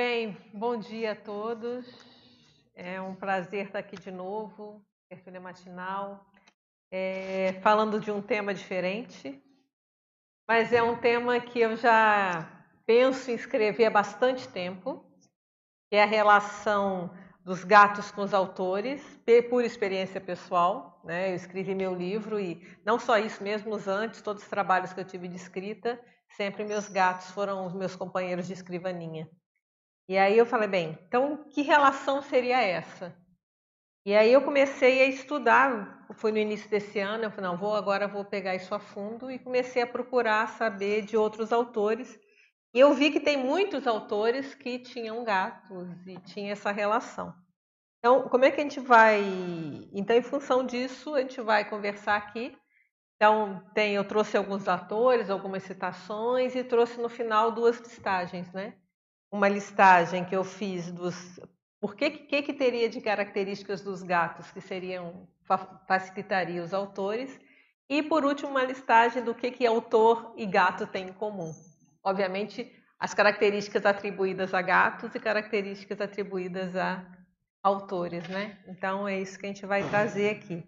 Bem, bom dia a todos. É um prazer estar aqui de novo, tertúlia matinal, é, falando de um tema diferente, mas é um tema que eu já penso em escrever há bastante tempo, que é a relação dos gatos com os autores, por experiência pessoal. Né? Eu escrevi meu livro e não só isso, mesmo antes, todos os trabalhos que eu tive de escrita, sempre meus gatos foram os meus companheiros de escrivaninha. E aí eu falei, bem, então que relação seria essa? E aí eu comecei a estudar, foi no início desse ano, eu falei, não, vou agora vou pegar isso a fundo e comecei a procurar saber de outros autores. E eu vi que tem muitos autores que tinham gatos e tinha essa relação. Então, como é que a gente vai? Então, em função disso, a gente vai conversar aqui. Então, tem, eu trouxe alguns atores, algumas citações e trouxe no final duas listagens, né? Uma listagem que eu fiz dos por que, que, que teria de características dos gatos que seriam facilitaria os autores e por último uma listagem do que que autor e gato têm em comum. Obviamente as características atribuídas a gatos e características atribuídas a autores, né? Então é isso que a gente vai trazer aqui.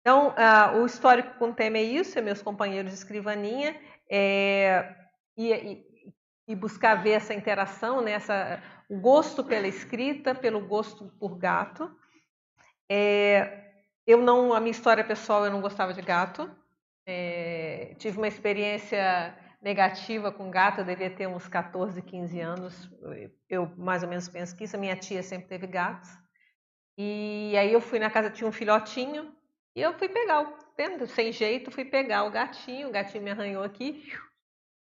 Então uh, o histórico com tema é isso, é meus companheiros de escrivaninha é, e buscar ver essa interação, né? essa, o gosto pela escrita, pelo gosto por gato. É, eu não, a minha história pessoal, eu não gostava de gato. É, tive uma experiência negativa com gato, eu devia ter uns 14, 15 anos. Eu mais ou menos penso que isso. A minha tia sempre teve gatos. E aí eu fui na casa, tinha um filhotinho, e eu fui pegar, o, sem jeito, fui pegar o gatinho, o gatinho me arranhou aqui,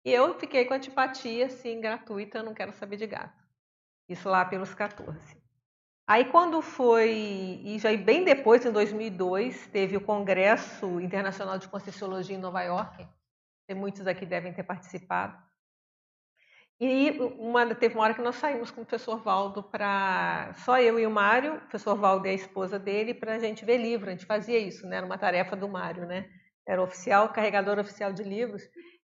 e eu fiquei com antipatia, assim, gratuita, não quero saber de gato. Isso lá pelos 14. Aí quando foi, e já bem depois, em 2002, teve o Congresso Internacional de Conscienciologia em Nova York, e muitos aqui devem ter participado. E uma, teve uma hora que nós saímos com o professor Valdo para. Só eu e o Mário, o professor Valdo e a esposa dele, para a gente ver livro. A gente fazia isso, né? Era uma tarefa do Mário, né? Era oficial, carregador oficial de livros.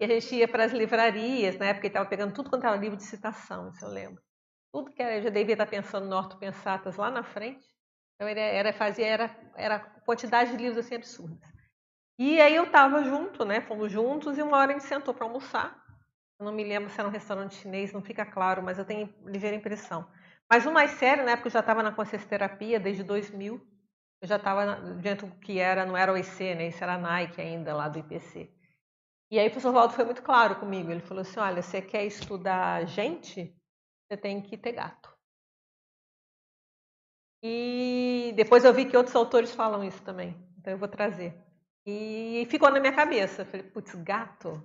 E a gente ia para as livrarias, na época ele estava pegando tudo quanto era livro de citação, isso eu lembro. Tudo que era, eu já devia estar pensando no Orto Pensatas lá na frente. Então ele era, fazia, era, era quantidade de livros assim absurdas. E aí eu estava junto, né? Fomos juntos e uma hora a gente sentou para almoçar. Eu não me lembro se era um restaurante chinês, não fica claro, mas eu tenho ligeira impressão. Mas o mais sério, na época eu já estava na consciencia desde 2000. Eu já estava dentro do que era, não era o IC, né? Isso era a Nike ainda, lá do IPC. E aí o professor Valdo foi muito claro comigo. Ele falou assim: olha, você quer estudar gente, você tem que ter gato. E depois eu vi que outros autores falam isso também. Então eu vou trazer. E ficou na minha cabeça. Eu falei, putz, gato?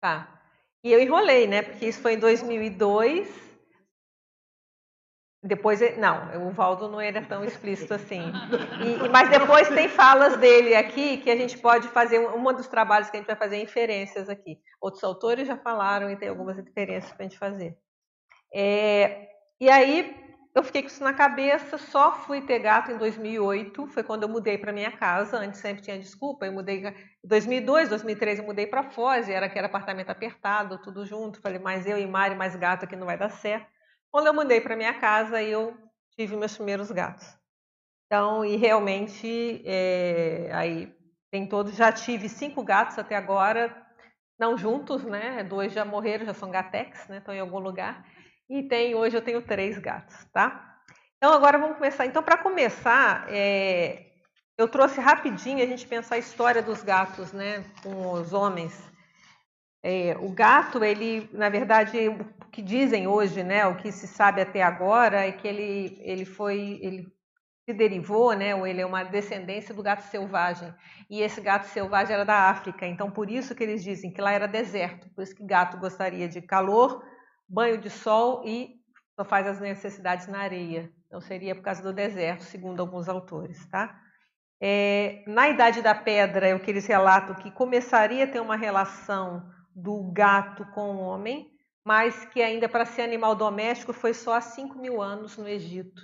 Tá. E eu enrolei, né? Porque isso foi em 2002. Depois, não, o Valdo não era tão explícito assim. E, mas depois tem falas dele aqui que a gente pode fazer, um dos trabalhos que a gente vai fazer é inferências aqui. Outros autores já falaram e tem algumas inferências para a gente fazer. É, e aí eu fiquei com isso na cabeça, só fui ter gato em 2008, foi quando eu mudei para minha casa, antes sempre tinha desculpa, eu mudei em 2002, 2013 eu mudei para Foz, era que era apartamento apertado, tudo junto, falei, mas eu e Mari mais gato aqui não vai dar certo. Quando eu mudei para minha casa, eu tive meus primeiros gatos. Então, e realmente, é, aí tem todos. Já tive cinco gatos até agora, não juntos, né? Dois já morreram, já são gatex, né? Estão em algum lugar. E tem, hoje eu tenho três gatos, tá? Então, agora vamos começar. Então, para começar, é, eu trouxe rapidinho a gente pensar a história dos gatos, né? Com os homens. É, o gato, ele, na verdade, que dizem hoje, né, o que se sabe até agora é que ele, ele foi, ele se derivou, né, ou ele é uma descendência do gato selvagem. E esse gato selvagem era da África, então por isso que eles dizem que lá era deserto, por isso que gato gostaria de calor, banho de sol e só faz as necessidades na areia. Então seria por causa do deserto, segundo alguns autores, tá? É, na Idade da Pedra é o que eles relatam que começaria a ter uma relação do gato com o homem, mas que ainda para ser animal doméstico foi só há 5 mil anos no Egito.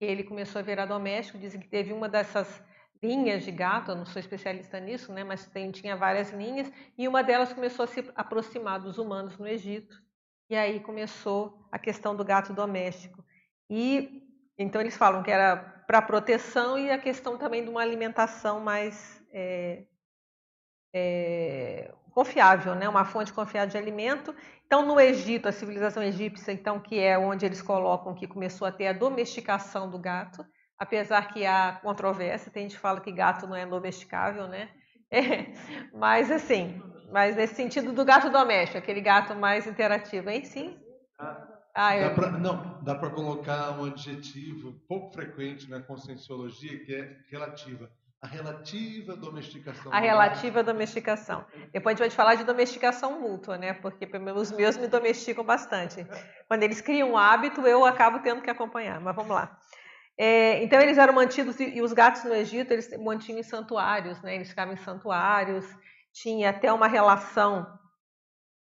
Ele começou a virar doméstico, dizem que teve uma dessas linhas de gato, eu não sou especialista nisso, né, mas tem, tinha várias linhas, e uma delas começou a se aproximar dos humanos no Egito. e aí começou a questão do gato doméstico. E então eles falam que era para proteção e a questão também de uma alimentação mais é, é, confiável, né? uma fonte confiável de alimento. Então, no Egito, a civilização egípcia, então, que é onde eles colocam que começou a ter a domesticação do gato, apesar que há controvérsia, tem gente que fala que gato não é domesticável, né? É, mas assim, mas nesse sentido do gato doméstico, aquele gato mais interativo, hein? Sim? Ah, eu... dá pra, não, dá para colocar um adjetivo pouco frequente na conscienciologia que é relativa a relativa domesticação. A relativa domesticação. Depois a gente vai falar de domesticação mútua, né? Porque os meus me domesticam bastante. Quando eles criam um hábito, eu acabo tendo que acompanhar. Mas vamos lá. É, então eles eram mantidos e, os gatos no Egito eles mantinham em santuários, né? Eles ficavam em santuários. Tinha até uma relação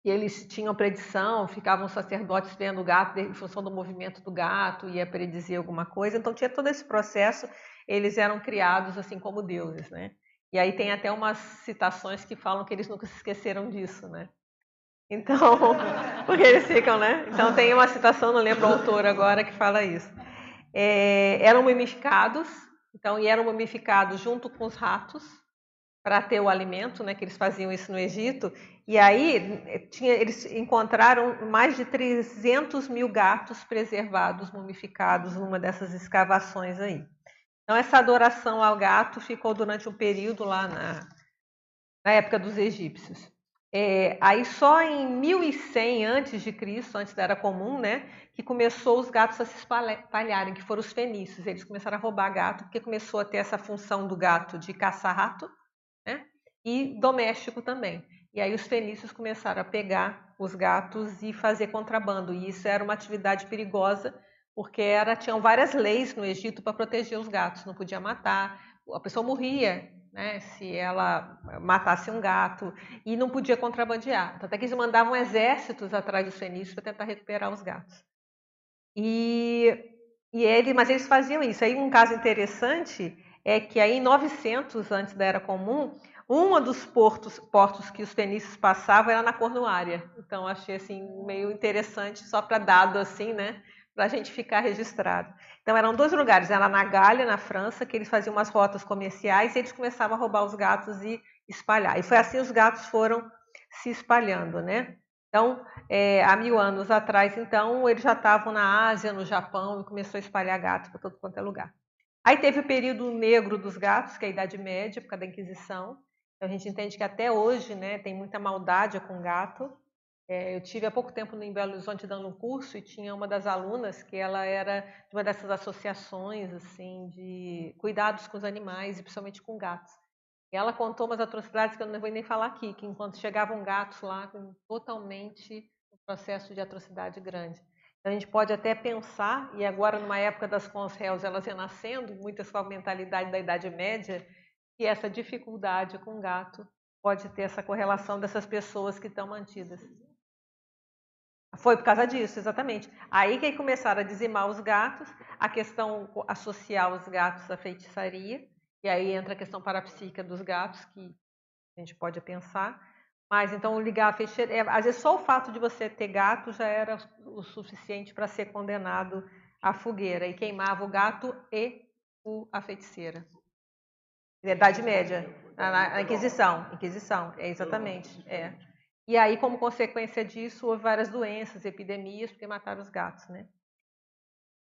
e eles tinham predição, ficavam sacerdotes vendo o gato em função do movimento do gato, ia predizer alguma coisa. Então tinha todo esse processo eles eram criados assim como deuses, né? E aí tem até umas citações que falam que eles nunca se esqueceram disso, né? Então, porque eles ficam, né? Então tem uma citação, não lembro o autor agora, que fala isso. É, eram mumificados, então, e eram mumificados junto com os ratos para ter o alimento, né? Que eles faziam isso no Egito. E aí tinha, eles encontraram mais de 300 mil gatos preservados, mumificados numa dessas escavações aí. Então, essa adoração ao gato ficou durante um período lá na, na época dos egípcios. É, aí só em 1100 antes de Cristo, antes da era comum, né, que começou os gatos a se espalharem, que foram os fenícios. Eles começaram a roubar gato, porque começou a ter essa função do gato de caçar rato, né, e doméstico também. E aí os fenícios começaram a pegar os gatos e fazer contrabando. E isso era uma atividade perigosa porque era, tinham várias leis no Egito para proteger os gatos, não podia matar, a pessoa morria né, se ela matasse um gato e não podia contrabandear. Até que eles mandavam exércitos atrás dos fenícios para tentar recuperar os gatos. E, e ele, mas eles faziam isso. Aí um caso interessante é que aí em 900 antes da Era Comum, um dos portos, portos que os fenícios passavam era na Cornuária. Então achei assim meio interessante só para dado assim, né? Para a gente ficar registrado. Então eram dois lugares, era na Gália, na França, que eles faziam umas rotas comerciais e eles começavam a roubar os gatos e espalhar. E foi assim os gatos foram se espalhando, né? Então, é, há mil anos atrás, então, eles já estavam na Ásia, no Japão, e começou a espalhar gatos para todo quanto é lugar. Aí teve o período negro dos gatos, que é a Idade Média, por causa da Inquisição. Então, a gente entende que até hoje né, tem muita maldade com gato. É, eu tive há pouco tempo em Belo Horizonte dando um curso e tinha uma das alunas que ela era de uma dessas associações assim de cuidados com os animais e principalmente com gatos. E ela contou umas atrocidades que eu não vou nem falar aqui, que enquanto chegavam gatos lá, totalmente um processo de atrocidade grande. Então a gente pode até pensar, e agora numa época das consréus elas renascendo, muitas com a mentalidade da Idade Média, que essa dificuldade com o gato pode ter essa correlação dessas pessoas que estão mantidas. Foi por causa disso, exatamente. Aí que começaram a dizimar os gatos, a questão associar os gatos à feitiçaria, e aí entra a questão parapsíquica dos gatos, que a gente pode pensar. Mas então ligar a feitiçaria, é, às vezes só o fato de você ter gato já era o suficiente para ser condenado à fogueira, e queimava o gato e o, a feiticeira. Idade Média, na, na Inquisição, Inquisição, é exatamente, é. E aí, como consequência disso, houve várias doenças, epidemias, porque mataram os gatos, né?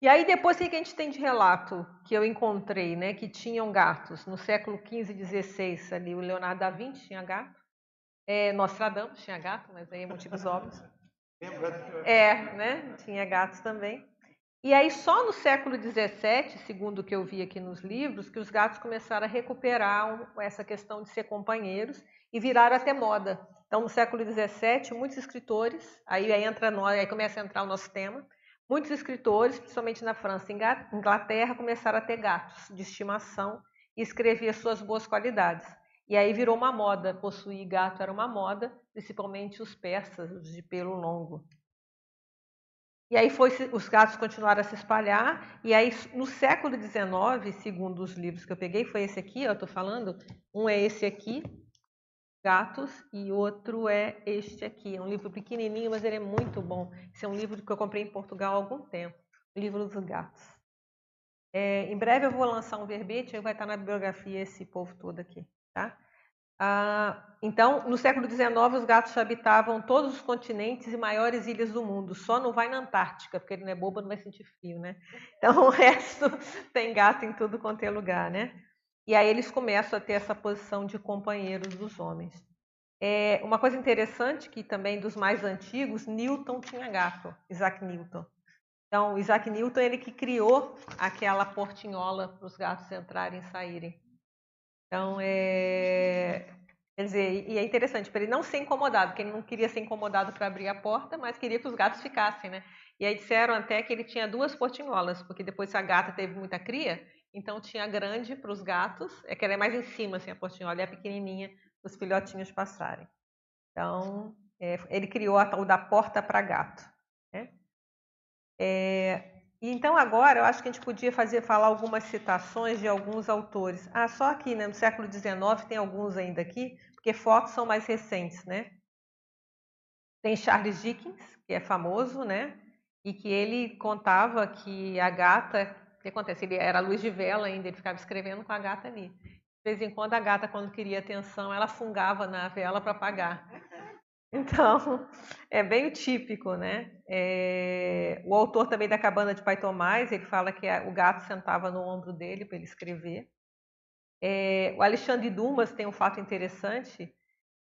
E aí, depois, o que a gente tem de relato que eu encontrei, né? Que tinham gatos. No século XV e XVI, ali, o Leonardo da Vinci tinha gato. É, Nostradamus tinha gato, mas aí é motivos óbvios. É, né? Tinha gatos também. E aí, só no século XVII, segundo o que eu vi aqui nos livros, que os gatos começaram a recuperar essa questão de ser companheiros e viraram até moda. Então, no século XVII, muitos escritores, aí, entra aí começa a entrar o nosso tema, muitos escritores, principalmente na França e Inglaterra, começaram a ter gatos de estimação e escrever suas boas qualidades. E aí virou uma moda, possuir gato era uma moda, principalmente os persas, os de pelo longo. E aí foi, os gatos continuaram a se espalhar, e aí no século XIX, segundo os livros que eu peguei, foi esse aqui, eu estou falando, um é esse aqui, gatos e outro é este aqui. É um livro pequenininho, mas ele é muito bom. Esse é um livro que eu comprei em Portugal há algum tempo. Livro dos gatos. É, em breve eu vou lançar um verbete, vai estar na bibliografia esse povo todo aqui, tá? Ah, então, no século XIX, os gatos habitavam todos os continentes e maiores ilhas do mundo. Só não vai na Antártica, porque ele não é bobo, não vai sentir frio, né? Então, o resto tem gato em tudo quanto é lugar, né? E aí eles começam a ter essa posição de companheiros dos homens. É, uma coisa interessante que também dos mais antigos, Newton tinha gato, Isaac Newton. Então, Isaac Newton ele que criou aquela portinhola para os gatos entrarem e saírem. Então, é, quer dizer, e é interessante para ele não ser incomodado, porque ele não queria ser incomodado para abrir a porta, mas queria que os gatos ficassem, né? E aí disseram até que ele tinha duas portinholas, porque depois a gata teve muita cria, então tinha grande para os gatos, é que ela é mais em cima, assim, a portinhola, e a pequenininha para os filhotinhos passarem. Então, é, ele criou a tal da porta para gato. Né? É, então agora eu acho que a gente podia fazer falar algumas citações de alguns autores. Ah, só aqui, né, no século XIX tem alguns ainda aqui, porque fotos são mais recentes, né? Tem Charles Dickens, que é famoso, né? E que ele contava que a gata o que acontece? Ele era luz de vela ainda, ele ficava escrevendo com a gata ali. De vez em quando a gata, quando queria atenção, ela fungava na vela para apagar. Então, é bem típico, né? É... O autor também da Cabana de Pai Tomás, ele fala que o gato sentava no ombro dele para ele escrever. É... O Alexandre Dumas tem um fato interessante,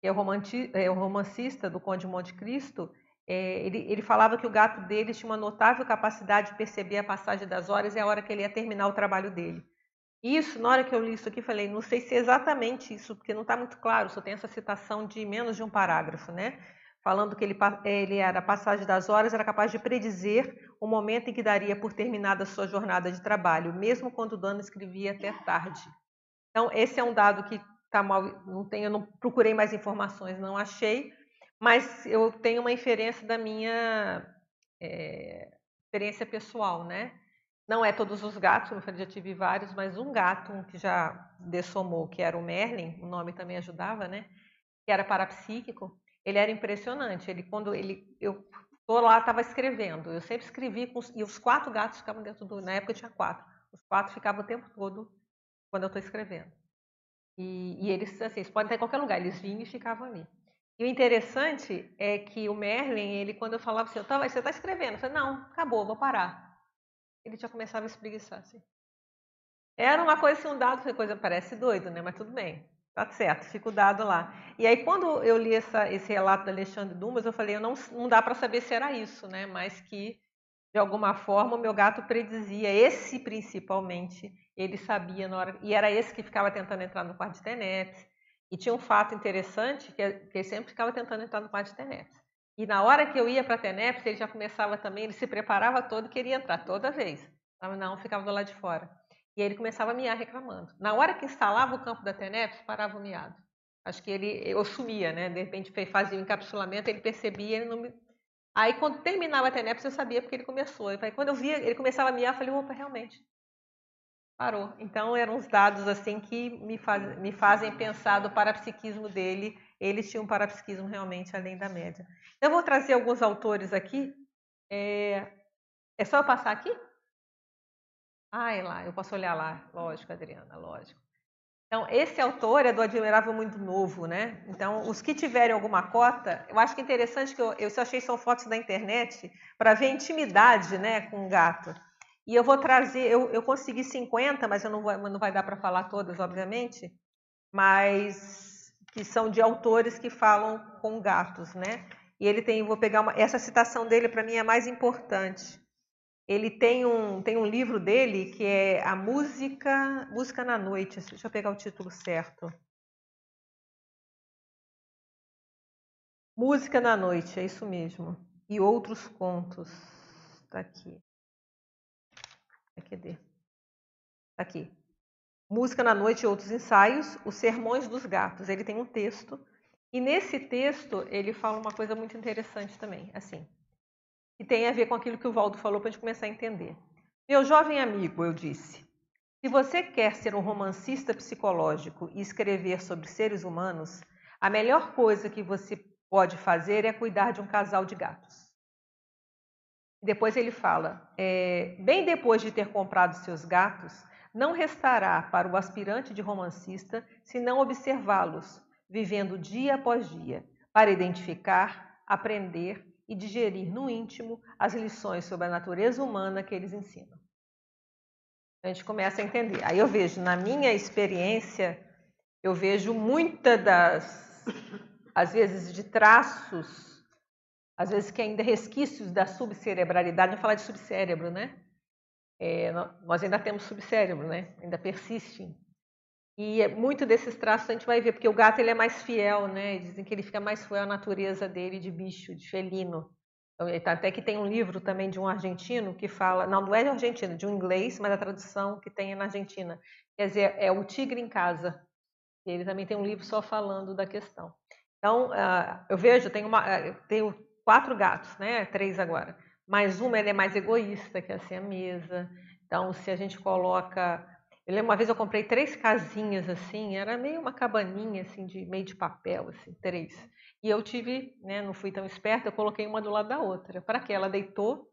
que é o, romanti... é o romancista do Conde Monte Cristo, é, ele, ele, falava que o gato dele tinha uma notável capacidade de perceber a passagem das horas e a hora que ele ia terminar o trabalho dele. Isso, na hora que eu li isso aqui, falei, não sei se é exatamente isso, porque não está muito claro, só tem essa citação de menos de um parágrafo, né? Falando que ele, ele era a passagem das horas, era capaz de predizer o momento em que daria por terminada a sua jornada de trabalho, mesmo quando o dono escrevia até tarde. Então, esse é um dado que está mal, não tenho, eu não procurei mais informações, não achei, mas eu tenho uma inferência da minha é, experiência pessoal, né? Não é todos os gatos, eu já tive vários, mas um gato um que já dessomou, que era o Merlin, o nome também ajudava, né? Que era parapsíquico. Ele era impressionante. Ele quando ele eu tô lá estava escrevendo, eu sempre escrevi com, e os quatro gatos ficavam dentro do, na época eu tinha quatro. Os quatro ficavam o tempo todo quando eu estou escrevendo. E, e, eles assim, eles podem estar em qualquer lugar, eles vinham e ficavam ali. E o interessante é que o Merlin, ele quando eu falava assim, tá, você está escrevendo? Eu falei, não, acabou, vou parar. Ele já começava a espreguiçar assim. Era uma coisa assim, um dado, foi coisa parece doido, né? Mas tudo bem, tá certo, fica o dado lá. E aí quando eu li essa, esse relato do Alexandre Dumas, eu falei, eu não, não dá para saber se era isso, né? Mas que de alguma forma o meu gato predizia, esse principalmente, ele sabia na hora, e era esse que ficava tentando entrar no quarto de Tenetes, e tinha um fato interessante, que, que ele sempre ficava tentando entrar no quarto de Tenepes. E na hora que eu ia para Tenepes, ele já começava também, ele se preparava todo e queria entrar toda vez. Não, ficava do lado de fora. E aí ele começava a miar reclamando. Na hora que instalava o campo da Tenepes, parava o miado. Acho que ele, eu sumia, né? De repente fazia o encapsulamento, ele percebia, ele não me... Aí quando terminava a Tenepes, eu sabia porque ele começou. E quando eu via, ele começava a miar, eu falei, opa, realmente, Parou. Então eram os dados assim que me, faz, me fazem pensar do parapsiquismo dele. Eles tinham um parapsiquismo realmente além da média. Eu vou trazer alguns autores aqui. É, é só eu passar aqui? Ah, é lá, eu posso olhar lá. Lógico, Adriana, lógico. Então, esse autor é do Admirável Mundo Novo, né? Então, os que tiverem alguma cota, eu acho que é interessante que eu, eu só achei são fotos da internet para ver a intimidade, né, com o gato. E eu vou trazer, eu, eu consegui 50, mas eu não, vou, não vai dar para falar todas, obviamente, mas que são de autores que falam com gatos, né? E ele tem, vou pegar uma, essa citação dele para mim é mais importante. Ele tem um, tem um livro dele que é a música, música na noite. Deixa eu pegar o título certo. Música na noite, é isso mesmo. E outros contos. Está aqui. Cadê? Aqui. Música na Noite e Outros Ensaios, Os Sermões dos Gatos. Ele tem um texto, e nesse texto ele fala uma coisa muito interessante também, assim, que tem a ver com aquilo que o Valdo falou para a gente começar a entender. Meu jovem amigo, eu disse, se você quer ser um romancista psicológico e escrever sobre seres humanos, A melhor coisa que você pode fazer é cuidar de um casal de gatos. Depois ele fala: é, bem depois de ter comprado seus gatos, não restará para o aspirante de romancista senão observá-los, vivendo dia após dia, para identificar, aprender e digerir no íntimo as lições sobre a natureza humana que eles ensinam. A gente começa a entender. Aí eu vejo, na minha experiência, eu vejo muitas das, às vezes, de traços, às vezes que ainda resquícios da subcerebralidade, não falar de subcérebro, né? É, nós ainda temos subcérebro, né? Ainda persistem. E é muito desses traços a gente vai ver, porque o gato ele é mais fiel, né? Dizem que ele fica mais fiel à natureza dele de bicho, de felino. Então, tá, até que tem um livro também de um argentino que fala, não, não é de argentino, de um inglês, mas a tradução que tem é na Argentina. Quer dizer, é o tigre em casa. Ele também tem um livro só falando da questão. Então, uh, eu vejo, tenho, uma, uh, tenho quatro gatos, né? Três agora. Mas uma ele é mais egoísta, que é assim a mesa. Então, se a gente coloca eu lembro uma vez eu comprei três casinhas assim, era meio uma cabaninha assim de meio de papel assim, três. E eu tive, né, não fui tão esperta, eu coloquei uma do lado da outra. Para que ela deitou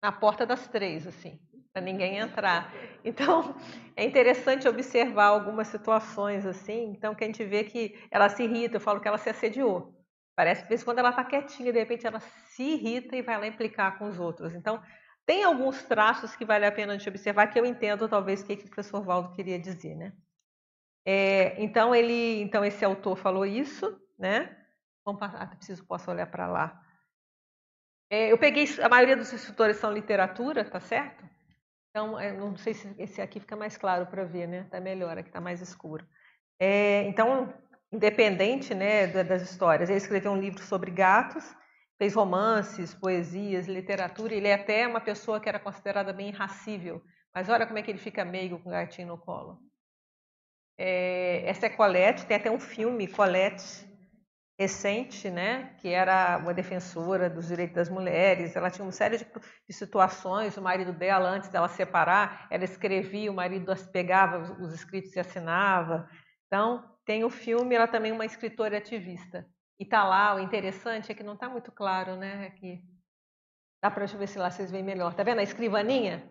na porta das três assim, para ninguém entrar. Então, é interessante observar algumas situações assim, então que a gente vê que ela se irrita, eu falo que ela se assediou. Parece que quando ela está quietinha, de repente ela se irrita e vai lá implicar com os outros. Então, tem alguns traços que vale a pena a gente observar que eu entendo talvez o que, que o professor Valdo queria dizer, né? É, então ele, então esse autor falou isso, né? Vamos, ah, preciso posso olhar para lá. É, eu peguei a maioria dos escritores são literatura, tá certo? Então é, não sei se esse aqui fica mais claro para ver, né? Tá melhor, aqui tá mais escuro. É, então independente, né, das histórias, ele escreveu um livro sobre gatos fez romances, poesias, literatura. Ele é até uma pessoa que era considerada bem irracível. Mas olha como é que ele fica meigo com o gatinho no colo. É, essa é Colette, tem até um filme, Colette, recente, né, que era uma defensora dos direitos das mulheres. Ela tinha uma série de, de situações. O marido dela, antes dela separar, ela escrevia, o marido pegava os escritos e assinava. Então, tem o filme, ela também é uma escritora ativista. E tá lá, o interessante é que não está muito claro, né? Aqui. Dá para ver se lá vocês veem melhor. Tá vendo a escrivaninha?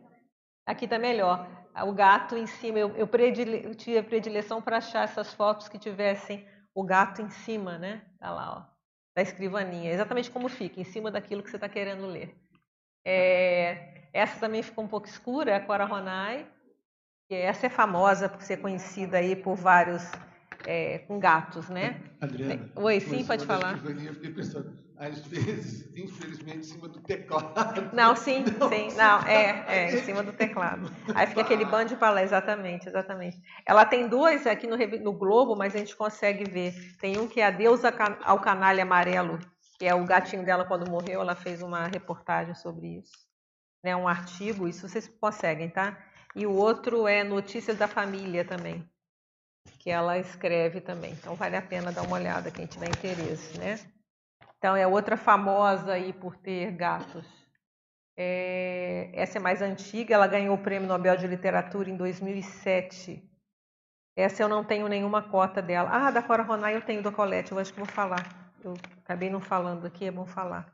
Aqui tá melhor. O gato em cima, eu, eu, predile, eu tinha predileção para achar essas fotos que tivessem o gato em cima, né? Tá lá, ó, da escrivaninha. Exatamente como fica, em cima daquilo que você está querendo ler. É, essa também ficou um pouco escura, é a Cora Ronai. Essa é famosa por ser conhecida aí por vários é, com gatos, né? Adriana. Oi, sim, pode falar. Eu fiquei pensando, às vezes, infelizmente, em cima do teclado. Não, sim, não, sim, não, é, é, em cima do teclado. Aí fica aquele bando de palé, exatamente, exatamente. Ela tem duas aqui no, no Globo, mas a gente consegue ver. Tem um que é a Deusa ao Canalha Amarelo, que é o gatinho dela quando morreu, ela fez uma reportagem sobre isso. Né, um artigo, isso vocês conseguem, tá? E o outro é Notícias da Família também que ela escreve também. Então vale a pena dar uma olhada quem tiver interesse, né? Então é outra famosa aí por ter gatos. É, essa é mais antiga, ela ganhou o Prêmio Nobel de Literatura em 2007. Essa eu não tenho nenhuma cota dela. Ah, da Cora Ronay eu tenho do Colette, eu acho que vou falar. Eu acabei não falando aqui, é bom falar.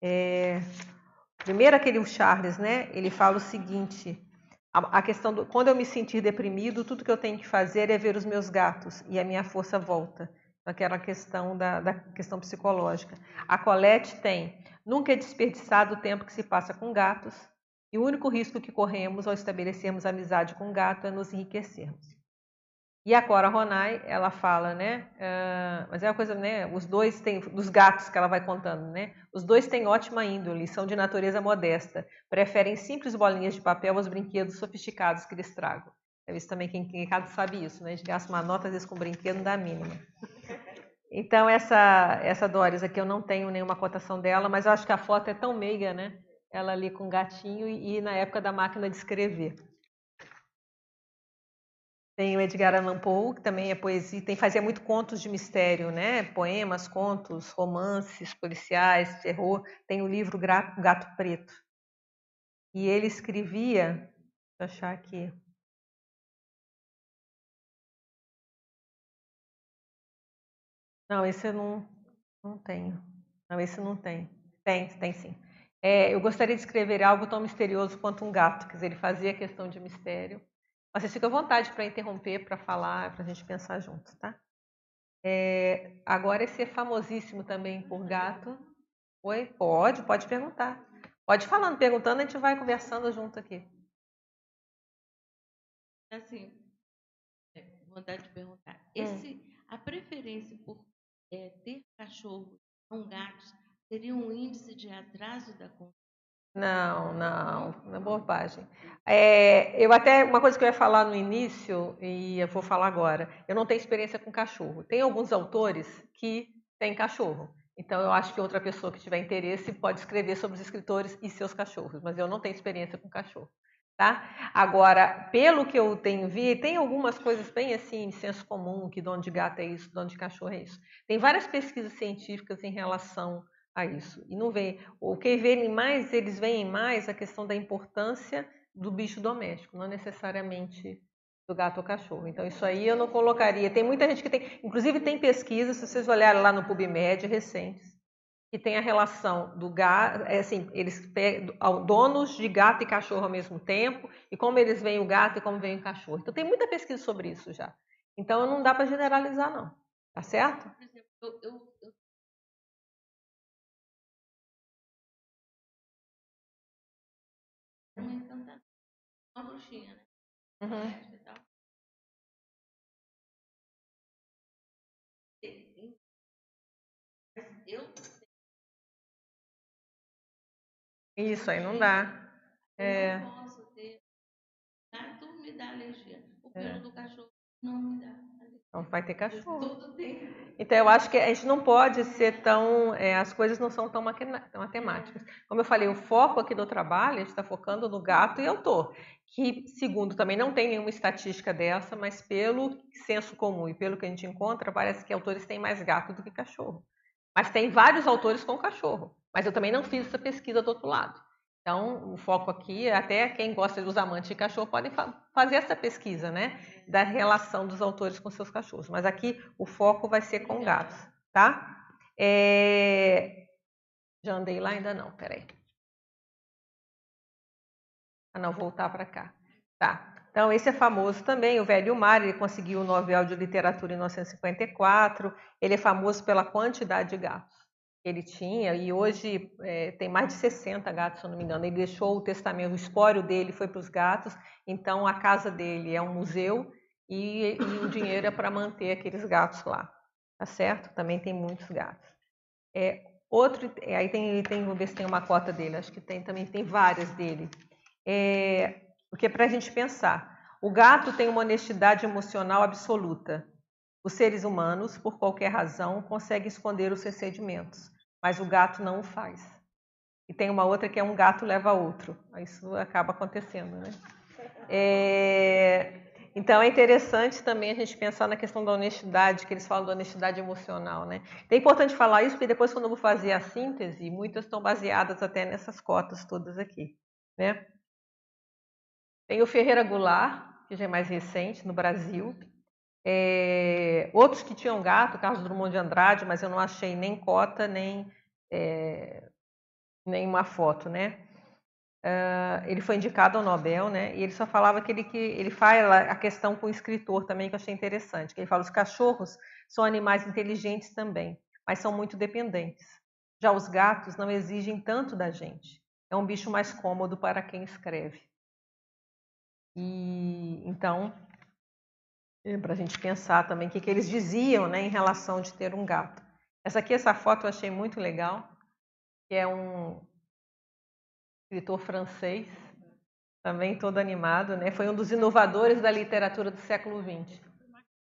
É, primeiro aquele Charles, né? Ele fala o seguinte: a, questão do quando eu me sentir deprimido, tudo que eu tenho que fazer é ver os meus gatos e a minha força volta. Aquela questão da, da questão psicológica. A Colette tem nunca é desperdiçado o tempo que se passa com gatos e o único risco que corremos ao estabelecermos amizade com gato é nos enriquecermos. E a Cora Ronai, ela fala, né? Uh, mas é uma coisa, né? Os dois têm, dos gatos que ela vai contando, né? Os dois têm ótima índole, são de natureza modesta, preferem simples bolinhas de papel aos brinquedos sofisticados que lhes trago. É isso também, quem, quem sabe isso, né? A gente gasta uma nota, às vezes, com brinquedo, não dá a mínima. Então, essa, essa Doris aqui, eu não tenho nenhuma cotação dela, mas eu acho que a foto é tão meiga, né? Ela ali com o gatinho e, e na época da máquina de escrever. Tem o Edgar Allan Poe, que também é poesia, tem fazia muito contos de mistério, né? Poemas, contos, romances policiais, terror. Tem o livro Gato Preto. E ele escrevia, deixa eu achar aqui. Não, esse eu não, não tenho. Não, esse não tem. Tem, tem sim. É, eu gostaria de escrever algo tão misterioso quanto um gato, quer dizer, ele fazia questão de mistério. Mas vocês ficam à vontade para interromper, para falar, para a gente pensar junto, tá? É, agora esse é famosíssimo também por gato. Oi? Pode, pode perguntar. Pode falando, perguntando, a gente vai conversando junto aqui. Assim, é, vontade de perguntar. Hum. Esse, hum. A preferência por é, ter cachorro não gatos teria um índice de atraso da não, não, não é bobagem. É, eu até, uma coisa que eu ia falar no início, e eu vou falar agora, eu não tenho experiência com cachorro. Tem alguns autores que têm cachorro. Então, eu acho que outra pessoa que tiver interesse pode escrever sobre os escritores e seus cachorros, mas eu não tenho experiência com cachorro. Tá? Agora, pelo que eu tenho visto, tem algumas coisas bem assim, de senso comum, que dono de gato é isso, dono de cachorro é isso. Tem várias pesquisas científicas em relação a isso. E não vê. O que vêem mais, eles veem mais a questão da importância do bicho doméstico, não necessariamente do gato ou cachorro. Então, isso aí eu não colocaria. Tem muita gente que tem. Inclusive, tem pesquisas, se vocês olharem lá no PubMed recentes, que tem a relação do gato, é assim, eles pegam donos de gato e cachorro ao mesmo tempo, e como eles veem o gato e como veem o cachorro. Então, tem muita pesquisa sobre isso já. Então, não dá para generalizar, não. Tá certo? Por exemplo, eu, eu uma bruxinha, né? Uhum. E tal. Eu Isso aí não dá. Eu é. não posso ter. Gato me dá alergia. O pelo é. do cachorro não me dá. Não vai ter cachorro. Então eu acho que a gente não pode ser tão. É, as coisas não são tão matemáticas. Como eu falei, o foco aqui do trabalho, a gente está focando no gato e autor. Que, segundo, também não tem nenhuma estatística dessa, mas pelo senso comum e pelo que a gente encontra, parece que autores têm mais gato do que cachorro. Mas tem vários autores com cachorro. Mas eu também não fiz essa pesquisa do outro lado. Então, o foco aqui, até quem gosta dos amantes de cachorro podem fa fazer essa pesquisa, né? Da relação dos autores com seus cachorros. Mas aqui o foco vai ser com gatos, tá? É... Já andei lá? Ainda não, peraí. Ah, não, voltar para cá. Tá. Então, esse é famoso também, o Velho Mar, ele conseguiu o Nobel de Literatura em 1954. Ele é famoso pela quantidade de gatos ele tinha, e hoje é, tem mais de 60 gatos, se eu não me engano. Ele deixou o testamento, o espólio dele foi para os gatos, então a casa dele é um museu e, e o dinheiro é para manter aqueles gatos lá, tá certo? Também tem muitos gatos. É, outro, é, aí tem, tem, vamos ver se tem uma cota dele, acho que tem também, tem várias dele. É, o que é para a gente pensar. O gato tem uma honestidade emocional absoluta. Os seres humanos, por qualquer razão, conseguem esconder os seus mas o gato não o faz. E tem uma outra que é um gato leva outro. Isso acaba acontecendo, né? É... Então é interessante também a gente pensar na questão da honestidade, que eles falam da honestidade emocional, né? É importante falar isso porque depois quando eu vou fazer a síntese, muitas estão baseadas até nessas cotas todas aqui, né? Tem o Ferreira Goulart, que já é mais recente no Brasil, é, outros que tinham gato, Carlos Drummond de Andrade, mas eu não achei nem cota, nem, é, nem uma foto, né? Uh, ele foi indicado ao Nobel, né? E ele só falava que ele, que ele fala a questão com o escritor também, que eu achei interessante. Que ele fala: os cachorros são animais inteligentes também, mas são muito dependentes. Já os gatos não exigem tanto da gente. É um bicho mais cômodo para quem escreve. E então é, para a gente pensar também o que, que eles diziam né, em relação de ter um gato. Essa aqui, essa foto eu achei muito legal, que é um escritor francês, também todo animado, né? Foi um dos inovadores da literatura do século XX.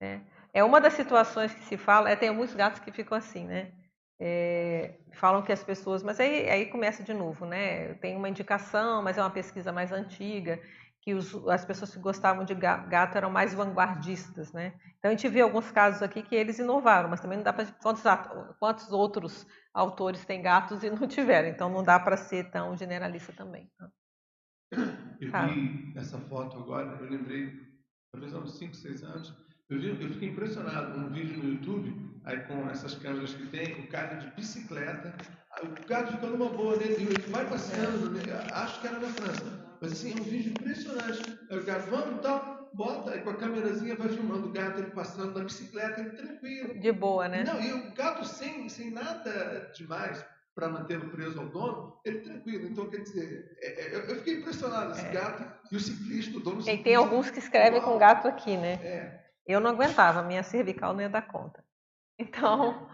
Né? É uma das situações que se fala, é, tem muitos gatos que ficam assim, né? É, falam que as pessoas, mas aí, aí começa de novo, né? Tem uma indicação, mas é uma pesquisa mais antiga que os, as pessoas que gostavam de gato eram mais vanguardistas, né? Então a gente vê alguns casos aqui que eles inovaram, mas também não dá para quantos, quantos outros autores têm gatos e não tiveram, então não dá para ser tão generalista também. Tá? Eu vi essa foto agora, eu lembrei, talvez há uns 5, 6 anos, Eu, vi, eu fiquei impressionado. Um vídeo no YouTube, aí com essas câmeras que tem, o cara de bicicleta, o gato fica numa boa dele, ele vai passeando, né? acho que era na França. Mas assim, é um vídeo impressionante. Aí o gato, vamos tal, bota, aí com a câmerazinha vai filmando o gato ele passando na bicicleta, ele tranquilo. De boa, né? Não, e o gato sem, sem nada demais para mantê-lo preso ao dono, ele tranquilo. Então, quer dizer, é, é, eu fiquei impressionado, esse é. gato e o ciclista, o dono ciclista. E tem alguns que escrevem com gato aqui, né? É. Eu não aguentava, minha cervical não ia dar conta. Então,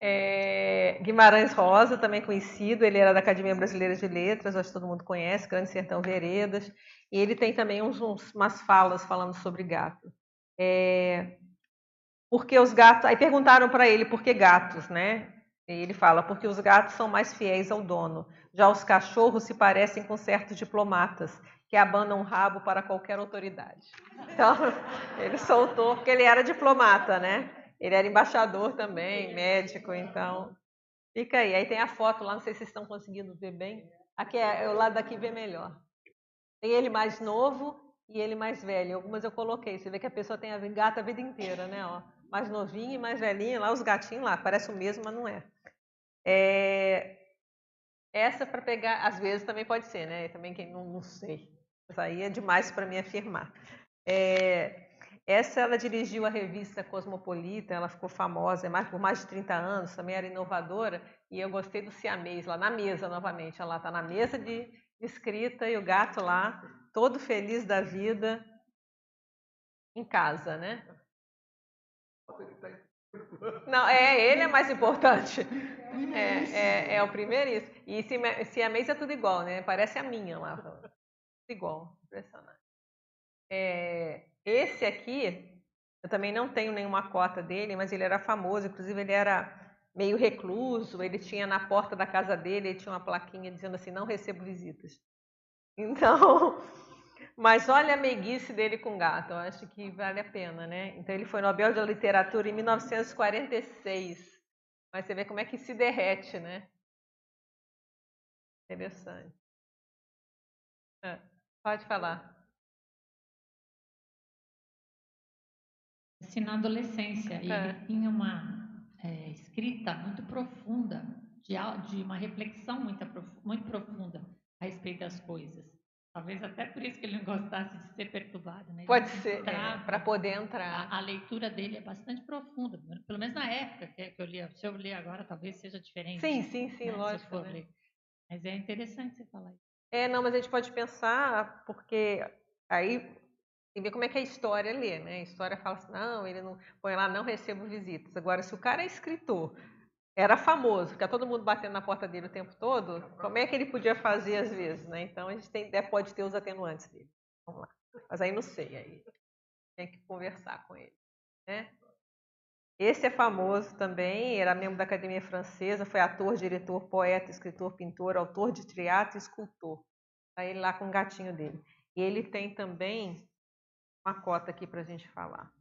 é, Guimarães Rosa, também conhecido, ele era da Academia Brasileira de Letras, acho que todo mundo conhece, Grande Sertão Veredas, e ele tem também uns, uns umas falas falando sobre gato. É, porque os gatos. Aí perguntaram para ele por que gatos, né? E ele fala, porque os gatos são mais fiéis ao dono. Já os cachorros se parecem com certos diplomatas, que abanam o rabo para qualquer autoridade. Então, ele soltou, porque ele era diplomata, né? Ele era embaixador também, médico, então. Fica aí. Aí tem a foto lá, não sei se vocês estão conseguindo ver bem. Aqui é, o lado daqui vê melhor. Tem ele mais novo e ele mais velho. Algumas eu coloquei. Você vê que a pessoa tem a gata a vida inteira, né? Ó, mais novinho e mais velhinho. Lá os gatinhos lá, parece o mesmo, mas não é. É, essa para pegar, às vezes também pode ser, né? Também quem não, não sei. Mas aí é demais para me afirmar. É, essa ela dirigiu a revista Cosmopolita, ela ficou famosa é mais, por mais de 30 anos, também era inovadora, e eu gostei do siamês lá na mesa novamente. Ela está na mesa de escrita e o gato lá, todo feliz da vida, em casa, né? Não, é, ele é mais importante. É, é, é o primeiríssimo. E se, se a mesa é tudo igual, né? Parece a minha lá. Tudo igual, impressionante. É, esse aqui, eu também não tenho nenhuma cota dele, mas ele era famoso, inclusive ele era meio recluso, ele tinha na porta da casa dele, ele tinha uma plaquinha dizendo assim, não recebo visitas. Então, mas olha a meiguice dele com gato, eu acho que vale a pena, né? Então ele foi Nobel de Literatura em 1946. Mas você vê como é que se derrete, né? Interessante. É, pode falar. Assim, na adolescência, é. ele tinha uma é, escrita muito profunda, de, de uma reflexão muito, muito profunda a respeito das coisas. Talvez até por isso que ele não gostasse de ser perturbado. Né? Pode ser, é, para poder entrar. A, a, leitura dele é bastante profunda, pelo menos na época que, eu lia. Se eu ler agora, talvez seja diferente. Sim, sim, sim, né? lógico. Né? Mas é interessante você falar isso. É, não, mas a gente pode pensar, porque aí tem que ver como é que a história lê, né? A história fala assim, não, ele não põe lá, não recebo visitas. Agora, se o cara é escritor, era famoso, fica todo mundo batendo na porta dele o tempo todo, como é que ele podia fazer às vezes, né? Então a gente tem, pode ter os atenuantes dele. Vamos lá. Mas aí não sei, aí tem que conversar com ele, né? Esse é famoso também, era membro da Academia Francesa, foi ator, diretor, poeta, escritor, pintor, autor de teatro e escultor. Está ele lá com o gatinho dele. E ele tem também uma cota aqui para a gente falar.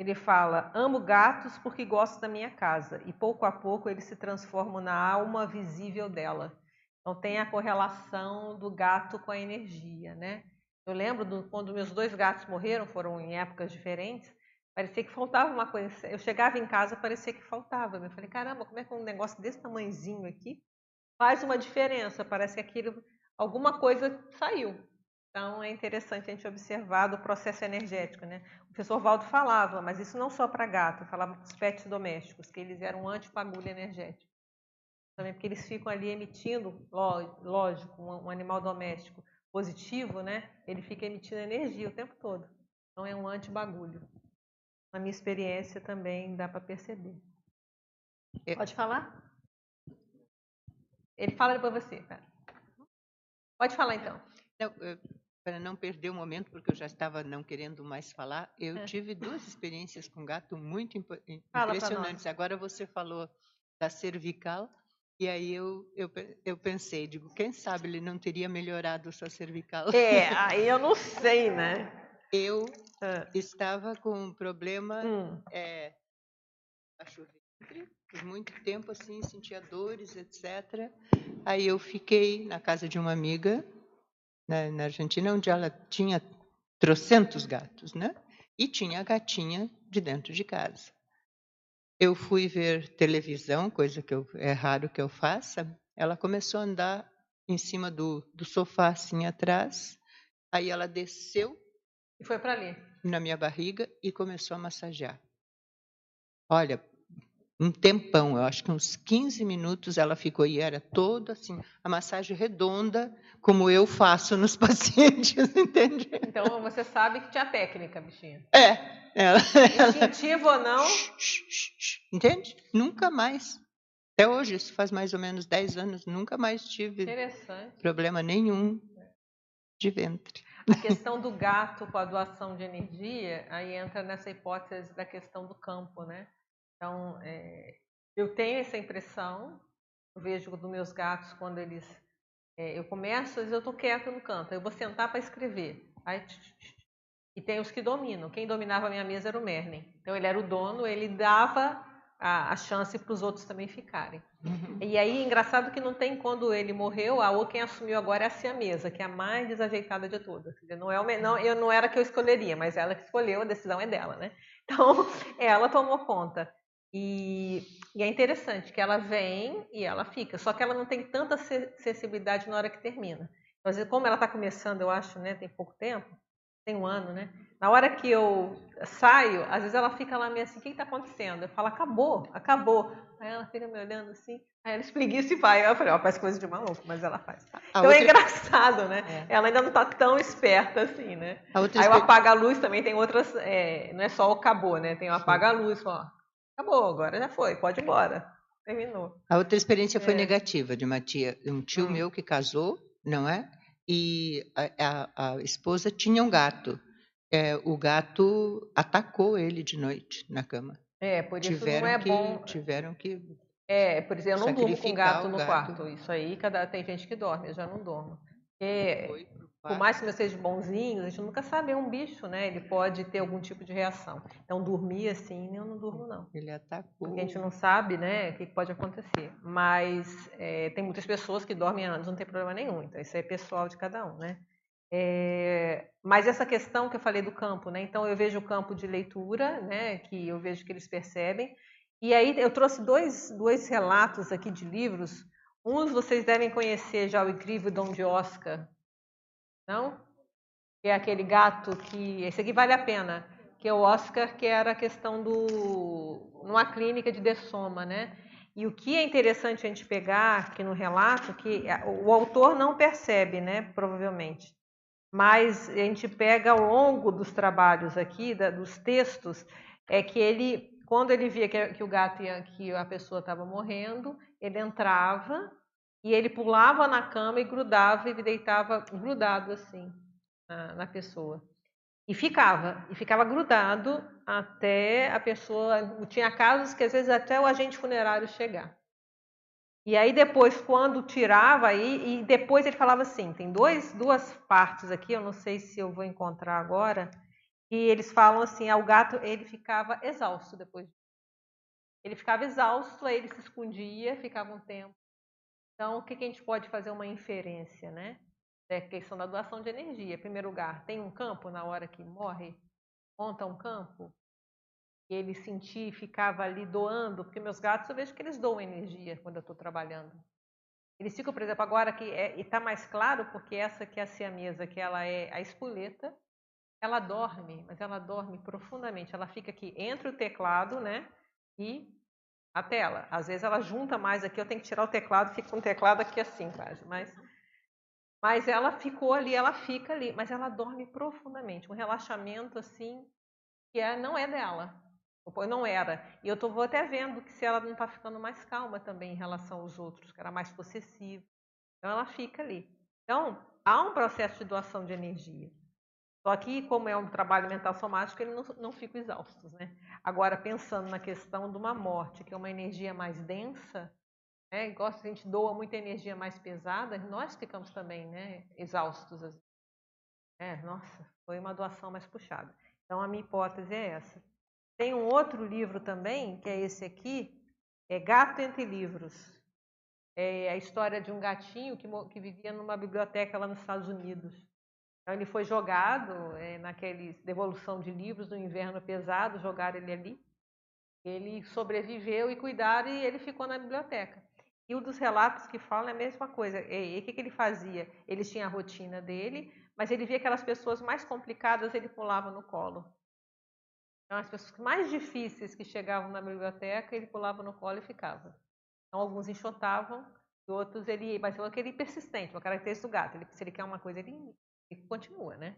Ele fala: Amo gatos porque gosto da minha casa, e pouco a pouco eles se transformam na alma visível dela. Então tem a correlação do gato com a energia, né? Eu lembro do, quando meus dois gatos morreram, foram em épocas diferentes, parecia que faltava uma coisa. Eu chegava em casa, parecia que faltava. Eu falei: caramba, como é que um negócio desse tamanhozinho aqui faz uma diferença? Parece que aquilo, alguma coisa saiu. Então, é interessante a gente observar do processo energético. Né? O professor Valdo falava, mas isso não só para gato, falava para os pets domésticos, que eles eram um antipagulho energético. Também porque eles ficam ali emitindo, lógico, um animal doméstico positivo, né? ele fica emitindo energia o tempo todo. Então, é um antibagulho. Na minha experiência também dá para perceber. Pode falar? Ele fala depois você. Pera. Pode falar então. Não, para não perder o momento, porque eu já estava não querendo mais falar, eu é. tive duas experiências com gato muito imp impressionantes. Agora você falou da cervical, e aí eu, eu, eu pensei, digo, quem sabe ele não teria melhorado sua cervical? É, aí eu não sei, né? Eu é. estava com um problema hum. é, por muito tempo assim, sentia dores, etc. Aí eu fiquei na casa de uma amiga na, na Argentina, onde ela tinha trocentos gatos, né? E tinha a gatinha de dentro de casa. Eu fui ver televisão, coisa que eu, é raro que eu faça. Ela começou a andar em cima do, do sofá, assim atrás. Aí ela desceu. E foi para ali. Na minha barriga e começou a massagear. Olha, um tempão, eu acho que uns 15 minutos ela ficou e era toda assim, a massagem redonda, como eu faço nos pacientes, entende? Então você sabe que tinha técnica, bichinha. É. Ela, Instintivo ou não? Entende? Nunca mais. Até hoje, isso faz mais ou menos 10 anos, nunca mais tive problema nenhum de ventre. A questão do gato com a doação de energia, aí entra nessa hipótese da questão do campo, né? Então, é, eu tenho essa impressão, eu vejo dos meus gatos quando eles. É, eu começo, às vezes eu estou quieto no canto, eu vou sentar para escrever. Aí, e tem os que dominam. Quem dominava a minha mesa era o Merlin. Então, ele era o dono, ele dava a, a chance para os outros também ficarem. E aí, engraçado que não tem quando ele morreu, a ou quem assumiu agora é a mesa, que é a mais desajeitada de todas. Não é não, eu não era que eu escolheria, mas ela que escolheu, a decisão é dela, né? Então, ela tomou conta. E, e, é interessante que ela vem e ela fica, só que ela não tem tanta sensibilidade na hora que termina. Às vezes, como ela está começando, eu acho, né, tem pouco tempo, tem um ano, né? Na hora que eu saio, às vezes ela fica lá meio assim, o que está acontecendo? Eu falo, acabou, acabou. Aí ela fica me olhando assim, aí ela espreguiça e vai. Eu falei, ó, oh, faz coisa de maluco, mas ela faz. A então é outra... é engraçado, né? É. Ela ainda não está tão esperta assim, né? Aí o apaga a luz também tem outras, é, não é só o acabou, né? Tem o apaga a luz, ó, acabou, agora já foi, pode ir embora. Terminou. A outra experiência foi é. negativa de uma tia, um tio hum. meu que casou, não é? E a, a, a esposa tinha um gato. É, o gato atacou ele de noite na cama. É, por isso tiveram não é que, bom. Tiveram que. É, por exemplo, eu não durmo com gato no gato. quarto. Isso aí, cada, tem gente que dorme, eu já não durmo. É, por mais que meus sejam bonzinhos, a gente nunca sabe, é um bicho, né? Ele pode ter algum tipo de reação. Então, dormir assim, eu não durmo, não. Ele atacou. Porque a gente não sabe, né, o que pode acontecer. Mas é, tem muitas pessoas que dormem anos, não tem problema nenhum. Então, isso é pessoal de cada um, né? É, mas essa questão que eu falei do campo, né? Então, eu vejo o campo de leitura, né, que eu vejo que eles percebem. E aí, eu trouxe dois, dois relatos aqui de livros. Uns vocês devem conhecer já, o incrível Dom de Oscar, não? Que é aquele gato que. Esse aqui vale a pena. Que é o Oscar, que era a questão do. numa clínica de dessoma, né? E o que é interessante a gente pegar aqui no relato, que o autor não percebe, né? Provavelmente. Mas a gente pega ao longo dos trabalhos aqui, da, dos textos, é que ele, quando ele via que, que o gato ia, que a pessoa estava morrendo, ele entrava e ele pulava na cama e grudava e deitava grudado assim na, na pessoa. E ficava, e ficava grudado até a pessoa. Tinha casos que às vezes até o agente funerário chegar. E aí depois, quando tirava, aí, e depois ele falava assim, tem dois, duas partes aqui, eu não sei se eu vou encontrar agora, e eles falam assim, ah, o gato ele ficava exausto depois. Ele ficava exausto, aí ele se escondia, ficava um tempo então, o que, que a gente pode fazer uma inferência, né? É a questão da doação de energia. Em primeiro lugar, tem um campo na hora que morre? Monta um campo? Ele sentir, ficava ali doando, porque meus gatos eu vejo que eles doam energia quando eu estou trabalhando. Eles ficam, por exemplo, agora que é, está mais claro, porque essa que é a siamesa, que ela é a espoleta, ela dorme, mas ela dorme profundamente. Ela fica aqui entre o teclado, né? E a tela. Às vezes ela junta mais aqui, eu tenho que tirar o teclado, fica com o teclado aqui assim quase. Mas, mas ela ficou ali, ela fica ali, mas ela dorme profundamente. Um relaxamento assim que é, não é dela. Não era. E eu tô, vou até vendo que se ela não está ficando mais calma também em relação aos outros, que era mais possessiva. Então ela fica ali. Então, há um processo de doação de energia. Só que, como é um trabalho mental somático, eles não, não ficam exaustos. Né? Agora, pensando na questão de uma morte, que é uma energia mais densa, né? igual se a gente doa muita energia mais pesada, nós ficamos também né? exaustos. É, nossa, foi uma doação mais puxada. Então, a minha hipótese é essa. Tem um outro livro também, que é esse aqui, é Gato Entre Livros. É a história de um gatinho que, que vivia numa biblioteca lá nos Estados Unidos. Então ele foi jogado é, naquele devolução de livros no inverno pesado, jogaram ele ali. Ele sobreviveu e cuidaram e ele ficou na biblioteca. E um dos relatos que falam é a mesma coisa. E, o que, que ele fazia? Ele tinha a rotina dele, mas ele via aquelas pessoas mais complicadas, ele pulava no colo. Então, as pessoas mais difíceis que chegavam na biblioteca, ele pulava no colo e ficava. Então, alguns enxotavam, outros ele. Mas é aquele persistente, uma característica do gato. Ele, se ele quer uma coisa, ele, ele continua, né?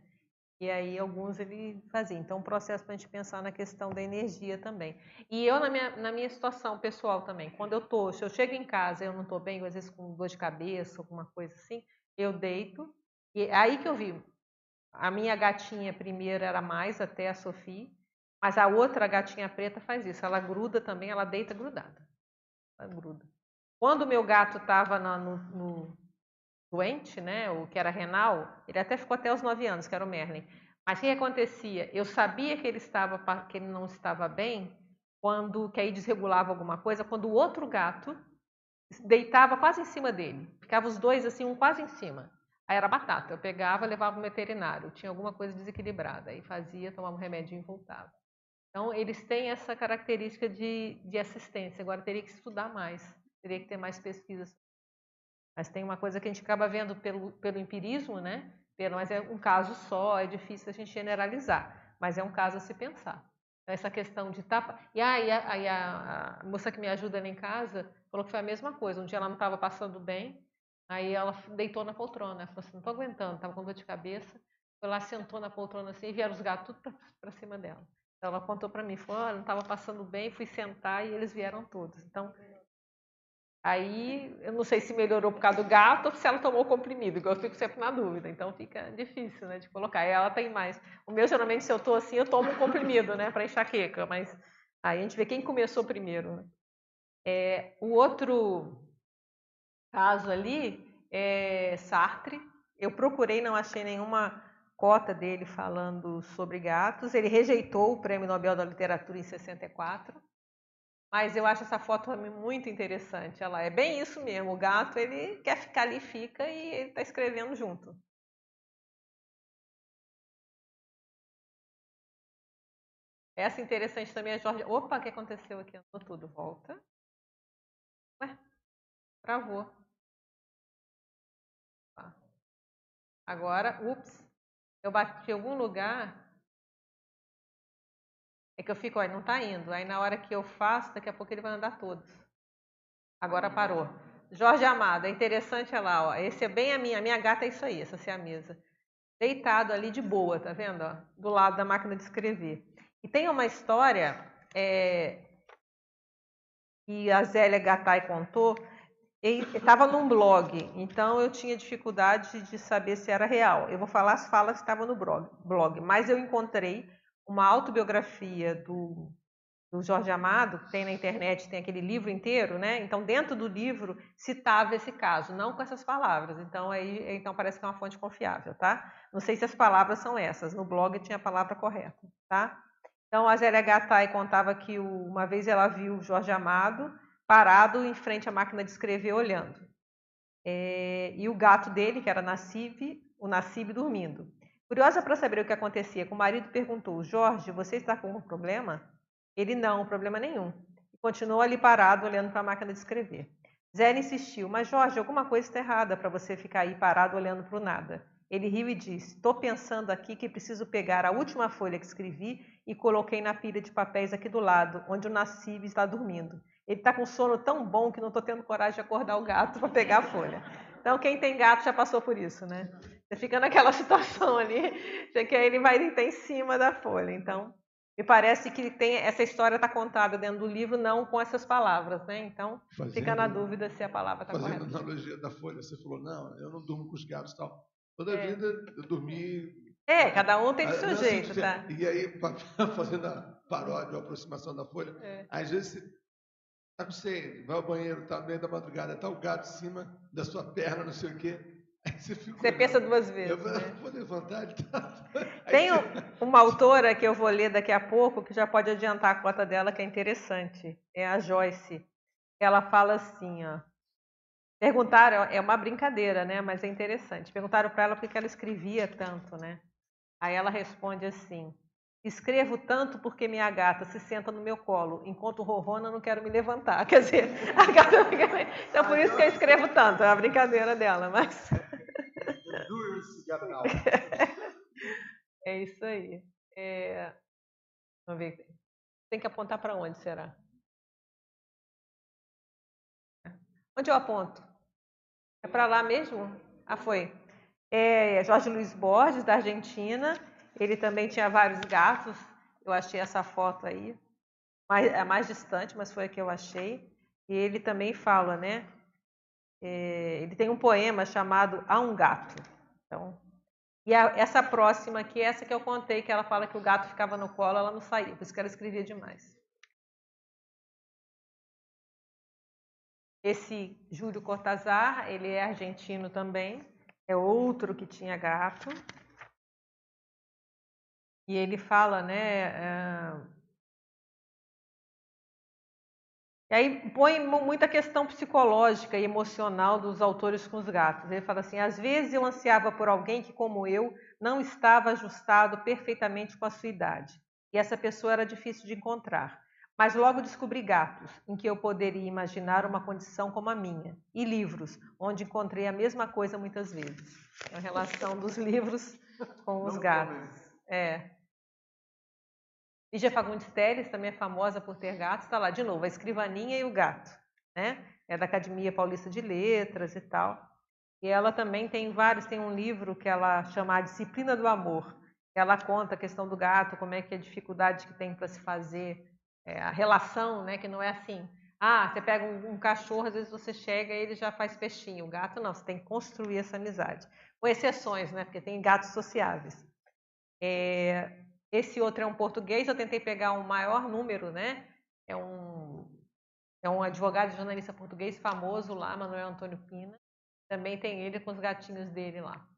E aí alguns ele fazia. Então, um processo para a gente pensar na questão da energia também. E eu, na minha, na minha situação pessoal também, quando eu tô, se eu chego em casa e eu não estou bem, às vezes com dor de cabeça, alguma coisa assim, eu deito. E é aí que eu vi. A minha gatinha primeira era mais, até a Sofia, mas a outra gatinha preta faz isso. Ela gruda também, ela deita grudada. Ela gruda. Quando o meu gato estava no, no doente, né, o que era renal, ele até ficou até os nove anos, que era o Merlin. Mas o que acontecia? Eu sabia que ele estava que ele não estava bem quando que aí desregulava alguma coisa, quando o outro gato deitava quase em cima dele. Ficava os dois assim, um quase em cima. Aí era batata. Eu pegava, levava o veterinário. Tinha alguma coisa desequilibrada. Aí fazia, tomava um remédio e voltava. Então, eles têm essa característica de, de assistência. Agora, teria que estudar mais. Teria que ter mais pesquisas mas tem uma coisa que a gente acaba vendo pelo, pelo empirismo, né? Pelo, mas é um caso só, é difícil a gente generalizar, mas é um caso a se pensar. Então, essa questão de tapa. E aí, aí a, a, moça que me ajuda lá em casa falou que foi a mesma coisa. Um dia ela não estava passando bem, aí ela deitou na poltrona. Ela falou assim: não estou aguentando, estava com dor de cabeça. Foi lá, sentou na poltrona assim e vieram os gatos tudo para cima dela. Então ela contou para mim: falou, não estava passando bem, fui sentar e eles vieram todos. Então Aí, eu não sei se melhorou por causa do gato ou se ela tomou comprimido, igual eu fico sempre na dúvida. Então, fica difícil, né, de colocar. E ela tem mais. O meu, geralmente, se eu estou assim, eu tomo um comprimido, né, para enxaqueca. Mas aí a gente vê quem começou primeiro. Né? É, o outro caso ali é Sartre. Eu procurei, não achei nenhuma cota dele falando sobre gatos. Ele rejeitou o Prêmio Nobel da Literatura em 64. Mas eu acho essa foto muito interessante. Ela é bem isso mesmo. O gato ele quer ficar ali, fica e ele está escrevendo junto. Essa interessante também é Jorge. Opa, o que aconteceu aqui? Andou tudo. Volta. Ué, travou. Tá. Agora, ups, eu bati em algum lugar é que eu fico, olha, não está indo. Aí na hora que eu faço, daqui a pouco ele vai andar todos. Agora parou. Jorge Amado, é interessante olha lá, ó. Esse é bem a minha, a minha gata é isso aí, essa é a mesa. Deitado ali de boa, tá vendo? Ó? Do lado da máquina de escrever. E tem uma história é, que a Zélia Gattai contou. Estava num blog, então eu tinha dificuldade de saber se era real. Eu vou falar as falas que estavam no blog, blog, mas eu encontrei uma autobiografia do, do Jorge Amado, que tem na internet, tem aquele livro inteiro, né? Então, dentro do livro, citava esse caso, não com essas palavras. Então, aí então parece que é uma fonte confiável, tá? Não sei se as palavras são essas. No blog tinha a palavra correta, tá? Então, a Zélia Gattai contava que uma vez ela viu o Jorge Amado parado em frente à máquina de escrever, olhando. É, e o gato dele, que era Nassib, o Nassib dormindo. Curiosa para saber o que acontecia, o marido perguntou: Jorge, você está com algum problema? Ele não, problema nenhum. E continuou ali parado, olhando para a máquina de escrever. Zé insistiu: Mas Jorge, alguma coisa está errada para você ficar aí parado olhando para o nada. Ele riu e disse: Estou pensando aqui que preciso pegar a última folha que escrevi e coloquei na pilha de papéis aqui do lado, onde o Nassib está dormindo. Ele está com sono tão bom que não estou tendo coragem de acordar o gato para pegar a folha. Então, quem tem gato já passou por isso, né? Você fica naquela situação ali, você quer ele vai estar em cima da folha. Então, me parece que tem essa história está contada dentro do livro, não com essas palavras, né? Então, fazendo, fica na dúvida se a palavra está correta. Fazendo analogia da folha, você falou, não, eu não durmo com os gatos e tal. Toda é. vida eu dormi... É, cada um tem do seu jeito, tá? E aí, fazendo a paródia, a aproximação da folha, é. às vezes tá com você vai ao banheiro, tá no meio da madrugada, tá o gato em cima da sua perna, não sei o quê. Você, você pensa duas vezes. Eu né? vou levantar. Ele tá... Tem uma autora que eu vou ler daqui a pouco, que já pode adiantar a cota dela, que é interessante. É a Joyce. Ela fala assim, ó. Perguntaram, é uma brincadeira, né? Mas é interessante. Perguntaram para ela por que ela escrevia tanto, né? Aí ela responde assim: Escrevo tanto porque minha gata se senta no meu colo, enquanto ronrona não quero me levantar. Quer dizer, a gata fica... Então por isso que eu escrevo tanto, é uma brincadeira dela, mas. é isso aí. É... Vamos ver. Tem que apontar para onde será? Onde eu aponto? É para lá mesmo? Ah, foi. É Jorge Luiz Borges, da Argentina. Ele também tinha vários gatos. Eu achei essa foto aí. Mais, é mais distante, mas foi a que eu achei. E ele também fala, né? É, ele tem um poema chamado A um Gato. Então, e a, essa próxima aqui, essa que eu contei, que ela fala que o gato ficava no colo, ela não saía, por isso que ela escrevia demais. Esse Júlio Cortazar, ele é argentino também, é outro que tinha gato. E ele fala, né? Uh... E aí põe muita questão psicológica e emocional dos autores com os gatos. Ele fala assim: às vezes eu ansiava por alguém que, como eu, não estava ajustado perfeitamente com a sua idade. E essa pessoa era difícil de encontrar. Mas logo descobri gatos, em que eu poderia imaginar uma condição como a minha, e livros, onde encontrei a mesma coisa muitas vezes. A relação dos livros com os Não gatos. É. Lígia Fagundes Teles também é famosa por ter gatos, está lá de novo, a escrivaninha e o gato, né? É da Academia Paulista de Letras e tal. E ela também tem vários, tem um livro que ela chama A Disciplina do Amor. Ela conta a questão do gato, como é que é a dificuldade que tem para se fazer é, a relação, né? Que não é assim. Ah, você pega um, um, cachorro, às vezes você chega e ele já faz peixinho. O gato não, você tem que construir essa amizade. Com exceções, né? Porque tem gatos sociáveis. É, esse outro é um português, eu tentei pegar um maior número, né? É um, é um advogado e jornalista português famoso lá, Manuel Antônio Pina. Também tem ele com os gatinhos dele lá.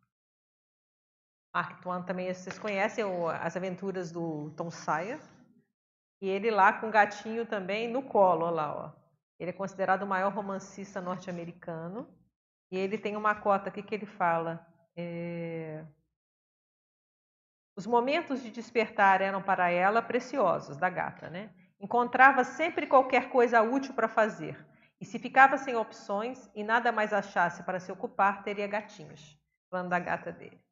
Mark Twain também, vocês conhecem as aventuras do Tom Sawyer. E ele lá com o gatinho também no colo, olha lá, ó. Ele é considerado o maior romancista norte-americano. E ele tem uma cota aqui que ele fala. É... Os momentos de despertar eram para ela preciosos, da gata, né? Encontrava sempre qualquer coisa útil para fazer. E se ficava sem opções e nada mais achasse para se ocupar, teria gatinhos. Falando da gata dele.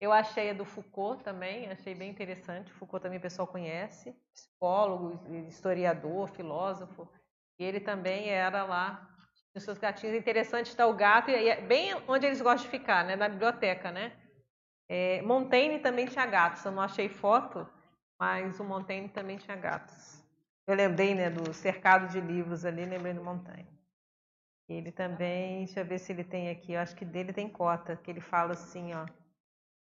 Eu achei a do Foucault também, achei bem interessante. Foucault também o pessoal conhece, psicólogo, historiador, filósofo. E ele também era lá, os seus gatinhos. Interessante está o gato, e é bem onde eles gostam de ficar, né? na biblioteca. Né? É, Montaigne também tinha gatos, eu não achei foto, mas o Montaigne também tinha gatos. Eu lembrei né, do cercado de livros ali, lembrei do Montaigne. Ele também, deixa eu ver se ele tem aqui, eu acho que dele tem cota, que ele fala assim, ó.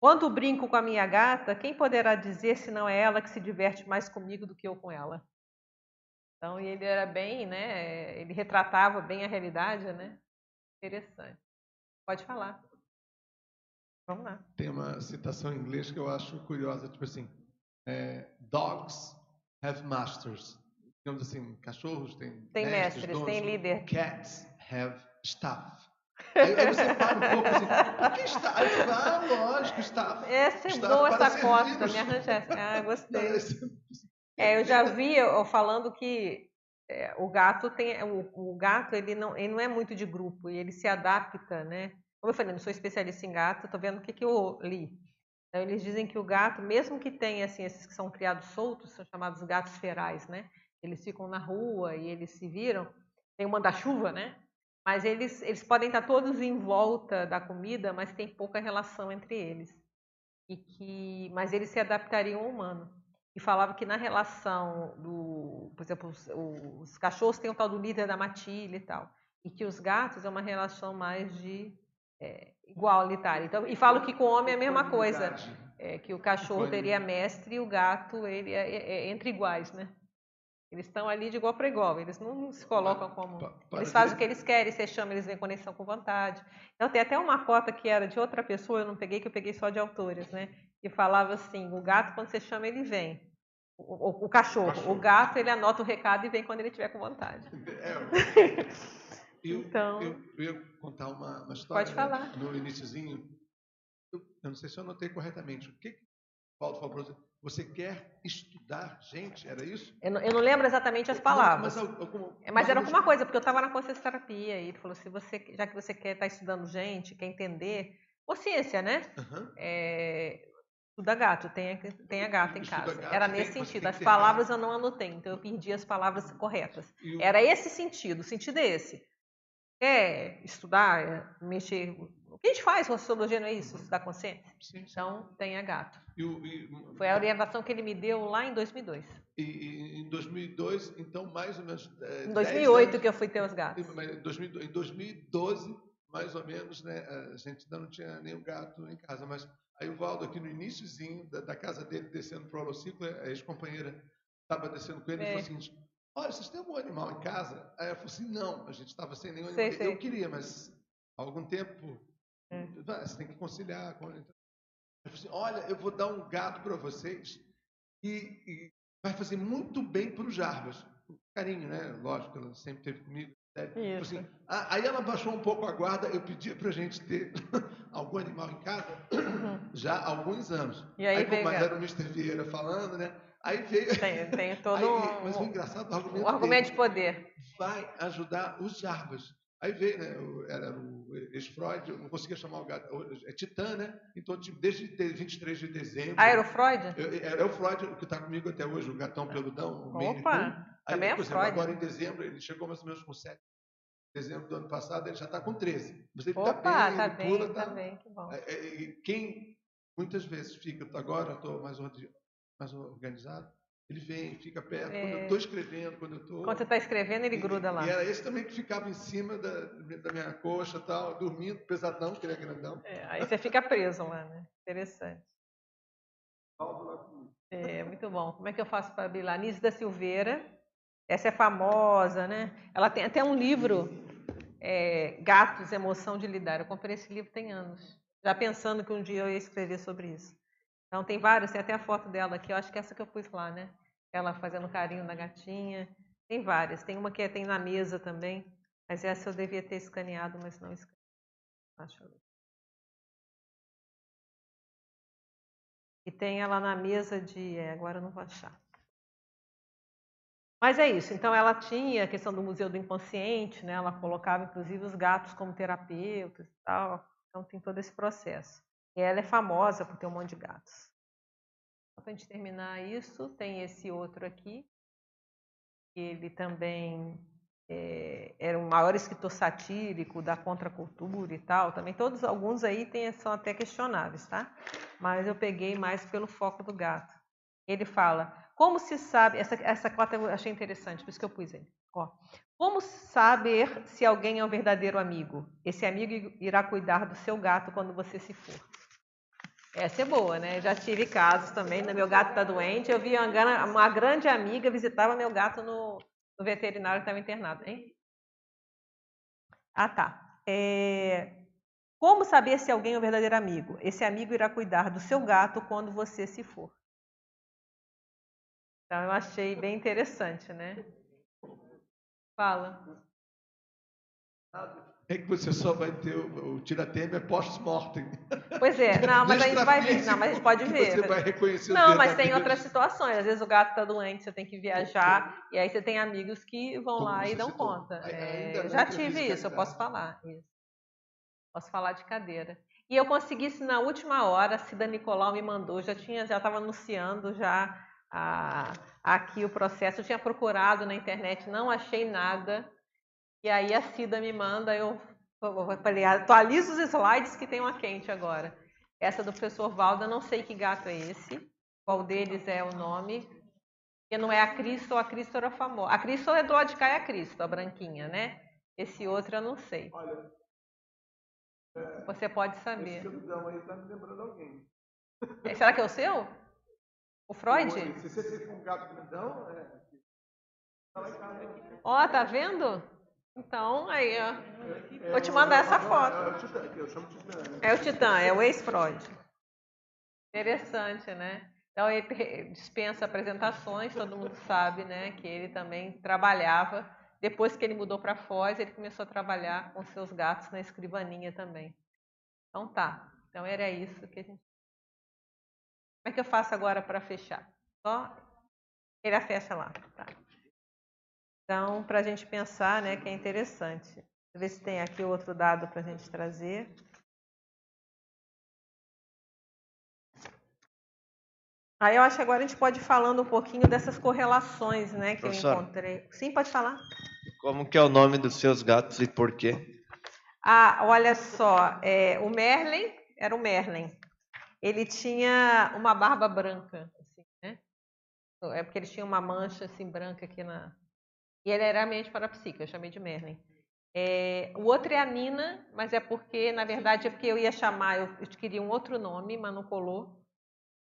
Quando brinco com a minha gata, quem poderá dizer se não é ela que se diverte mais comigo do que eu com ela? Então, ele era bem, né? Ele retratava bem a realidade, né? Interessante. Pode falar. Vamos lá. Tem uma citação em inglês que eu acho curiosa, tipo assim, é, dogs have masters. Digamos assim, cachorros têm tem mestres, mestres tem líder. Cats have staff. Aí, aí você para um pouco assim, por que está? Aí você fala, ah, lógico, está. Essa é boa essa costa, me arranjasse. Ah, gostei. É, eu já vi eu falando que é, o gato tem. O, o, gato ele não, ele não é muito de grupo e ele se adapta, né? Como eu falei, não sou especialista em gato, estou vendo o que, que eu li. Então, eles dizem que o gato, mesmo que tenha assim, esses que são criados soltos, são chamados gatos ferais, né? Eles ficam na rua e eles se viram. Tem o manda-chuva, né? Mas eles, eles podem estar todos em volta da comida, mas tem pouca relação entre eles. E que, mas eles se adaptariam ao humano. E falava que na relação do, por exemplo, os, os cachorros têm o tal do líder da matilha e tal, e que os gatos é uma relação mais de é, igualitária. Então, e falo que com o homem é a mesma coisa, é, que o cachorro teria mestre e o gato ele é, é, é entre iguais, né? Eles estão ali de igual para igual, eles não se colocam como. Eles fazem o que eles querem, você chama, eles vêm conexão com vontade. Então, tem até uma cota que era de outra pessoa, eu não peguei, que eu peguei só de autores, né? Que falava assim: o gato, quando você chama, ele vem. O, o, o cachorro. cachorro. O gato, ele anota o recado e vem quando ele tiver com vontade. É. Eu, então, eu, eu ia contar uma, uma história. Pode falar. Né, no iníciozinho. Eu, eu, não sei se eu anotei corretamente. O que, que Paulo falou para você? Você quer estudar gente? Era isso? Eu não, eu não lembro exatamente as palavras. Mas, algum, é, mas era alguma coisa, porque eu estava na consciência terapia e ele falou: se você, já que você quer estar tá estudando gente, quer entender, ou ciência, né? Uhum. É, Estuda gato, tenha, tenha gato em casa. Gato, Era nesse tem, sentido. As palavras gato. eu não anotei, então eu perdi as palavras corretas. Era esse sentido, o sentido é esse. Quer estudar, é, mexer. O que a gente faz com a sociologia não é isso? Estudar consciência? Sim. Então, tenha gato. E, e, Foi a orientação que ele me deu lá em 2002. E, e em 2002, então, mais ou menos. É, em 2008 anos, que eu fui ter os gatos. Em 2012, mais ou menos, né, a gente ainda não tinha nenhum gato em casa, mas Aí o Valdo, aqui no iníciozinho da, da casa dele, descendo para o holociclo, a ex-companheira estava descendo com ele é. e falou assim, olha, vocês têm algum animal em casa? Aí ela falou assim, não, a gente estava sem nenhum sei, animal. Sei. Eu queria, mas há algum tempo é. você tem que conciliar. Com... Ele falou assim, olha, eu vou dar um gato para vocês e, e, vai fazer muito bem para o Jarbas. Carinho, né? Lógico, ela sempre teve comigo. É, assim, aí ela baixou um pouco a guarda, eu pedi para a gente ter algum animal em casa uhum. já há alguns anos. E aí, aí mas era o Mr. Vieira falando, né? Aí veio. Tem, tem todo aí, Mas o engraçado o argumento. O argumento de poder. Vai ajudar os Jarbas. Aí veio, né? Era o ex-Freud, eu não conseguia chamar o gato. É Titã, né? Então, tipo, desde 23 de dezembro. Ah, era o Freud? Era o Freud, que está comigo até hoje, o gatão peludão. O Opa! Aí, também é Freud. Agora em dezembro, ele chegou mais ou menos com 7. Em dezembro do ano passado, ele já está com 13. Mas ele está bem, tá bem, pula, tá, tá bem, que bom. É, é, quem muitas vezes fica, agora estou mais, mais organizado, ele vem, fica perto. É... Quando eu estou escrevendo, quando eu estou. Quando você está escrevendo, ele e, gruda lá. E era esse também que ficava em cima da, da minha coxa tal, dormindo, pesadão, que ele é grandão. É, aí você fica preso lá, né? Interessante. É, muito bom. Como é que eu faço para abrir lá? Nise da Silveira. Essa é famosa, né? Ela tem até um livro, é, Gatos, Emoção de Lidar. Eu comprei esse livro tem anos. Já pensando que um dia eu ia escrever sobre isso. Então tem vários, tem até a foto dela aqui, eu acho que é essa que eu pus lá, né? Ela fazendo carinho na gatinha. Tem várias, tem uma que é, tem na mesa também, mas essa eu devia ter escaneado, mas não escaneei. E tem ela na mesa de. É, agora eu não vou achar. Mas é isso. Então ela tinha a questão do Museu do Inconsciente, né? Ela colocava inclusive os gatos como terapeutas e tal. Então tem todo esse processo. E ela é famosa por ter um monte de gatos. Para a gente terminar isso, tem esse outro aqui. Ele também é, era o maior escritor satírico da contracultura e tal. Também todos, alguns aí tem, são até questionáveis, tá? Mas eu peguei mais pelo foco do gato. Ele fala, como se sabe, essa, essa cota eu achei interessante, por isso que eu pus ele. Ó, como saber se alguém é um verdadeiro amigo? Esse amigo irá cuidar do seu gato quando você se for. Essa é boa, né? Já tive casos também, né? meu gato está doente. Eu vi uma, uma, grande amiga visitava meu gato no, no veterinário que estava internado, hein? Ah, tá. É... Como saber se alguém é um verdadeiro amigo? Esse amigo irá cuidar do seu gato quando você se for. Então, eu achei bem interessante, né? Fala é que você só vai ter o, o tira-temer post-mortem. Pois é, não, mas a gente vai ver, não, mas a gente pode ver. Você vai reconhecer Não, mas tem outras situações. Às vezes o gato está doente, você tem que viajar, e aí você tem amigos que vão Como lá e dão citou. conta. É, já tive isso, eu posso falar. Isso. Posso falar de cadeira. E eu consegui isso na última hora, a Cida Nicolau me mandou, já tinha, já estava anunciando já a, aqui o processo, eu tinha procurado na internet, não achei nada. E aí a Cida me manda, eu falei, atualiza os slides que tem uma quente agora. Essa do professor Valda, não sei que gato é esse, qual deles é o nome, que não é a Cristo, a Cristo era famosa. A Cristo é do cá é a Cristo, a branquinha, né? Esse outro eu não sei. Olha, é, Você pode saber. Esse aí tá me lembrando alguém. É, será que é o seu? O Freud? Se você fez com um gato grandão, é. Tá Ó, oh, tá vendo? Então, aí, ó. Vou te mandar essa foto. É o Titã, eu chamo Titã. Né? É o Titã, é o ex-Freud. Interessante, né? Então, ele dispensa apresentações, todo mundo sabe, né? Que ele também trabalhava Depois que ele mudou para Foz, ele começou a trabalhar com seus gatos na escrivaninha também. Então tá. Então era isso que a gente. Como é que eu faço agora para fechar? Só ele a fecha lá. Tá. Então, para a gente pensar, né, que é interessante. Deixa eu ver se tem aqui outro dado para a gente trazer. Aí eu acho que agora a gente pode ir falando um pouquinho dessas correlações, né, que eu encontrei. Sim, pode falar. Como que é o nome dos seus gatos e por quê? Ah, olha só, é, o Merlin era o Merlin. Ele tinha uma barba branca, assim, né? É porque ele tinha uma mancha assim branca aqui na. E ele era mente parapsíquico, eu chamei de Merlin. É, o outro é a Nina, mas é porque, na verdade, é porque eu ia chamar, eu, eu queria um outro nome, mas não colou.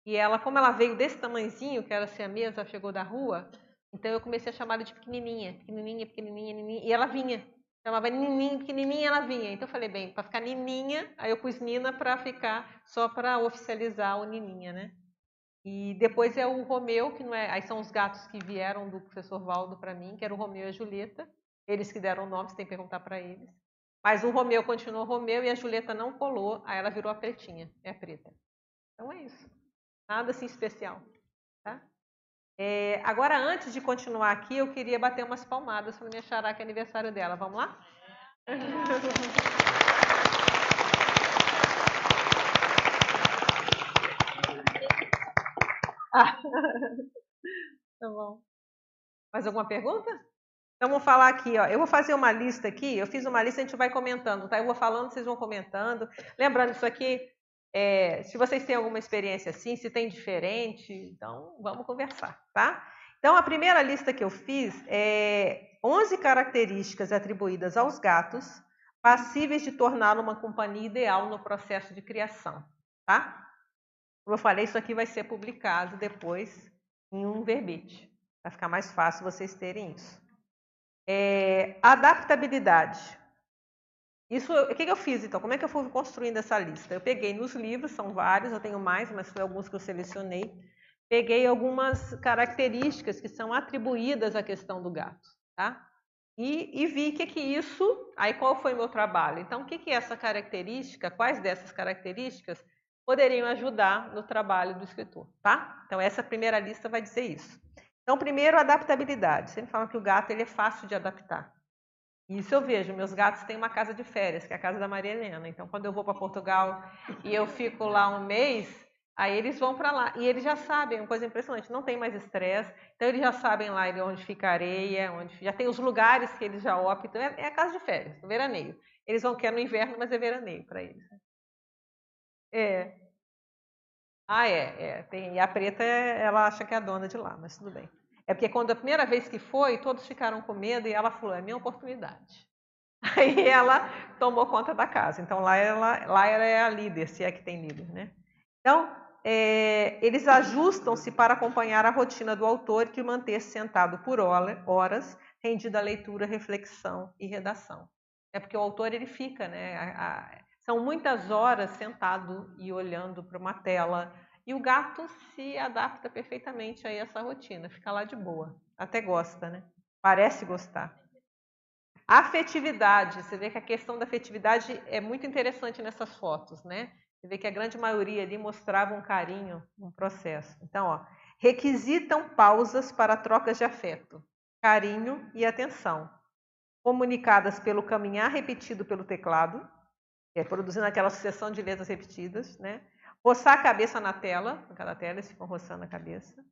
E ela, como ela veio desse tamanhozinho, que era assim a mesa, chegou da rua, então eu comecei a chamar ela de pequenininha, pequenininha, pequenininha, pequenininha, e ela vinha. Chamava Nininha, pequenininha, ela vinha. Então eu falei, bem, para ficar Nininha, aí eu pus Nina para ficar, só para oficializar o Nininha, né? E depois é o Romeu, que não é. Aí são os gatos que vieram do professor Valdo para mim, que era o Romeu e a Julieta. Eles que deram o nome, você tem que perguntar para eles. Mas o Romeu continuou Romeu e a Julieta não colou, aí ela virou a pretinha, é a preta. Então é isso. Nada assim especial. Tá? É, agora, antes de continuar aqui, eu queria bater umas palmadas para minha xará, que é aniversário dela. Vamos lá? tá bom. Mais alguma pergunta? Então, vamos falar aqui, ó. Eu vou fazer uma lista aqui. Eu fiz uma lista, a gente vai comentando, tá? Eu vou falando, vocês vão comentando. Lembrando, isso aqui é, se vocês têm alguma experiência assim, se tem diferente, então vamos conversar, tá? Então, a primeira lista que eu fiz é 11 características atribuídas aos gatos passíveis de torná-lo uma companhia ideal no processo de criação, tá? Como eu falei, isso aqui vai ser publicado depois em um verbete, vai ficar mais fácil vocês terem isso. É, adaptabilidade. Isso, o que, eu fiz então? Como é que eu fui construindo essa lista? Eu peguei nos livros, são vários, eu tenho mais, mas foi alguns que eu selecionei. Peguei algumas características que são atribuídas à questão do gato, tá? E, e vi que que isso, aí qual foi o meu trabalho? Então, o que que é essa característica, quais dessas características poderiam ajudar no trabalho do escritor, tá? Então, essa primeira lista vai dizer isso. Então, primeiro, adaptabilidade. Sempre falam que o gato ele é fácil de adaptar. Isso eu vejo. Meus gatos têm uma casa de férias, que é a casa da Maria Helena. Então, quando eu vou para Portugal e eu fico lá um mês, aí eles vão para lá. E eles já sabem, uma coisa impressionante, não tem mais estresse. Então, eles já sabem lá onde fica areia, onde já tem os lugares que eles já optam. É, é a casa de férias, no veraneio. Eles vão querer no inverno, mas é veraneio para eles. É. Ah, é. é. Tem, e a preta, ela acha que é a dona de lá, mas tudo bem. É porque quando a primeira vez que foi, todos ficaram com medo e ela falou: é minha oportunidade. Aí ela tomou conta da casa. Então lá ela, lá ela é a líder, se é que tem líder, né? Então é, eles ajustam-se para acompanhar a rotina do autor que manter-se sentado por horas, rendido a leitura, reflexão e redação. É porque o autor ele fica, né? A, a, são muitas horas sentado e olhando para uma tela, e o gato se adapta perfeitamente a essa rotina, fica lá de boa. Até gosta, né? Parece gostar. Afetividade, você vê que a questão da afetividade é muito interessante nessas fotos, né? Você vê que a grande maioria ali mostrava um carinho no processo. Então, ó, requisitam pausas para trocas de afeto, carinho e atenção, comunicadas pelo caminhar repetido pelo teclado, é, produzindo aquela sucessão de letras repetidas, né? roçar a cabeça na tela, naquela tela eles ficam roçando a cabeça,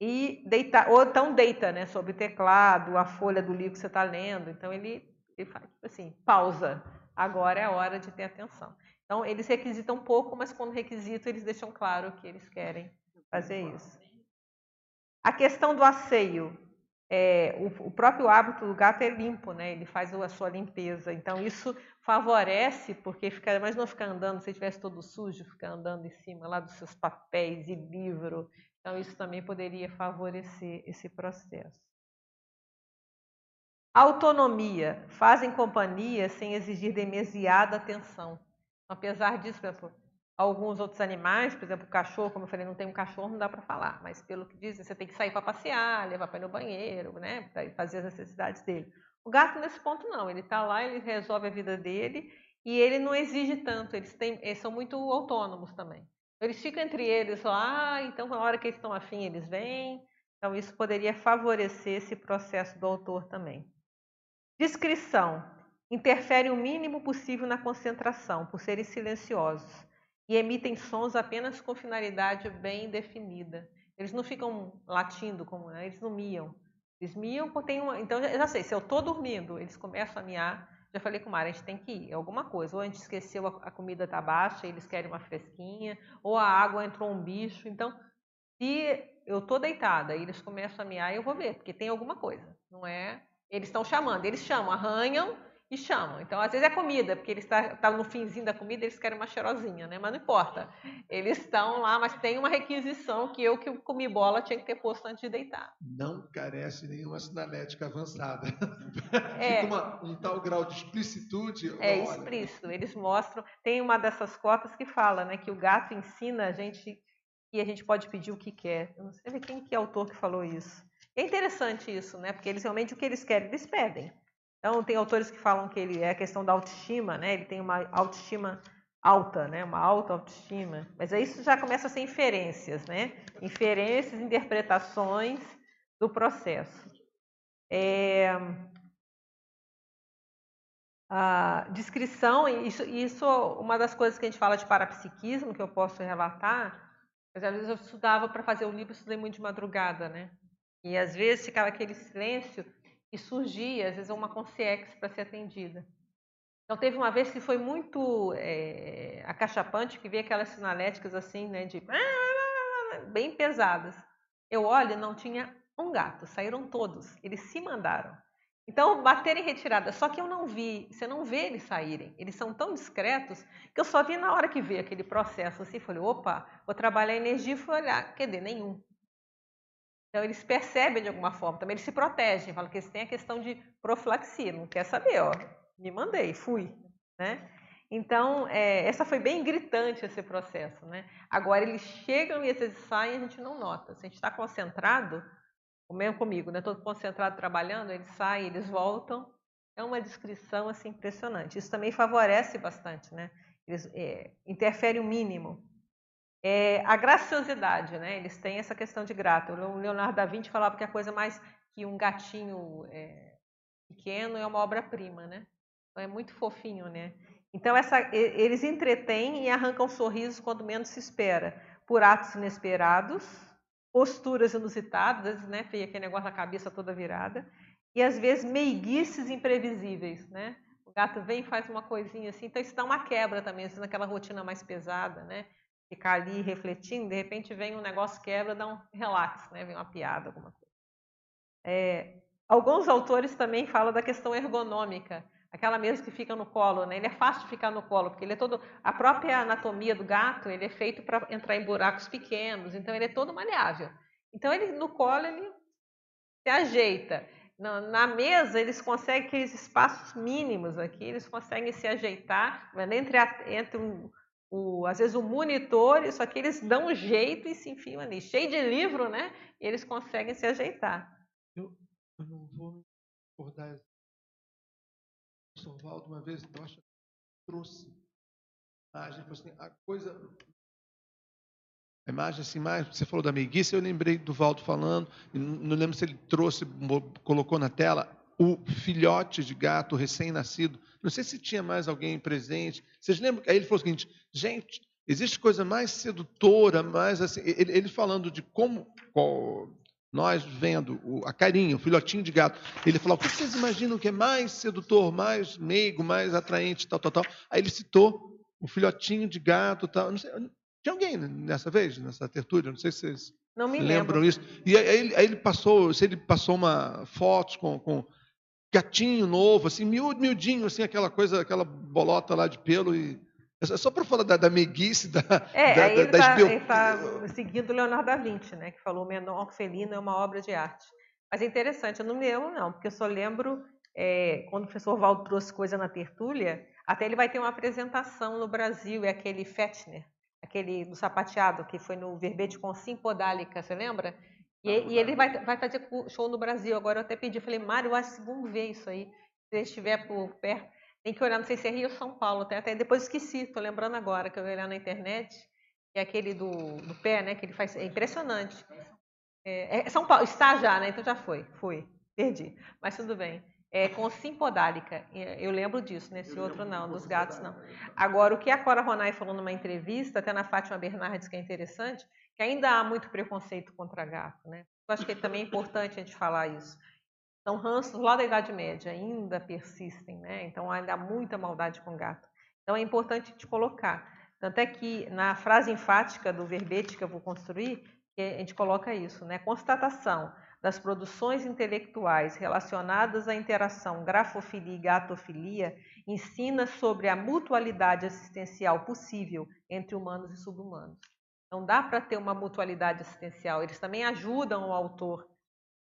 e deitar, ou então deita, né, sobre o teclado, a folha do livro que você está lendo, então ele, ele faz tipo assim, pausa, agora é a hora de ter atenção. Então eles requisitam um pouco, mas quando requisitam eles deixam claro que eles querem fazer isso. A questão do asseio, é, o, o, próprio hábito do gato é limpo, né? Ele faz a sua limpeza. Então isso favorece, porque fica, mas não ficar andando, se estivesse todo sujo, ficar andando em cima lá dos seus papéis e livro. Então isso também poderia favorecer esse processo. Autonomia, fazem companhia sem exigir demasiada atenção. Apesar disso, por exemplo, alguns outros animais, por exemplo, o cachorro, como eu falei, não tem um cachorro, não dá para falar, mas pelo que dizem, você tem que sair para passear, levar para ir no banheiro, né, fazer as necessidades dele. O gato, nesse ponto, não. Ele está lá, ele resolve a vida dele e ele não exige tanto. Eles, têm, eles são muito autônomos também. Eles ficam entre eles lá, então na hora que eles estão afim, eles vêm. Então, isso poderia favorecer esse processo do autor também. Descrição. Interfere o mínimo possível na concentração, por serem silenciosos, e emitem sons apenas com finalidade bem definida. Eles não ficam latindo, como né? eles não miam. Eles miam, tem uma. Então, eu já sei, se eu estou dormindo, eles começam a miar. Já falei com o Mara, a gente tem que ir, alguma coisa. Ou a gente esqueceu, a, comida está baixa, eles querem uma fresquinha, ou a água entrou um bicho. Então, se eu estou deitada e eles começam a miar, eu vou ver, porque tem alguma coisa. Não é. Eles estão chamando, eles chamam, arranham e chamam. Então, às vezes é comida, porque eles estão tá, tá no finzinho da comida, eles querem uma cheirosinha, né? Mas não importa. Eles estão lá, mas tem uma requisição que eu que comi bola tinha que ter posto antes de deitar. Não carece nenhuma sinalética avançada. É. Fica uma, um tal grau de explicitude. É olha. explícito. Eles mostram. Tem uma dessas cotas que fala, né, que o gato ensina a gente que a gente pode pedir o que quer. Eu não sei quem que é o autor que falou isso. É interessante isso, né? Porque eles realmente o que eles querem, eles pedem. Então, tem autores que falam que ele é a questão da autoestima, né? Ele tem uma autoestima alta, né? Uma alta autoestima. Mas aí isso já começa a ser inferências, né? Inferências, interpretações do processo. É... A descrição, isso, isso uma das coisas que a gente fala de parapsiquismo, que eu posso relatar, mas às vezes eu estudava para fazer o livro, estudei muito de madrugada, né? E às vezes ficava aquele silêncio e surgia, às vezes, uma concierge para ser atendida. Então, teve uma vez que foi muito é, acachapante, que veio aquelas sinaléticas assim, né, de bem pesadas. Eu olho, não tinha um gato, saíram todos, eles se mandaram. Então, bater em retirada, só que eu não vi, você não vê eles saírem, eles são tão discretos que eu só vi na hora que veio aquele processo assim, falei, opa, vou trabalhar energia e fui olhar, quer dizer, nenhum. Então, eles percebem de alguma forma, também eles se protegem, falam que eles têm a questão de profilaxia, não quer saber, ó, me mandei, fui, né? Então, é, essa foi bem gritante esse processo, né? Agora, eles chegam e às vezes saem e a gente não nota. Se a gente está concentrado, o mesmo comigo, né? Estou concentrado trabalhando, eles saem, eles voltam. É uma descrição assim impressionante. Isso também favorece bastante, né? Eles é, interfere o mínimo é, a graciosidade, né? Eles têm essa questão de grato. O Leonardo da Vinci falava que a coisa mais que um gatinho é, pequeno é uma obra-prima, né? Então é muito fofinho, né? Então essa, eles entretêm e arrancam sorrisos quando menos se espera, por atos inesperados, posturas inusitadas, né? Feia aquele negócio da cabeça toda virada, e às vezes meiguices imprevisíveis, né? O gato vem e faz uma coisinha assim, então isso dá uma quebra também, assim, naquela rotina mais pesada, né? Ficar ali refletindo, de repente vem um negócio quebra, dá um relax, né? Vem uma piada, alguma coisa. É, alguns autores também falam da questão ergonômica, aquela mesa que fica no colo, né? Ele é fácil de ficar no colo, porque ele é todo a própria anatomia do gato, ele é feito para entrar em buracos pequenos, então ele é todo maleável. Então ele no colo ele se ajeita. Na, na mesa eles conseguem aqueles espaços mínimos aqui, eles conseguem se ajeitar entre, a, entre um, o, às vezes o monitor, só que eles dão um jeito e se enfiam ali. Cheio de livro, né? E eles conseguem se ajeitar. Eu, eu não vou me recordar. O Sorvaldo, uma vez, que trouxe a imagem, assim, a coisa. A imagem assim, mais, você falou da meiguice, eu lembrei do Valdo falando, não lembro se ele trouxe, colocou na tela, o filhote de gato recém-nascido. Não sei se tinha mais alguém presente. Vocês lembram? Aí ele falou o seguinte: gente, existe coisa mais sedutora, mais assim. Ele, ele falando de como qual, nós vendo o, a carinha, o filhotinho de gato. Ele falou: o que vocês imaginam que é mais sedutor, mais meigo, mais atraente, tal, tal, tal. Aí ele citou o filhotinho de gato, tal. Não sei, tinha alguém nessa vez, nessa tertúlia? Não sei se vocês não me lembram lembro. isso. E aí, aí, ele passou, se ele passou uma fotos com, com gatinho novo, assim, miúdo, miudinho, assim, aquela coisa, aquela bolota lá de pelo e é só para falar da, da meiguice, da, é, da, aí ele está tá seguindo Leonardo da Vinci, né, que falou menor felino é uma obra de arte. Mas é interessante, eu não me lembro não, porque eu só lembro é, quando o professor Valdo trouxe coisa na tertúlia, até ele vai ter uma apresentação no Brasil, é aquele Fetner, aquele do sapateado, que foi no verbete com Simpodálica, você lembra? E, e, ele vai, vai fazer show no Brasil. Agora eu até pedi, falei, Mário, acho que vamos ver isso aí. Se ele estiver por perto, tem que olhar, não sei se é Rio ou São Paulo. Até, até depois esqueci, estou lembrando agora que eu ia olhar na internet, que é aquele do, do pé, né? Que ele faz. É impressionante. É, é São Paulo, está já, né? Então já foi, fui, perdi. Mas tudo bem. É, com simpodálica, eu lembro disso, nesse outro não, dos gatos não. Agora, o que a Cora Ronay falou numa entrevista, até na Fátima Bernardes, que é interessante, que ainda há muito preconceito contra gato, né? Eu acho que também é importante a gente falar isso. Então, ranços lá da Idade Média ainda persistem, né? Então, ainda há muita maldade com gato. Então, é importante gente colocar. Tanto é que na frase enfática do verbete que eu vou construir, a gente coloca isso, né? Constatação das produções intelectuais relacionadas à interação grafofilia e gatofilia ensina sobre a mutualidade assistencial possível entre humanos e subhumanos. Então dá para ter uma mutualidade assistencial. Eles também ajudam o autor,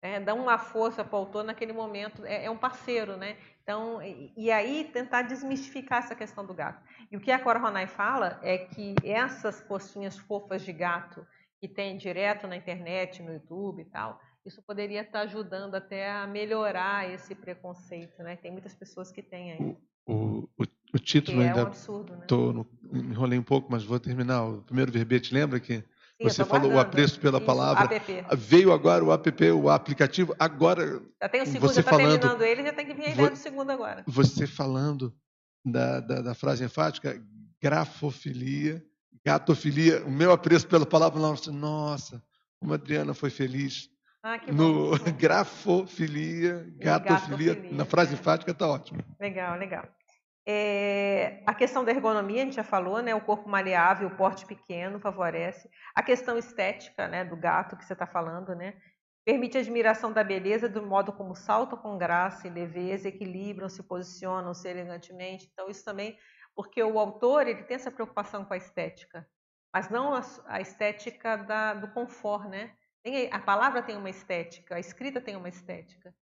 né? dão uma força para o autor naquele momento. É, é, um parceiro, né? Então e, e, aí tentar desmistificar essa questão do gato. E o que a Cora Ronay fala é que essas postinhas fofas de gato que tem direto na internet, no YouTube e tal, isso poderia estar ajudando até a melhorar esse preconceito, né? Tem muitas pessoas que têm aí. O, o, o título que ainda. É um absurdo, né? Tô no, enrolei um pouco, mas vou terminar. O primeiro verbete, lembra que Sim, você falou o apreço pela Isso, palavra. App. Veio agora o app, o aplicativo. Agora. Já tem o segundo, você já está terminando ele, já tem que vir a ideia do segundo agora. Você falando da, da, da frase enfática, grafofilia, gatofilia, o meu apreço pela palavra, nossa, como a Adriana foi feliz ah, que no grafofilia, gatofilia, gatofilia, na frase enfática está ótimo. Legal, legal. É, a questão da ergonomia, a gente já falou, né? O corpo maleável, o porte pequeno favorece. A questão estética, né? Do gato que você está falando, né? Permite a admiração da beleza do modo como saltam com graça e leveza, equilibram, se posicionam, se elegantemente. Então isso também, porque o autor ele tem essa preocupação com a estética, mas não a, a estética da, do conforto, né? A palavra tem uma estética, a escrita tem uma estética.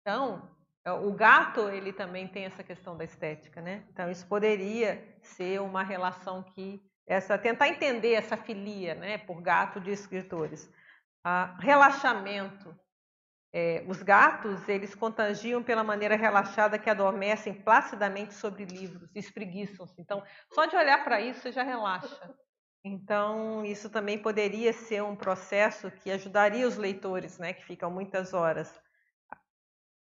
Então, o gato ele também tem essa questão da estética, né? Então isso poderia ser uma relação que essa tentar entender essa filia, né, por gato de escritores. Ah, relaxamento. É, os gatos eles contagiam pela maneira relaxada que adormecem placidamente sobre livros, espreguiçam-se. Então, só de olhar para isso você já relaxa. Então, isso também poderia ser um processo que ajudaria os leitores, né, que ficam muitas horas.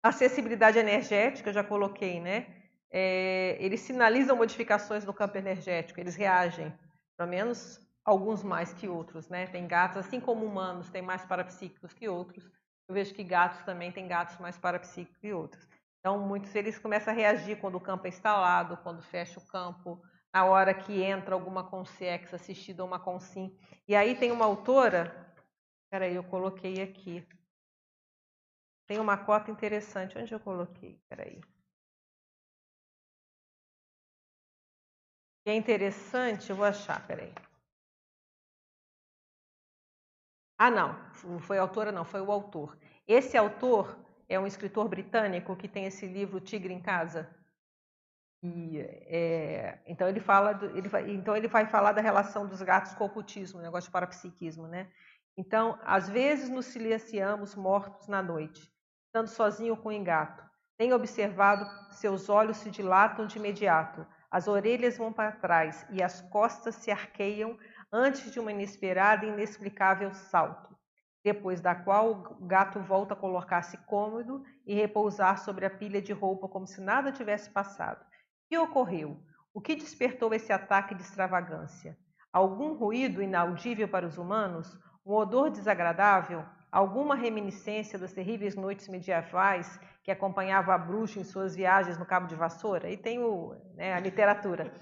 Acessibilidade energética, já coloquei, né? É, eles sinalizam modificações no campo energético, eles reagem, pelo menos alguns mais que outros, né? Tem gatos, assim como humanos, tem mais parapsíquicos que outros. Eu vejo que gatos também têm gatos mais parapsíquicos que outros. Então, muitos eles começam a reagir quando o campo é instalado, quando fecha o campo, na hora que entra alguma consex assistida a uma consim. E aí tem uma autora, peraí, eu coloquei aqui. Tem uma cota interessante. Onde eu coloquei? Peraí. É interessante, eu vou achar, peraí. Ah, não, foi a autora, não, foi o autor. Esse autor é um escritor britânico que tem esse livro Tigre em Casa. E, é, então ele fala, do, ele vai, então ele vai falar da relação dos gatos com o ocultismo, negócio de parapsiquismo, né? Então, às vezes nos silenciamos mortos na noite, estando sozinho com o engato. Tenho observado seus olhos se dilatam de imediato, as orelhas vão para trás e as costas se arqueiam antes de uma inesperada e inexplicável salto, depois da qual o gato volta a colocar-se cômodo e repousar sobre a pilha de roupa como se nada tivesse passado que ocorreu? O que despertou esse ataque de extravagância? Algum ruído inaudível para os humanos? Um odor desagradável? Alguma reminiscência das terríveis noites medievais que acompanhava a bruxa em suas viagens no Cabo de Vassoura? E tem o, né, a literatura.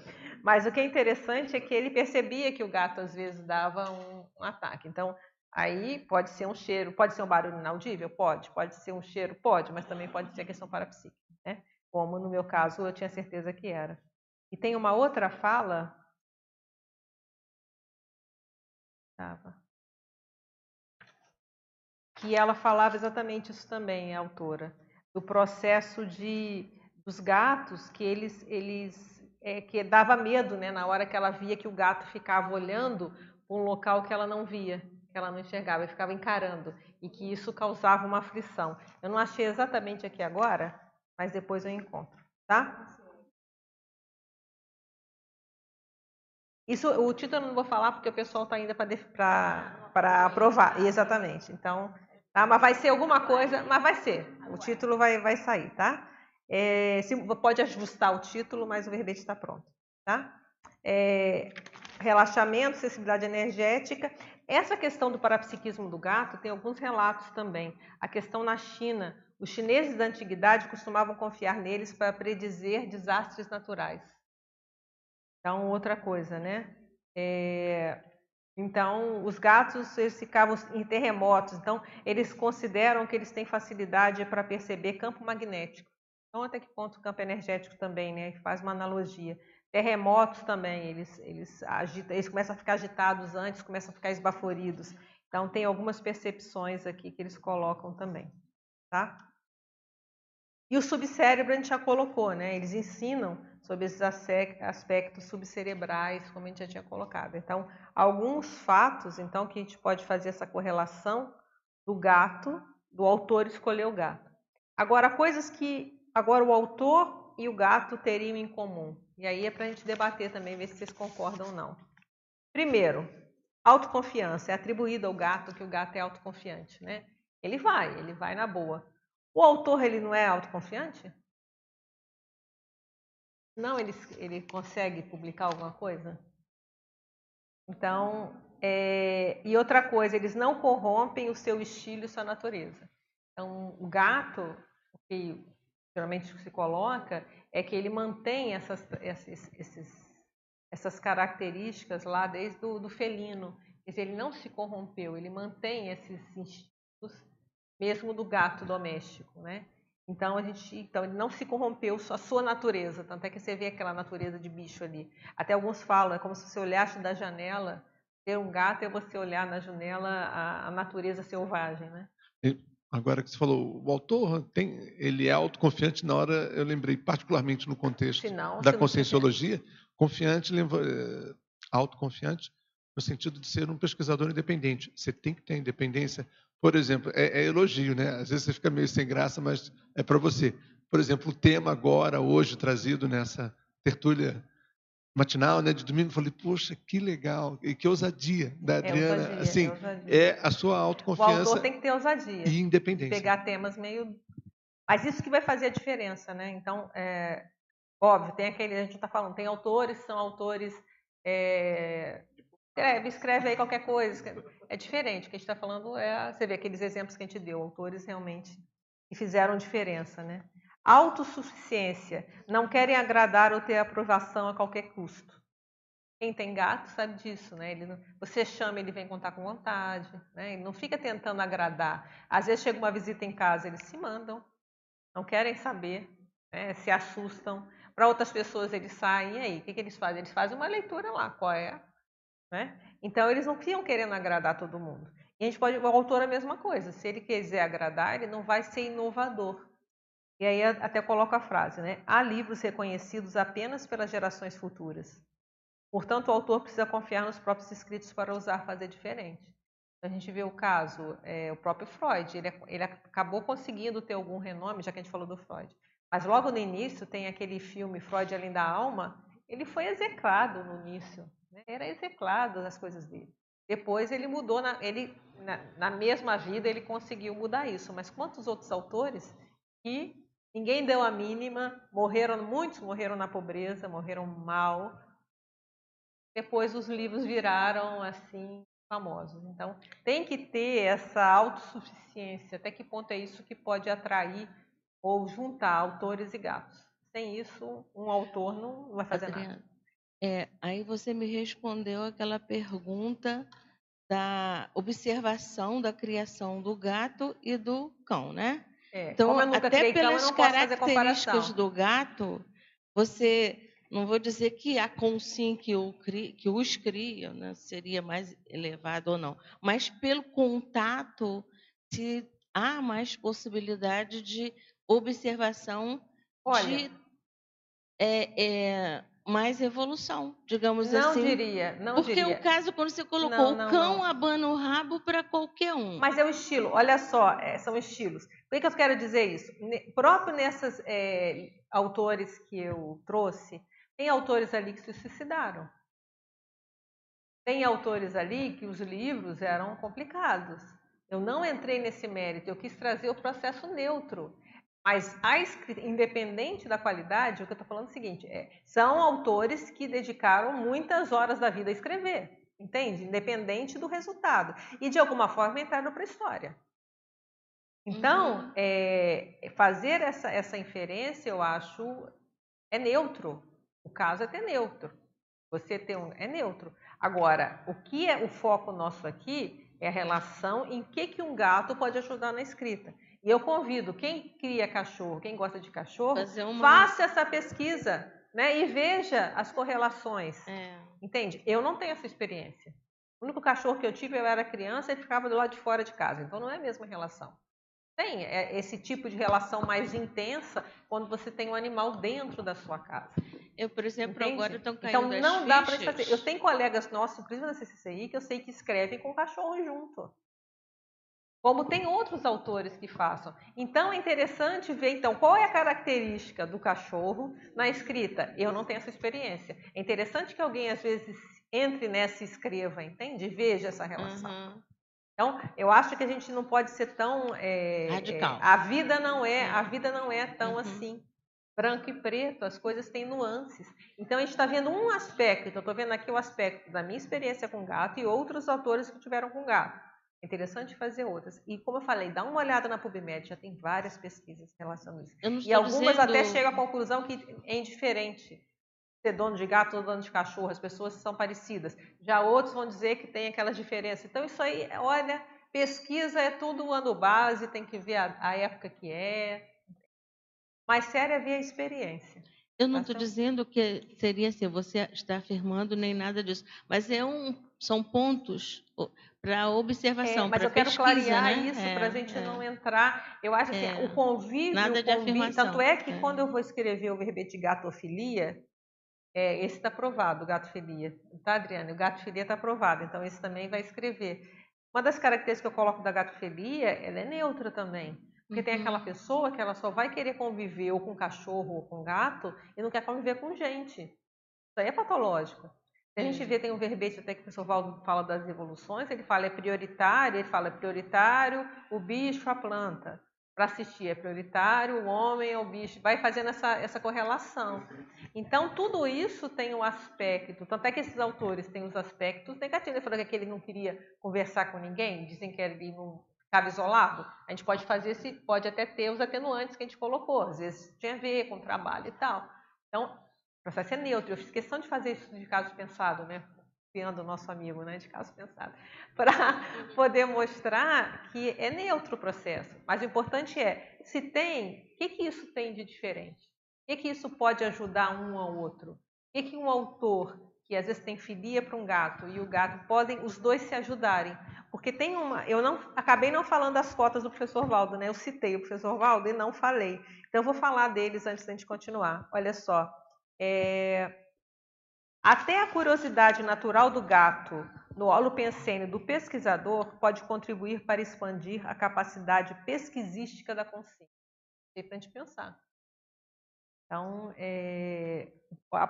Mas o que é interessante é que ele percebia que o gato às vezes dava um, um ataque. Então, aí pode ser um cheiro, pode ser um barulho inaudível? Pode. Pode ser um cheiro? Pode, mas também pode ser questão parapsíquica. Né? como no meu caso eu tinha certeza que era. E tem uma outra fala. Que ela falava exatamente isso também, a autora, do processo de dos gatos que eles eles é, que dava medo, né, na hora que ela via que o gato ficava olhando um local que ela não via, que ela não enxergava, e ficava encarando. e que isso causava uma aflição. Eu não achei exatamente aqui agora, mas depois eu encontro, tá? Isso, o título eu não vou falar porque o pessoal está ainda para aprovar. Exatamente. Então, tá? mas vai ser alguma coisa, mas vai ser. O título vai, vai sair, tá? É, se, pode ajustar o título, mas o verbete está pronto, tá? É, relaxamento, sensibilidade energética. Essa questão do parapsiquismo do gato tem alguns relatos também. A questão na China, os chineses da antiguidade costumavam confiar neles para predizer desastres naturais. Então, outra coisa, né? É, então, os gatos eles ficavam em terremotos, então eles consideram que eles têm facilidade para perceber campo magnético. Então, até que ponto o campo energético também, né? Faz uma analogia. Terremotos também, eles, eles, agitam, eles começam a ficar agitados antes, começam a ficar esbaforidos. Então, tem algumas percepções aqui que eles colocam também, tá? E o subcérebro a gente já colocou, né? Eles ensinam sobre esses aspectos subcerebrais, como a gente já tinha colocado. Então, alguns fatos, então, que a gente pode fazer essa correlação do gato, do autor escolher o gato. Agora, coisas que agora o autor e o gato teriam em comum. E aí é para a gente debater também, ver se vocês concordam ou não. Primeiro, autoconfiança. É atribuído ao gato que o gato é autoconfiante, né? Ele vai, ele vai na boa. O autor, ele não é autoconfiante? Não, ele, ele consegue publicar alguma coisa? Então, é, e outra coisa, eles não corrompem o seu estilo e sua natureza. Então, o gato, o que geralmente se coloca, é que ele mantém essas, esses, esses, essas características lá desde do felino. Ele não se corrompeu, ele mantém esses instintos mesmo do gato doméstico, né? Então a gente, então ele não se corrompeu a sua natureza, tanto é que você vê aquela natureza de bicho ali. Até alguns falam, é como se você olhasse da janela, ter um gato é você olhar na janela a, a natureza selvagem, né? Agora que você falou, o autor tem, ele é autoconfiante na hora, eu lembrei particularmente no contexto da conscienciologia, confiante, eh, autoconfiante no sentido de ser um pesquisador independente. Você tem que ter independência por exemplo, é, é, elogio, né? Às vezes você fica meio sem graça, mas é para você. Por exemplo, o tema agora, hoje, trazido nessa tertúlia matinal, né, de domingo, eu falei, poxa, que legal, e que ousadia da é Adriana. É ousadia, assim, é, ousadia. é a sua autoconfiança. O autor tem que ter ousadia. E independência. Pegar temas meio. Mas isso que vai fazer a diferença, né? Então, é... óbvio, tem aquele, a gente está falando, tem autores, são autores. É... Escreve, escreve aí qualquer coisa. É diferente. O que a gente está falando é. Você vê aqueles exemplos que a gente deu, autores realmente que fizeram diferença, né? Autossuficiência. Não querem agradar ou ter aprovação a qualquer custo. Quem tem gato sabe disso, né? Ele não, você chama, ele vem contar com vontade, né? Ele não fica tentando agradar. Às vezes chega uma visita em casa, eles se mandam, não querem saber, né? se assustam. Para outras pessoas eles saem, e aí? O que, que eles fazem? Eles fazem uma leitura lá, qual é né? Então, eles não ficam querendo agradar todo mundo. E a gente pode, o autor é a mesma coisa. Se ele quiser agradar, ele não vai ser inovador. E aí até coloco a frase, né? Há livros reconhecidos apenas pelas gerações futuras. Portanto, o autor precisa confiar nos próprios escritos para ousar fazer diferente. A gente vê o caso, é, o próprio Freud, ele, ele acabou conseguindo ter algum renome, já que a gente falou do Freud. Mas logo no início tem aquele filme Freud Além da Alma, ele foi execrado no início. Né? Era exemplar das coisas dele. Depois ele mudou, na, ele, na, na, mesma vida ele conseguiu mudar isso. Mas quantos outros autores que ninguém deu a mínima, morreram, muitos morreram na pobreza, morreram mal. Depois os livros viraram assim famosos. Então tem que ter essa autossuficiência. Até que ponto é isso que pode atrair ou juntar autores e gatos? Sem isso, um autor não vai fazer Adriana, nada. É, aí você me respondeu aquela pergunta da observação da criação do gato e do cão, né? É, então, até pelas cão, características do gato, você não vou dizer que a consciência que, o, que os cria né, seria mais elevado ou não, mas pelo contato se há mais possibilidade de observação Olha, de é, é, mais evolução, digamos não assim. Não diria, não Porque diria. o caso quando você colocou não, não, o cão abana o rabo para qualquer um. Mas é o estilo, olha só, é, são estilos. Por que eu quero dizer isso? Próprio nesses é, autores que eu trouxe, tem autores ali que se suicidaram. Tem autores ali que os livros eram complicados. Eu não entrei nesse mérito, eu quis trazer o processo neutro. Mas a escrita, independente da qualidade, o que eu estou falando é o seguinte: é, são autores que dedicaram muitas horas da vida a escrever, entende? Independente do resultado. E de alguma forma entraram para a história. Então, uhum. é, fazer essa, essa inferência, eu acho, é neutro. O caso é ter neutro. Você tem um. É neutro. Agora, o que é o foco nosso aqui é a relação em que, que um gato pode ajudar na escrita. E eu convido quem cria cachorro, quem gosta de cachorro, uma... faça essa pesquisa né, e veja as correlações. É. Entende? Eu não tenho essa experiência. O único cachorro que eu tive, eu era criança e ficava do lado de fora de casa. Então não é a mesma relação. Tem é esse tipo de relação mais intensa quando você tem um animal dentro da sua casa. Eu, por exemplo, Entende? agora estão caindo Então não dá para fazer. Eu tenho colegas nossos, inclusive na CCCI, que eu sei que escrevem com o cachorro junto como tem outros autores que façam. Então é interessante ver então qual é a característica do cachorro na escrita. Eu não tenho essa experiência. É interessante que alguém às vezes entre nessa e escreva, entende? Veja essa relação. Uhum. Então eu acho que a gente não pode ser tão é, radical. É, a vida não é a vida não é tão uhum. assim branco e preto. As coisas têm nuances. Então a gente está vendo um aspecto. Então estou vendo aqui o aspecto da minha experiência com gato e outros autores que tiveram com gato. É interessante fazer outras. E como eu falei, dá uma olhada na PubMed, já tem várias pesquisas relacionadas a isso. E algumas dizendo... até chegam à conclusão que é indiferente ser dono de gato ou dono de cachorro, as pessoas são parecidas. Já outros vão dizer que tem aquelas diferenças. Então, isso aí, olha, pesquisa é tudo ano base, tem que ver a, a época que é. Mas sério é ver a experiência. Eu não estou dizendo que seria assim, você está afirmando nem nada disso, mas é um, são pontos para observação, é, Mas eu quero pesquisa, clarear né? isso é, para a gente é. não entrar. Eu acho assim, é. o convívio, Nada o de afirmação. tanto é que é. quando eu vou escrever o verbete gatofilia, é, esse está aprovado, gatofilia, tá, Adriana? O gatofilia está aprovado, então esse também vai escrever. Uma das características que eu coloco da gatofilia, ela é neutra também. Porque uhum. tem aquela pessoa que ela só vai querer conviver ou com cachorro ou com gato e não quer conviver com gente. Isso aí é patológico. A gente vê, tem um verbete até que o professor Valdo fala das evoluções, ele fala é prioritário, ele fala é prioritário o bicho, a planta. Para assistir é prioritário o homem é o bicho, vai fazendo essa, essa correlação. Então, tudo isso tem um aspecto, tanto é que esses autores têm os aspectos negativos. Ele falou que ele não queria conversar com ninguém, dizem que ele não ficava isolado. A gente pode fazer, esse, pode até ter os atenuantes que a gente colocou, às vezes tinha a ver com trabalho e tal. Então, o processo é neutro. Eu questão de fazer isso de caso pensado, né? Copiando o nosso amigo, né? De caso pensado. Para poder mostrar que é neutro o processo. Mas o importante é, se tem, o que, que isso tem de diferente? O que, que isso pode ajudar um ao outro? O que, que um autor que às vezes tem filia para um gato e o gato podem os dois se ajudarem? Porque tem uma, eu não acabei não falando das cotas do professor Valdo, né? Eu citei o professor Valdo e não falei. Então eu vou falar deles antes da gente continuar. Olha só, é... Até a curiosidade natural do gato no holopensene do pesquisador pode contribuir para expandir a capacidade pesquisística da consciência. É para a gente pensar. Então, é...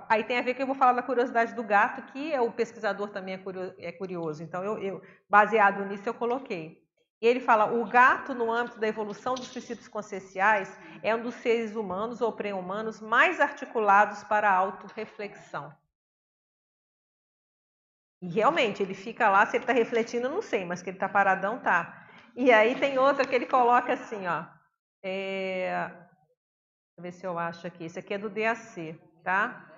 aí tem a ver que eu vou falar da curiosidade do gato, que é o pesquisador também é, é curioso. Então, eu, eu baseado nisso, eu coloquei. E ele fala: o gato, no âmbito da evolução dos princípios conscienciais, é um dos seres humanos ou pré-humanos mais articulados para a autorreflexão. E realmente, ele fica lá, se ele está refletindo, não sei, mas que ele está paradão, tá. E aí tem outra que ele coloca assim, ó. É... Deixa eu ver se eu acho aqui. Esse aqui é do DAC, tá?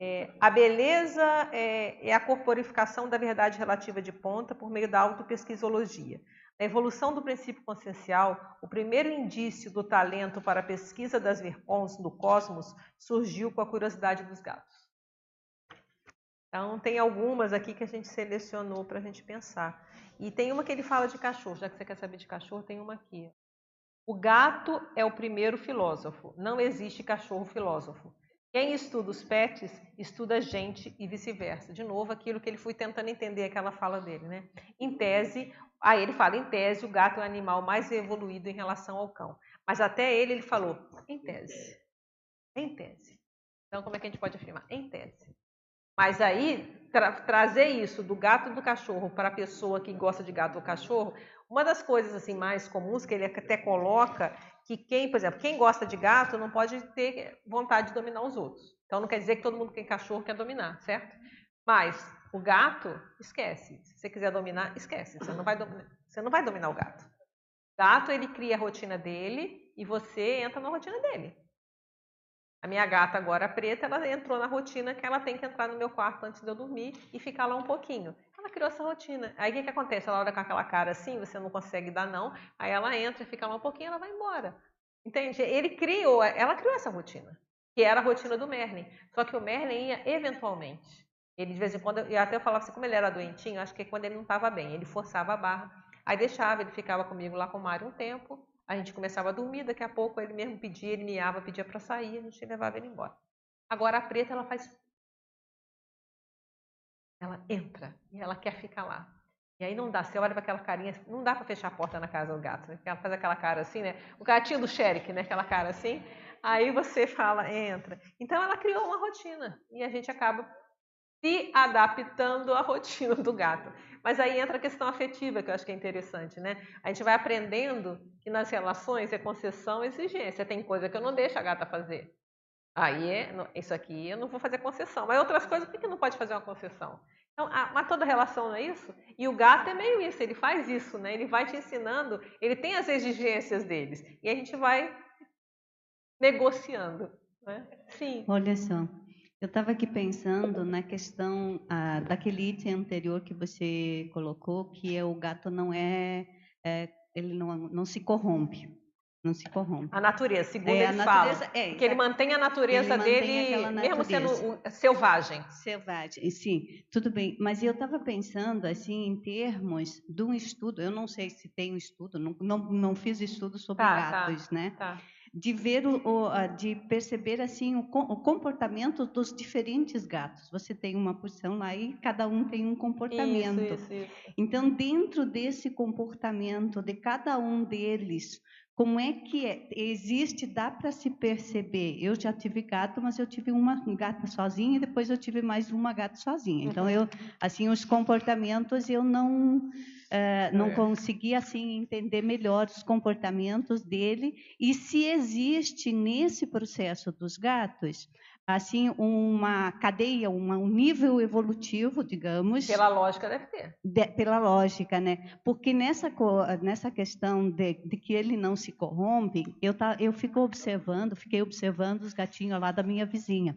É, a beleza é, é, a corporificação da verdade relativa de ponta por meio da autopesquisologia. Na evolução do princípio consciencial, o primeiro indício do talento para a pesquisa das verpons no cosmos surgiu com a curiosidade dos gatos. Então, tem algumas aqui que a gente selecionou para a gente pensar. E tem uma que ele fala de cachorro, já que você quer saber de cachorro, tem uma aqui. O gato é o primeiro filósofo. Não existe cachorro filósofo. Quem estuda os pets, estuda a gente e vice-versa. De novo, aquilo que ele foi tentando entender aquela fala dele, né? Em tese, aí ele fala, em tese, o gato é o animal mais evoluído em relação ao cão. Mas até ele, ele falou, em tese. Em tese. Então, como é que a gente pode afirmar? Em tese. Mas aí, tra trazer isso do gato e do cachorro para a pessoa que gosta de gato ou cachorro, uma das coisas assim mais comuns que ele até coloca que quem, por exemplo, quem gosta de gato não pode ter vontade de dominar os outros. Então não quer dizer que todo mundo que tem cachorro quer dominar, certo? Mas o gato, esquece. Se você quiser dominar, esquece. Você não vai dominar, você não vai dominar o gato. O gato ele cria a rotina dele e você entra na rotina dele. A minha gata agora preta, ela entrou na rotina que ela tem que entrar no meu quarto antes de eu dormir e ficar lá um pouquinho. Ela criou essa rotina. Aí o que, que acontece? Ela olha com aquela cara assim, você não consegue dar não, aí ela entra, fica lá um pouquinho, ela vai embora. Entende? Ele criou, ela criou essa rotina, que era a rotina do Merlin. Só que o Merlin ia eventualmente. Ele de vez em quando, eu até falava assim, como ele era doentinho, acho que é quando ele não estava bem, ele forçava a barra. Aí deixava, ele ficava comigo lá com o Mário um tempo, a gente começava a dormir, daqui a pouco ele mesmo pedia, ele miava, pedia para sair, a gente levava ele embora. Agora a preta, ela faz. Ela entra e ela quer ficar lá. E aí não dá, você olha para aquela carinha, não dá para fechar a porta na casa do gato, né? Ela faz aquela cara assim, né? O gatinho do Sherrick, né? Aquela cara assim. Aí você fala, entra. Então ela criou uma rotina e a gente acaba se adaptando à rotina do gato. Mas aí entra a questão afetiva, que eu acho que é interessante, né? A gente vai aprendendo que nas relações é concessão e exigência. Tem coisa que eu não deixo a gata fazer. Aí é, isso aqui eu não vou fazer concessão. Mas outras coisas, por que não pode fazer uma concessão? Então, mas toda relação não é isso? E o gato é meio isso, ele faz isso, né? Ele vai te ensinando, ele tem as exigências deles. E a gente vai negociando. Né? Sim. Olha só, eu estava aqui pensando na questão ah, daquele item anterior que você colocou, que é o gato não é, é ele não, não se corrompe. Não se corrompe. A natureza, segundo é, ele natureza, fala. É, que ele mantém a natureza dele, natureza. mesmo sendo selvagem. Selvagem, sim, tudo bem. Mas eu estava pensando, assim, em termos de um estudo, eu não sei se tem um estudo, não, não, não fiz estudo sobre tá, tá gatos, tá, né? Tá de ver o, de perceber assim o, comportamento dos diferentes gatos. Você tem uma porção lá e cada um tem um comportamento. Isso, isso, isso. Então, dentro desse comportamento de cada um deles, como é que é? existe, dá para se perceber. Eu já tive gato, mas eu tive uma gata sozinha e depois eu tive mais uma gata sozinha. Então eu, assim, os comportamentos eu não uh, não é. consegui assim entender melhor os comportamentos dele e se existe nesse processo dos gatos assim uma cadeia, uma, um nível evolutivo, digamos. Pela lógica deve ter. De, pela lógica, né? Porque nessa nessa questão de, de que ele não se corrompe, eu tá, eu fico observando, fiquei observando os gatinhos lá da minha vizinha.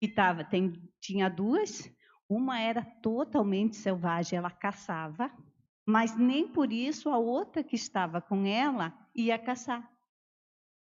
E tava, tem, tinha duas, uma era totalmente selvagem, ela caçava, mas nem por isso a outra que estava com ela ia caçar.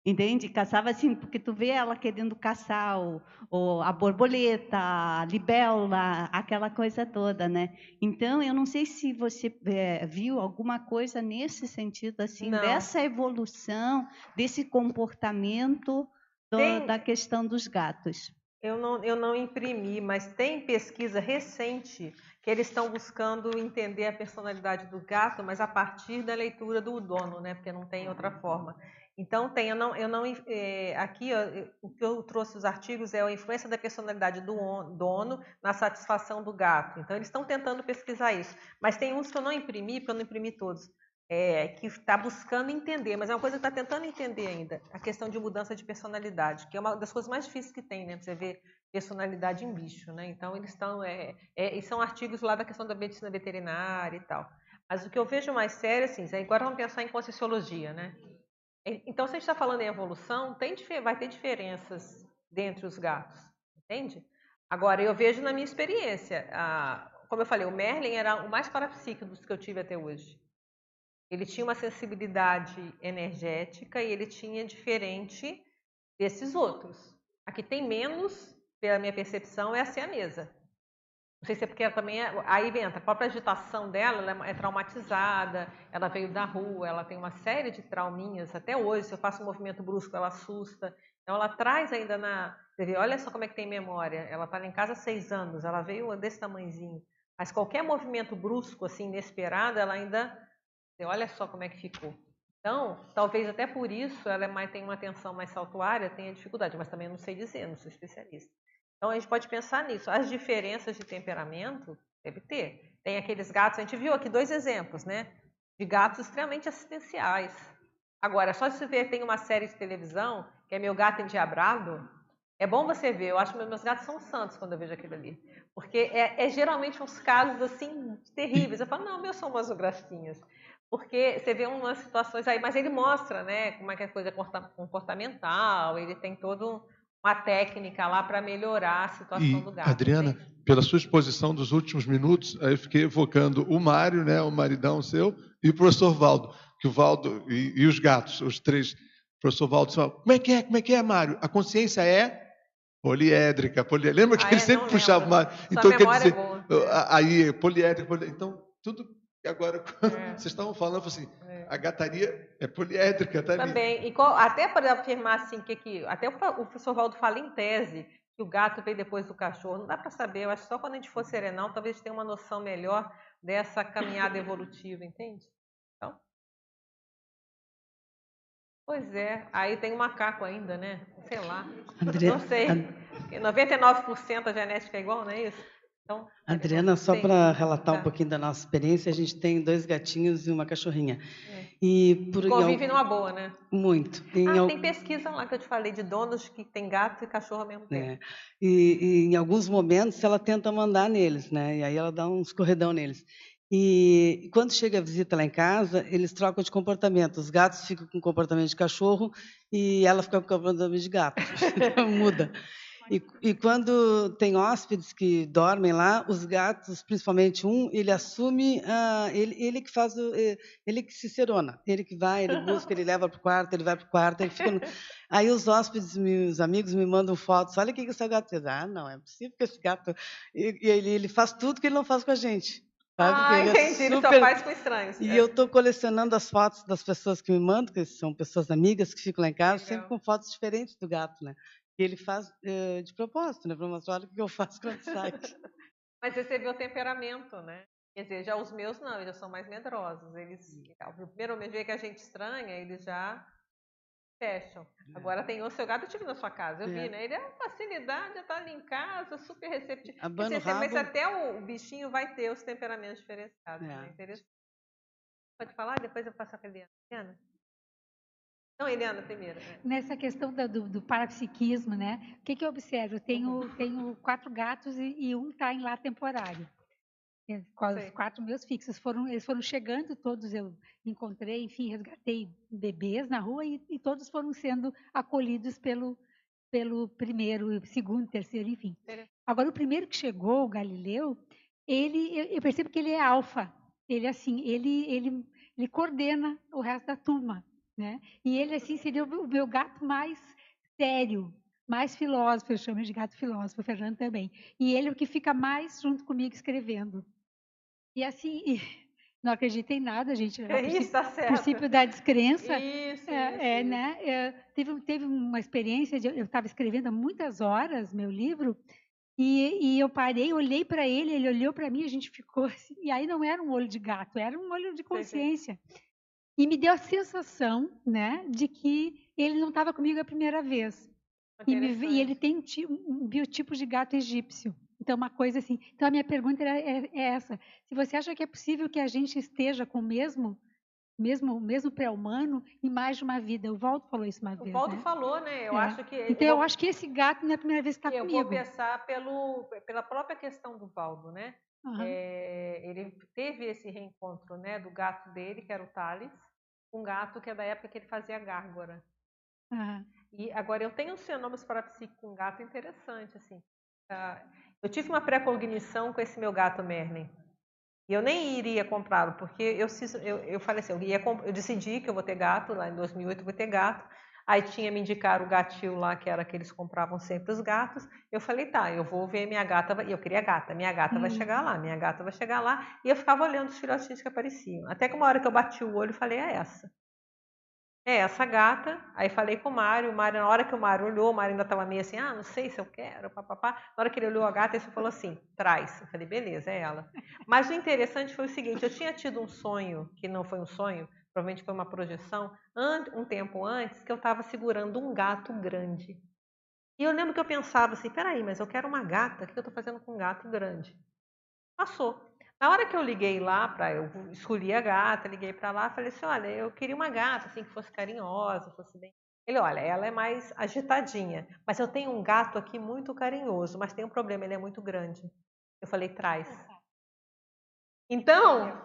Entende? Caçava assim, porque tu vê ela querendo caçar o, o, a borboleta, a libélula, aquela coisa toda, né? Então, eu não sei se você é, viu alguma coisa nesse sentido, assim, não. dessa evolução, desse comportamento do, tem, da questão dos gatos. Eu não, eu não imprimi, mas tem pesquisa recente que eles estão buscando entender a personalidade do gato, mas a partir da leitura do dono, né? Porque não tem outra forma. Então, tem, eu não, eu não é, aqui ó, o que eu trouxe os artigos é a influência da personalidade do dono na satisfação do gato. Então, eles estão tentando pesquisar isso. Mas tem uns que eu não imprimi, porque eu não imprimi todos, é, que está buscando entender, mas é uma coisa que está tentando entender ainda, a questão de mudança de personalidade, que é uma das coisas mais difíceis que tem, né? Você vê personalidade em bicho, né? Então, eles estão, é, é, e são artigos lá da questão da medicina veterinária e tal. Mas o que eu vejo mais sério, assim, agora vamos pensar em conscienciologia, né? Então, se a gente está falando em evolução, tem, vai ter diferenças dentre os gatos, entende? Agora, eu vejo na minha experiência, a, como eu falei, o Merlin era o mais parapsíquico dos que eu tive até hoje. Ele tinha uma sensibilidade energética e ele tinha diferente desses outros. A que tem menos, pela minha percepção, é a siamesa. Não sei se é porque ela também é, aí entra a própria agitação dela, ela é traumatizada, ela veio da rua, ela tem uma série de trauminhas até hoje. Se eu faço um movimento brusco, ela assusta. Então ela traz ainda na, você olha só como é que tem memória. Ela está em casa há seis anos, ela veio desse tamanhozinho. Mas qualquer movimento brusco, assim, inesperado, ela ainda, você olha só como é que ficou. Então, talvez até por isso ela é mais, tem uma atenção mais saltuária, tenha dificuldade, mas também não sei dizer, não sou especialista. Então a gente pode pensar nisso. As diferenças de temperamento deve ter. Tem aqueles gatos, a gente viu aqui dois exemplos, né? De gatos extremamente assistenciais. Agora, só se ver, tem uma série de televisão, que é Meu Gato Endiabrado. É bom você ver, eu acho que meus gatos são santos quando eu vejo aquilo ali. Porque é, é geralmente uns casos assim terríveis. Eu falo, não, meus são umas gracinhas. Porque você vê umas situações aí, mas ele mostra, né, como é que é coisa comportamental, ele tem todo uma técnica lá para melhorar a situação e, do gato. Adriana, entende? pela sua exposição dos últimos minutos, aí eu fiquei evocando o Mário, né, o maridão seu, e o professor Valdo, que o Valdo e, e os gatos, os três, o professor Valdo falou, como é que é, como é que é, Mário? A consciência é poliédrica, poliédrica. Lembra que ah, ele sempre puxava o Mário? Então, quer dizer, é aí, poliédrica, poliédrica, então, tudo e agora, quando é. vocês estavam falando, assim, é. a gataria é poliédrica, tá Também. E qual, até para afirmar assim, que, que até o, o professor Valdo fala em tese que o gato veio depois do cachorro. Não dá para saber. Eu acho que só quando a gente for serenal, talvez tenha uma noção melhor dessa caminhada evolutiva, entende? Então. Pois é. Aí tem o macaco ainda, né? Sei lá. André, não sei. And... 99% a genética é igual, não é isso? Então, Adriana, só para relatar tá. um pouquinho da nossa experiência, a gente tem dois gatinhos e uma cachorrinha. É. E por Convive numa boa, né? Muito. Em ah, al... tem pesquisa lá que eu te falei de donos que tem gato e cachorro ao mesmo tempo. É. E, e, em alguns momentos ela tenta mandar neles, né? E aí ela dá uns corredão neles. E quando chega a visita lá em casa, eles trocam de comportamento. Os gatos ficam com comportamento de cachorro e ela fica com comportamento de gato. Muda. E, e, quando tem hóspedes que dormem lá, os gatos, principalmente um, ele assume, uh, ele, ele que faz, o, ele que se serona, ele que vai, ele busca, ele leva para o quarto, ele vai para o quarto, ele fica. No... Aí os hóspedes, meus amigos, me mandam fotos. Olha o que que esse gato fez. Ah, não, é possível que esse gato. E, e ele, ele faz tudo que ele não faz com a gente. Sabe? Ah, ele é entendi. É super... Ele só faz com estranhos. E é. eu estou colecionando as fotos das pessoas que me mandam, que são pessoas amigas que ficam lá em casa, Legal. sempre com fotos diferentes do gato, né? Ele faz uh, de propósito, né? Para mostrar o que eu faço quando sai. Mas você vê o temperamento, né? Quer dizer, já os meus não, eles são mais medrosos. Eles, o primeiro dia que a gente estranha, eles já fecham. É. Agora tem o seu gato, eu tive na sua casa, eu é. vi, né? Ele é uma facilidade, já está ali em casa, super receptivo. Rabo... Mas até o, o, bichinho vai ter os temperamentos diferenciados. É. Né? Interessante. Pode falar? Depois eu passo a Eliana. Não, Eliana, primeiro. Né? Nessa questão do, do, parapsiquismo, né? O que, que eu observo? Eu tenho, tenho quatro gatos e, e um está em lá temporário. É, os quatro meus fixos foram, eles foram chegando, todos eu encontrei, enfim, resgatei bebês na rua e, e todos foram sendo acolhidos pelo, pelo primeiro, segundo, terceiro, enfim. Agora, o primeiro que chegou, o Galileu, ele, eu, eu percebo que ele é alfa. Ele, assim, ele, ele, ele coordena o resto da turma. Né? E ele, assim, seria o meu gato mais sério, mais filósofo, eu chamo de gato filósofo, o Fernando também. E ele é o que fica mais junto comigo escrevendo. E assim, e não acredita em nada, gente. É isso, tá certo. princípio da descrença. Isso, é, isso, é, Né? É, teve, teve uma experiência, de, eu estava escrevendo há muitas horas meu livro, e, e eu parei, olhei para ele, ele olhou para mim, a gente ficou assim, e aí não era um olho de gato, era um olho de consciência. E me deu a sensação, né, de que ele não estava comigo a primeira vez. E, me, e, ele tem um, biotipo de gato egípcio. Então, uma coisa assim. Então, a minha pergunta é, é, essa: se você acha que é possível que a gente esteja com o mesmo mesmo mesmo pré-humano em mais de uma vida. O Valdo falou isso uma vez. O Valdo né? falou, né? Eu é. acho que. Então eu, eu acho que esse gato não é a primeira vez que está comigo. Eu vou pensar pelo, pela própria questão do Valdo, né? Uhum. É, ele teve esse reencontro, né, do gato dele, que era o Thales, um gato que é da época que ele fazia gárgora. Uhum. E agora eu tenho um sinônimos parapsíquico com um gato interessante, assim. Uh, eu tive uma pré-cognição com esse meu gato Merlin. E eu nem iria comprá-lo, porque eu, eu, eu falei assim, eu, ia, eu decidi que eu vou ter gato, lá em 2008 eu vou ter gato. Aí tinha me indicar o gatil lá, que era que eles compravam sempre os gatos. Eu falei, tá, eu vou ver minha gata. E eu queria gata, minha gata hum. vai chegar lá, minha gata vai chegar lá. E eu ficava olhando os filhotinhos que apareciam. Até que uma hora que eu bati o olho, falei, é essa. É essa gata. Aí falei com o Mário. O Mário, na hora que o Mário olhou, o Mário ainda estava meio assim, ah, não sei se eu quero, papapá. Na hora que ele olhou a gata, ele falou assim, traz. Eu falei, beleza, é ela. Mas o interessante foi o seguinte, eu tinha tido um sonho, que não foi um sonho, provavelmente foi uma projeção, um tempo antes, que eu estava segurando um gato grande. E eu lembro que eu pensava assim, peraí, mas eu quero uma gata, o que eu estou fazendo com um gato grande? Passou. Na hora que eu liguei lá, para eu escolhi a gata, liguei para lá, falei assim, olha, eu queria uma gata assim que fosse carinhosa, fosse bem. Ele, olha, ela é mais agitadinha, mas eu tenho um gato aqui muito carinhoso, mas tem um problema, ele é muito grande. Eu falei, traz. Então,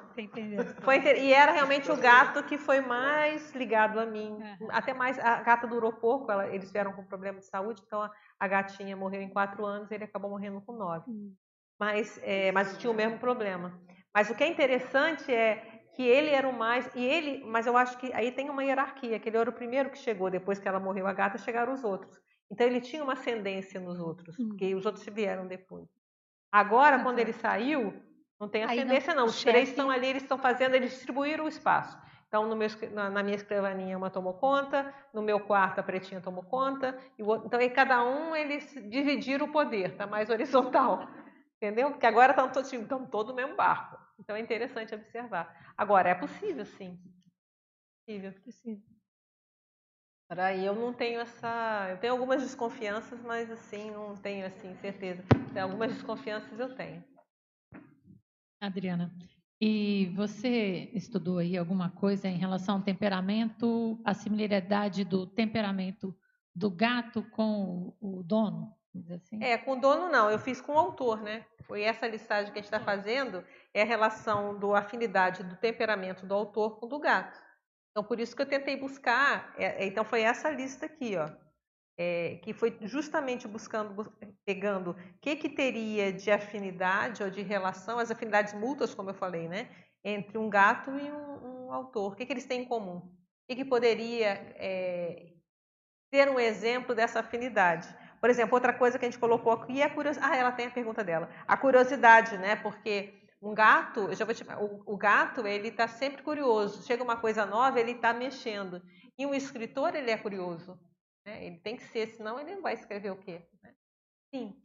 foi e era realmente o gato que foi mais ligado a mim. Até mais, a gata durou pouco, ela, eles vieram com problema de saúde, então a, a, gatinha morreu em quatro anos, ele acabou morrendo com nove. Hum. Mas, é, mas tinha o mesmo problema. Mas o que é interessante é que ele era o mais e ele, mas eu acho que aí tem uma hierarquia, que ele era o primeiro que chegou depois que ela morreu a gata, chegaram os outros. Então ele tinha uma ascendência nos outros, hum. porque os outros vieram depois. Agora, quando ele saiu, não tem ascendência, não. não. Os chefe... três estão ali, eles estão fazendo, eles distribuíram o espaço. Então, meu, na, na, minha escrivaninha, uma tomou conta, no meu quarto, a pretinha tomou conta. E então, e cada um, eles dividiram o poder, está mais horizontal. Entendeu? Porque agora estão todos, estão todos no mesmo barco. Então, é interessante observar. Agora, é possível, sim. Possível. possível. Aí eu não tenho essa. Eu tenho algumas desconfianças, mas assim, não tenho assim, certeza. Tem algumas desconfianças eu tenho. Adriana, e você estudou aí alguma coisa em relação ao temperamento, a similaridade do temperamento do gato com o dono? Assim? É, com o dono não, eu fiz com o autor, né? Foi essa listagem que a gente está fazendo, é a relação do afinidade do temperamento do autor com o do gato. Então, por isso que eu tentei buscar, é, então foi essa lista aqui, ó é, que foi justamente buscando, pegando o que, que teria de afinidade ou de relação, as afinidades mútuas, como eu falei, né, entre um gato e um, um autor. O que, que eles têm em comum? O que, que poderia é, ser um exemplo dessa afinidade? Por exemplo, outra coisa que a gente colocou aqui é a curiosidade. Ah, ela tem a pergunta dela. A curiosidade, né? Porque um gato, eu já vou te... o, o gato, ele está sempre curioso. Chega uma coisa nova, ele está mexendo. E um escritor, ele é curioso. Né? Ele tem que ser, senão ele não vai escrever o quê? Né? Sim.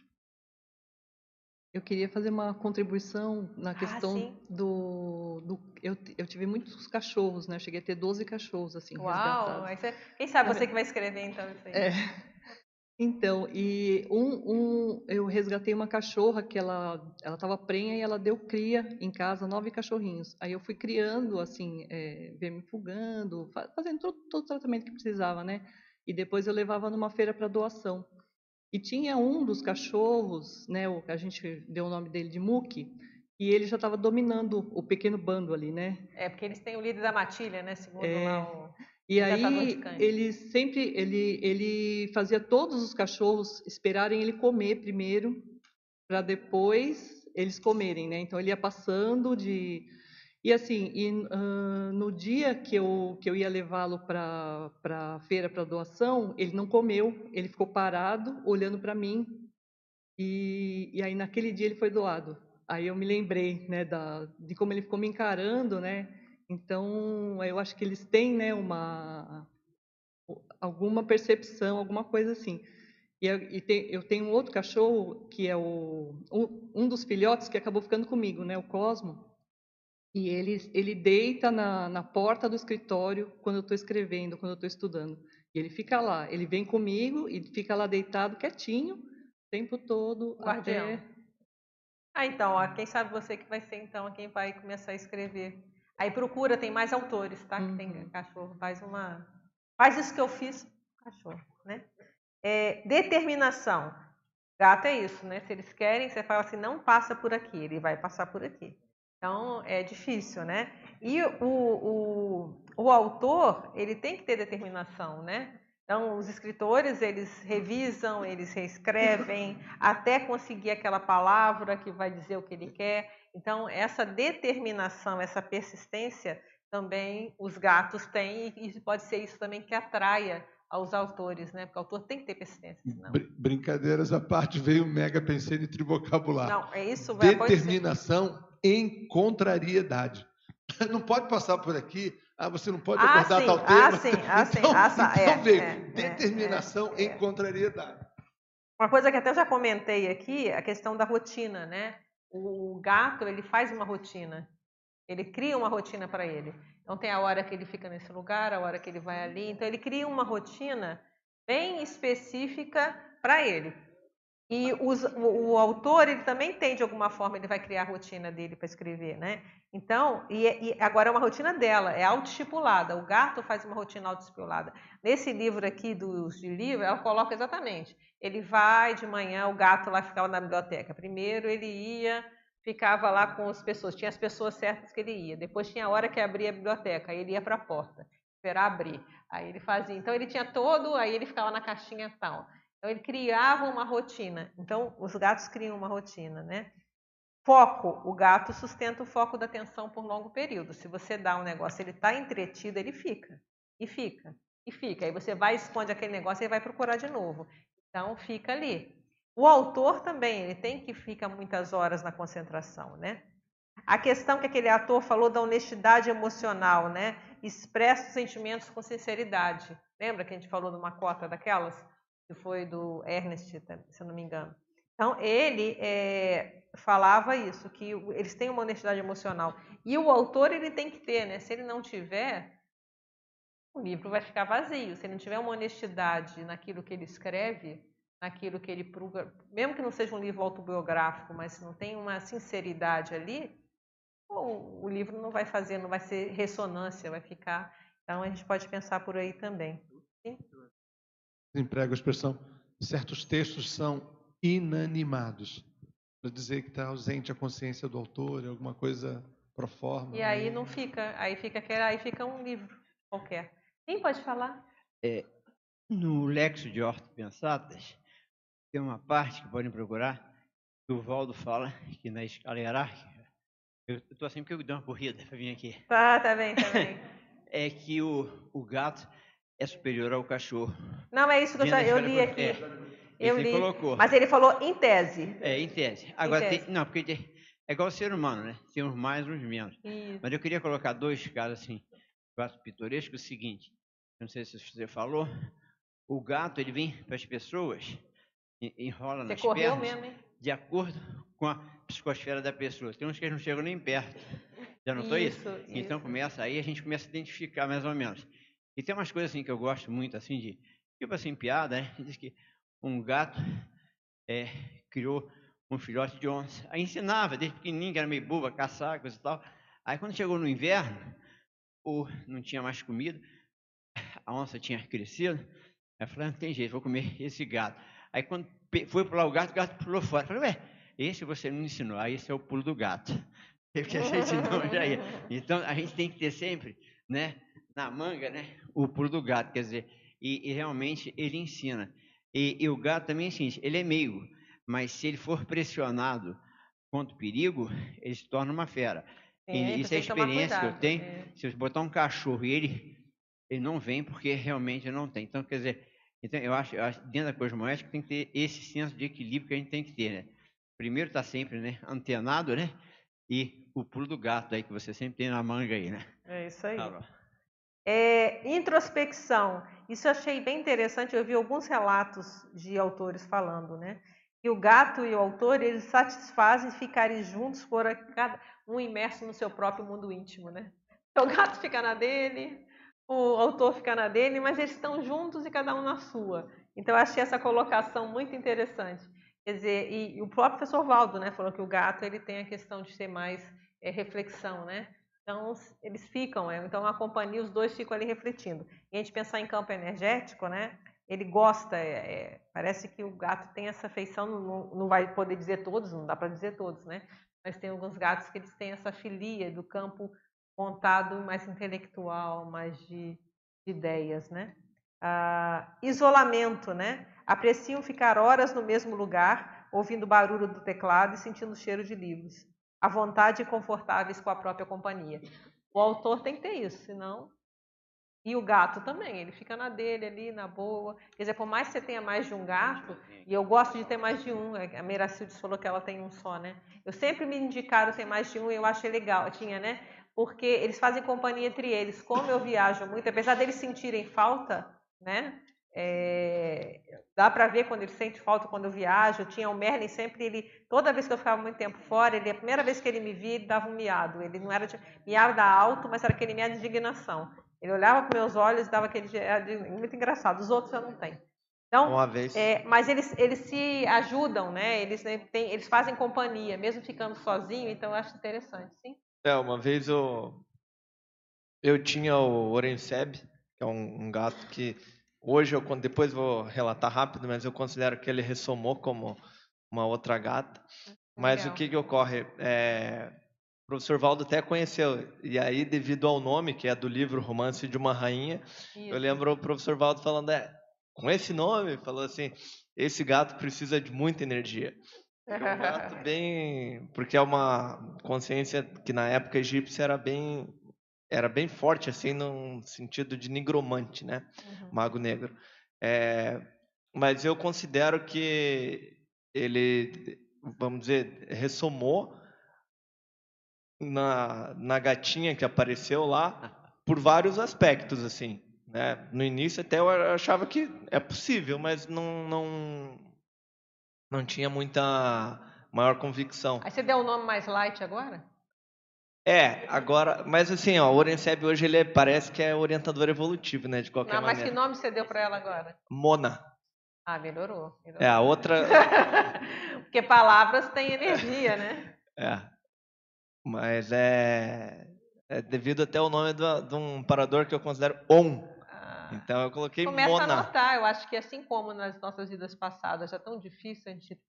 Eu queria fazer uma contribuição na ah, questão ah, do, do eu, eu tive muitos cachorros, né? Eu cheguei a ter 12 cachorros assim Uau, você, quem sabe você que vai escrever então isso aí. É. Então, e um, um, eu resgatei uma cachorra que ela ela estava prenha e ela deu cria em casa, nove cachorrinhos. Aí eu fui criando, assim, é, vermifugando, fazendo todo, todo o tratamento que precisava, né? E depois eu levava numa feira para doação. E tinha um dos cachorros, né, o que a gente deu o nome dele de Muki, e ele já estava dominando o pequeno bando ali, né? É, porque eles têm o líder da matilha, né, segundo é, lá o E aí ele sempre ele ele fazia todos os cachorros esperarem ele comer primeiro para depois eles comerem, né? Então ele ia passando de e assim, e, uh, no dia que eu, que eu ia levá-lo para a feira para doação, ele não comeu, ele ficou parado, olhando para mim, e, e aí naquele dia ele foi doado. Aí eu me lembrei né, da, de como ele ficou me encarando, né? Então, eu acho que eles têm né, uma, alguma percepção, alguma coisa assim. E, e tem, eu tenho um outro cachorro, que é o, um dos filhotes que acabou ficando comigo, né, o Cosmo, e ele, ele deita na, na porta do escritório quando eu estou escrevendo, quando eu estou estudando. E ele fica lá, ele vem comigo e fica lá deitado quietinho o tempo todo. Guardião. Até... Ah, então, ó, quem sabe você que vai ser então quem vai começar a escrever. Aí procura, tem mais autores, tá? Uhum. Que tem uhum. cachorro, faz uma. Faz isso que eu fiz, cachorro, né? É, determinação. Gato é isso, né? Se eles querem, você fala assim, não passa por aqui, ele vai passar por aqui. Então, é difícil, né? E o, o, o autor, ele tem que ter determinação, né? Então, os escritores, eles revisam, eles reescrevem, até conseguir aquela palavra que vai dizer o que ele quer. Então, essa determinação, essa persistência, também os gatos têm, e pode ser isso também que atraia aos autores, né? Porque o autor tem que ter persistência. Senão... Br brincadeiras à parte, veio o mega pensando em trivocabular. Não, é isso. Determinação em contrariedade. Não pode passar por aqui. Ah, você não pode ah, abordar sim, tal tema. Ah, sim, ah, sim. Então, ah, então é, veio é, determinação é, em contrariedade. Uma coisa que até eu já comentei aqui, a questão da rotina, né? O gato, ele faz uma rotina. Ele cria uma rotina para ele. Então tem a hora que ele fica nesse lugar, a hora que ele vai ali. Então ele cria uma rotina bem específica para ele. E os, o, o, autor, ele também tem, de alguma forma, ele vai criar a rotina dele para escrever, né? Então, e, e, agora é uma rotina dela, é autoestipulada. O gato faz uma rotina autoestipulada. Nesse livro aqui dos de livro, ela coloca exatamente. Ele vai de manhã, o gato lá ficava na biblioteca. Primeiro ele ia ficava lá com as pessoas, tinha as pessoas certas que ele ia. Depois tinha a hora que abria a biblioteca, aí ele ia para a porta, esperar abrir. Aí ele fazia. Então ele tinha todo, aí ele ficava na caixinha tal. Então ele criava uma rotina. Então os gatos criam uma rotina, né? Foco, o gato sustenta o foco da atenção por longo período. Se você dá um negócio, ele está entretido, ele fica. E fica. E fica. Aí você vai, esconde aquele negócio e vai procurar de novo. Então fica ali. O autor também, ele tem que ficar muitas horas na concentração, né? A questão que aquele ator falou da honestidade emocional, né? Expressa os sentimentos com sinceridade. Lembra que a gente falou de uma cota daquelas? Que foi do Ernest, se eu não me engano. Então, ele é, falava isso, que eles têm uma honestidade emocional. E o autor, ele tem que ter, né? Se ele não tiver, o livro vai ficar vazio. Se ele não tiver uma honestidade naquilo que ele escreve, naquilo que ele mesmo que não seja um livro autobiográfico, mas se não tem uma sinceridade ali, o, o livro não vai fazer, não vai ser ressonância, vai ficar. Então a gente pode pensar por aí também. Sim? Emprego a expressão, certos textos são inanimados, para dizer que está ausente a consciência do autor, alguma coisa pro forma. E aí não fica, aí fica aí fica um livro qualquer. Quem pode falar? É, no Lexo de Horto Pensadas, tem uma parte que podem procurar, que o Valdo fala que na escala hierárquica, eu estou assim porque eu dei uma corrida para vir aqui. Tá, tá bem, tá bem. é que o, o gato é superior ao cachorro. Não, é isso que eu, já, eu li aqui. É, eu li, colocou. mas ele falou em tese. É, em tese. Agora, em tese. Tem, não, porque tem, é igual o ser humano, né? Tem uns mais, uns menos. Isso. Mas eu queria colocar dois casos assim, gato pitoresco, o seguinte, não sei se você falou, o gato, ele vem para as pessoas enrola Você nas correu pernas mesmo, hein? de acordo com a psicosfera da pessoa. Tem uns que não chegam nem perto. Já notou isso? isso? Então, isso? Então começa aí, a gente começa a identificar mais ou menos. E tem umas coisas assim que eu gosto muito, assim, de tipo assim, piada, né? Diz que um gato é, criou um filhote de onça. Aí ensinava, desde pequenininho, que era meio boba, caçar, coisa e tal. Aí quando chegou no inverno, ou não tinha mais comida, a onça tinha crescido, aí falou, ah, não tem jeito, vou comer esse gato. Aí quando foi pular o gato, o gato pulou fora. Eu falei, ué, esse você não ensinou, aí esse é o pulo do gato. Porque a gente não já ia. Então a gente tem que ter sempre, né, na manga, né, o pulo do gato, quer dizer, e, e realmente ele ensina. E, e, o gato também ensina, ele é meio, mas se ele for pressionado contra o perigo, ele se torna uma fera. É, isso é a experiência que eu tenho. É. Se eu botar um cachorro e ele, ele não vem porque realmente não tem. Então, quer dizer, então, eu acho, eu acho dentro da cosmoética tem que ter esse senso de equilíbrio que a gente tem que ter, né? Primeiro está sempre, né, antenado, né? E o pulo do gato aí que você sempre tem na manga aí, né? É isso aí. Tá é, introspecção. Isso eu achei bem interessante. Eu vi alguns relatos de autores falando, né? Que o gato e o autor eles satisfazem ficarem juntos por cada um imerso no seu próprio mundo íntimo, né? O gato fica na dele, o autor fica na dele, mas eles estão juntos e cada um na sua. Então eu achei essa colocação muito interessante. Quer dizer, e, e o próprio professor Valdo, né, falou que o gato ele tem a questão de ser mais é, reflexão, né? Então eles ficam, é, então a companhia, os dois ficam ali refletindo. E a gente pensar em campo energético, né? Ele gosta, é, é, parece que o gato tem essa feição, não, não vai poder dizer todos, não dá para dizer todos, né? Mas tem alguns gatos que eles têm essa filia do campo montado mais intelectual, mais de, de ideias, né? Ah, isolamento, né? Apreciam ficar horas no mesmo lugar, ouvindo o barulho do teclado e sentindo o cheiro de livros. À vontade e confortáveis com a própria companhia. O autor tem que ter isso, senão E o gato também, ele fica na dele ali, na boa. Quer dizer, por mais que você tenha mais de um gato, e eu gosto de ter mais de um, a Meracildes falou que ela tem um só, né? Eu sempre me indicaram ter mais de um e eu achei legal, tinha, né? Porque eles fazem companhia entre eles. Como eu viajo muito, apesar deles sentirem falta, né? É, dá para ver quando ele sente falta quando eu viajo. Eu tinha o Merlin sempre, ele toda vez que eu ficava muito tempo fora, ele a primeira vez que ele me via, ele dava um miado. Ele não era de miado alto, mas era aquele miado de indignação. Ele olhava para meus olhos e dava aquele muito engraçado. Os outros eu não tenho. Então, Uma vez. É, mas eles, eles se ajudam, né? Eles, né, tem, eles fazem companhia, mesmo ficando sozinho. Então, eu acho interessante, sim. É, uma vez eu eu tinha o Orenseb, que é um, um gato que hoje eu depois vou relatar rápido, mas eu considero que ele ressomou como uma outra gata. Mas Legal. o que que ocorre? É, o professor Valdo até conheceu, e aí, devido ao nome, que é do livro Romance de uma Rainha, Isso. eu lembro o professor Valdo falando, é, com esse nome, falou assim, esse gato precisa de muita energia. É um gato bem, porque é uma consciência que na época egípcia era bem, era bem forte, assim, no sentido de nigromante, né? Uhum. Mago negro. É, mas eu considero que ele, vamos dizer, ressomou na, na gatinha que apareceu lá por vários aspectos, assim. Né? No início até eu achava que é possível, mas não, não, não tinha muita maior convicção. Aí você deu o um nome mais light agora? É, agora, mas assim, ó, o Orenseb hoje ele é, parece que é orientador evolutivo, né, de qualquer não, mas maneira. Mas que nome você deu para ela agora? Mona. Ah, melhorou, melhorou. É, a outra Porque palavras têm energia, né? É. Mas é, é devido até ao nome do, de um parador que eu considero on. Ah, então eu coloquei Começa Mona. a notar, eu acho que assim como nas nossas vidas passadas é tão difícil a gente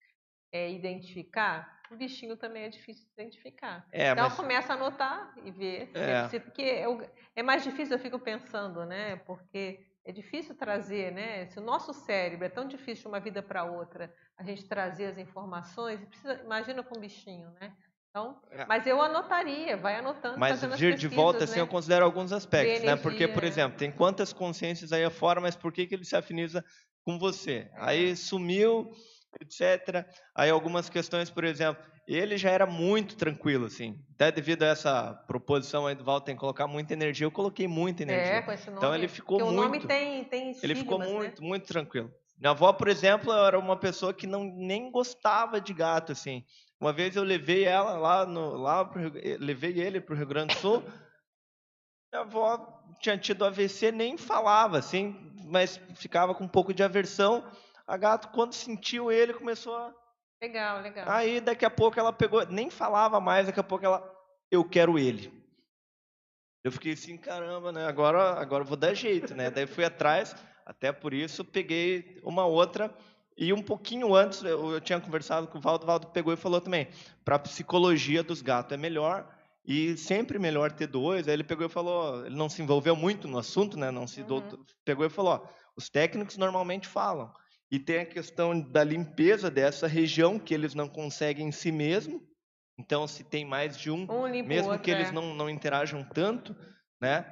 é, identificar, o bichinho também é difícil de identificar. É, então mas... começa a anotar e ver. É. Se, porque eu, é mais difícil, eu fico pensando, né? Porque é difícil trazer, né? Se o nosso cérebro é tão difícil de uma vida para outra, a gente trazer as informações, precisa, imagina com um bichinho, né? Então, é. mas eu anotaria, vai anotando. Mas vir de volta, assim, né? eu considero alguns aspectos, energia, né? Porque, por exemplo, tem quantas consciências aí afora, mas por que, que ele se afiniza com você? É. Aí sumiu, etc. Aí algumas questões, por exemplo, ele já era muito tranquilo, assim. Até devido a essa proposição aí do Walter em colocar muita energia, eu coloquei muita energia. É, com esse nome. Então ele ficou muito. o nome tem, tem Ele ficou né? muito, muito tranquilo. Minha avó, por exemplo, era uma pessoa que não nem gostava de gato, assim. Uma vez eu levei ela lá no lá pro, levei ele para o Rio Grande do Sul. Minha avó tinha tido AVC, nem falava assim, mas ficava com um pouco de aversão. A gato quando sentiu ele começou a Legal, legal. Aí daqui a pouco ela pegou, nem falava mais, daqui a pouco ela eu quero ele. Eu fiquei assim, caramba, né? Agora, agora vou dar jeito, né? Daí fui atrás, até por isso peguei uma outra e um pouquinho antes, eu, eu tinha conversado com o Valdo, o Valdo pegou e falou também, para psicologia dos gatos é melhor e sempre melhor ter dois. Aí ele pegou e falou, ele não se envolveu muito no assunto, né? Não se uhum. doutor, pegou e falou, ó, os técnicos normalmente falam. E tem a questão da limpeza dessa região que eles não conseguem em si mesmo. Então, se tem mais de um, um mesmo outro, que eles é. não, não interajam tanto, né?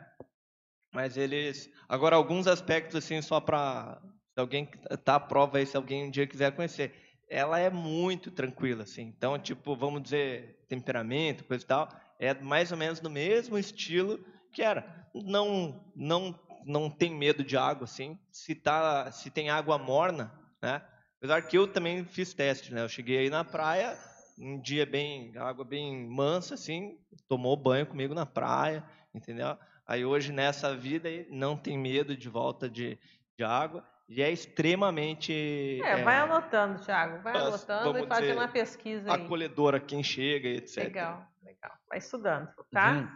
Mas eles. Agora, alguns aspectos, assim, só para se alguém tá à prova aí, se alguém um dia quiser conhecer. Ela é muito tranquila, assim. Então, tipo, vamos dizer, temperamento, coisa e tal, é mais ou menos no mesmo estilo que era. Não, não, não tem medo de água, assim. Se tá, se tem água morna, né? Apesar que eu também fiz teste, né? Eu cheguei aí na praia, um dia bem, água bem mansa, assim, tomou banho comigo na praia, entendeu? Aí hoje nessa vida não tem medo de volta de, de água e é extremamente. É, vai é, anotando, Thiago, vai anotando e fazendo uma pesquisa aí. Acolhedora quem chega, etc. Legal, legal. Vai estudando, tá?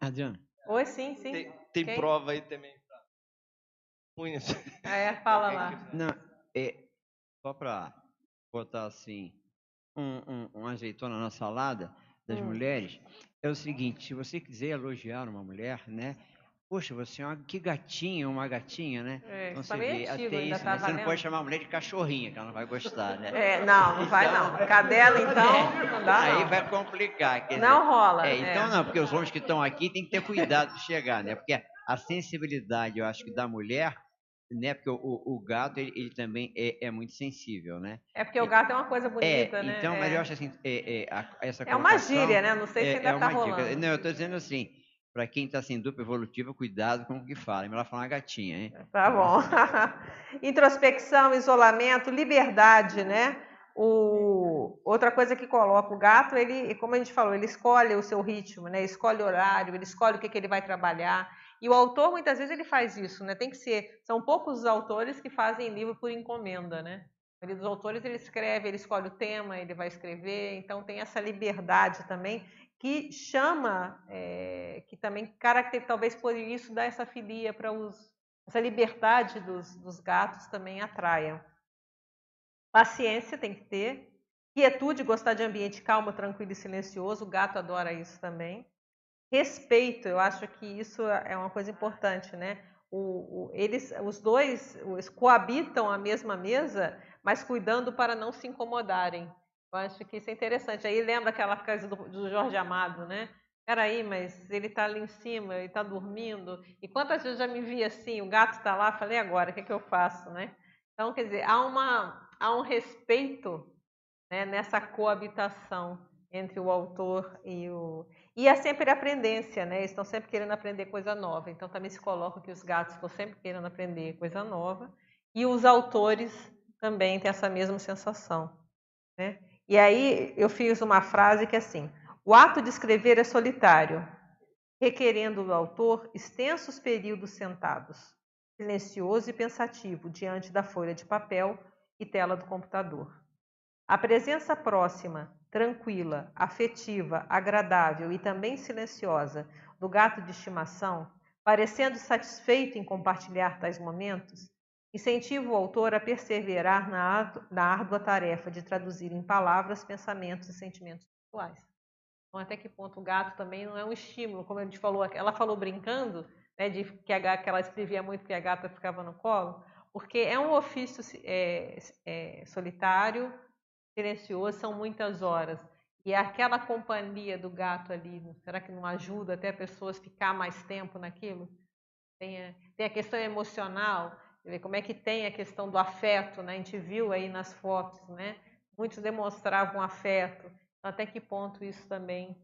Adriano. Oi, sim, sim. Tem, tem prova aí também. Punhas. É, fala lá. Não, é, só para botar assim, um, um, uma azeitona na salada das hum. mulheres, é o seguinte: se você quiser elogiar uma mulher, né? Poxa, você é uma que gatinha, uma gatinha, né? É, então, você vê antigo, até isso, tá né? Você não pode chamar a mulher de cachorrinha, que ela não vai gostar, né? É, não, não vai não. Então, Cadela, então, não dá Aí não. vai complicar. não rola. É, então é. não, porque os homens que estão aqui têm que ter cuidado de chegar, né? Porque a sensibilidade, eu acho que da mulher, né? Porque o, o gato ele, ele também é, é, muito sensível, né? É porque o gato é uma coisa bonita, é, né? Então, mas é. eu acho assim, é, é, essa é uma gíria, né? Não sei se é, ainda é tá rolando. Dica. Não, eu estou dizendo assim, para quem está sem dupla evolutiva, cuidado com o que fala. É melhor falar uma gatinha, hein? Tá bom. Introspecção, isolamento, liberdade, né? O... Outra coisa que coloca o gato, ele, como a gente falou, ele escolhe o seu ritmo, né? Escolhe horário, ele escolhe o que, que ele vai trabalhar. E o autor, muitas vezes, ele faz isso, né? Tem que ser. São poucos os autores que fazem livro por encomenda, né? A dos autores ele escreve, ele escolhe o tema, ele vai escrever, então tem essa liberdade também que chama, é, que também caracteriza, talvez por isso dá essa filia para os, essa liberdade dos, dos gatos também atraia. Paciência tem que ter, quietude, gostar de ambiente calmo, tranquilo e silencioso, o gato adora isso também respeito, eu acho que isso é uma coisa importante, né? O, o, eles, os dois os, coabitam a mesma mesa, mas cuidando para não se incomodarem. Eu acho que isso é interessante. Aí lembra aquela coisa do, do Jorge Amado, né? Peraí, mas ele está ali em cima, ele está dormindo. E quantas vezes eu já me vi assim, o gato está lá, falei, agora, o que, é que eu faço, né? Então, quer dizer, há, uma, há um respeito né, nessa coabitação entre o autor e o... E é sempre aprendência, né? Eles estão sempre querendo aprender coisa nova. Então também se coloca que os gatos estão sempre querendo aprender coisa nova. E os autores também têm essa mesma sensação. Né? E aí eu fiz uma frase que é assim: o ato de escrever é solitário, requerendo do autor extensos períodos sentados, silencioso e pensativo diante da folha de papel e tela do computador. A presença próxima tranquila, afetiva, agradável e também silenciosa do gato de estimação, parecendo satisfeito em compartilhar tais momentos, incentiva o autor a perseverar na, na árdua tarefa de traduzir em palavras pensamentos e sentimentos pessoais. Então, até que ponto o gato também não é um estímulo, como a gente falou, ela falou brincando, né, de que, a, que ela escrevia muito que a gata ficava no colo, porque é um ofício é, é, solitário, silencioso, são muitas horas. E aquela companhia do gato ali, será que não ajuda até pessoas ficar mais tempo naquilo? Tem a, tem a questão emocional, como é que tem a questão do afeto, né? A gente viu aí nas fotos, né? Muitos demonstravam afeto. Até que ponto isso também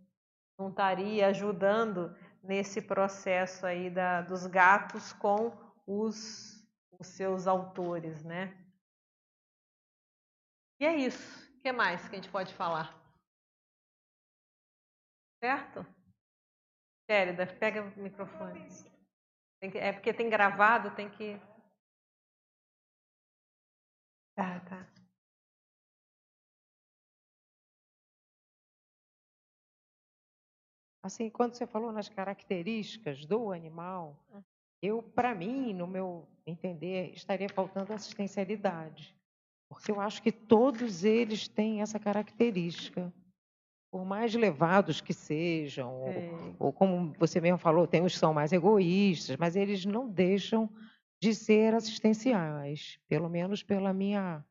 não estaria ajudando nesse processo aí da, dos gatos com os, os seus autores, né? E é isso. O que mais que a gente pode falar? Certo? Kérida, pega o microfone. Que, é porque tem gravado, tem que. Tá, tá. Assim, quando você falou nas características do animal, hum. eu, para mim, no meu entender, estaria faltando assistencialidade. Porque eu acho que todos eles têm essa característica. Por mais levados que sejam, ou, ou, como você mesmo falou, tem os que são mais egoístas, mas eles não deixam de ser assistenciais, pelo menos pela minha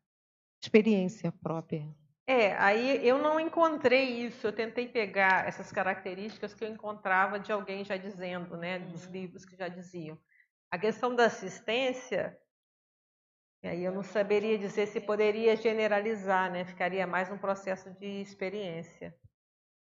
experiência própria. É, aí eu não encontrei isso, eu tentei pegar essas características que eu encontrava de alguém já dizendo, né, dos livros que já diziam. A questão da assistência, e aí eu não saberia dizer se poderia generalizar, né? Ficaria mais um processo de experiência.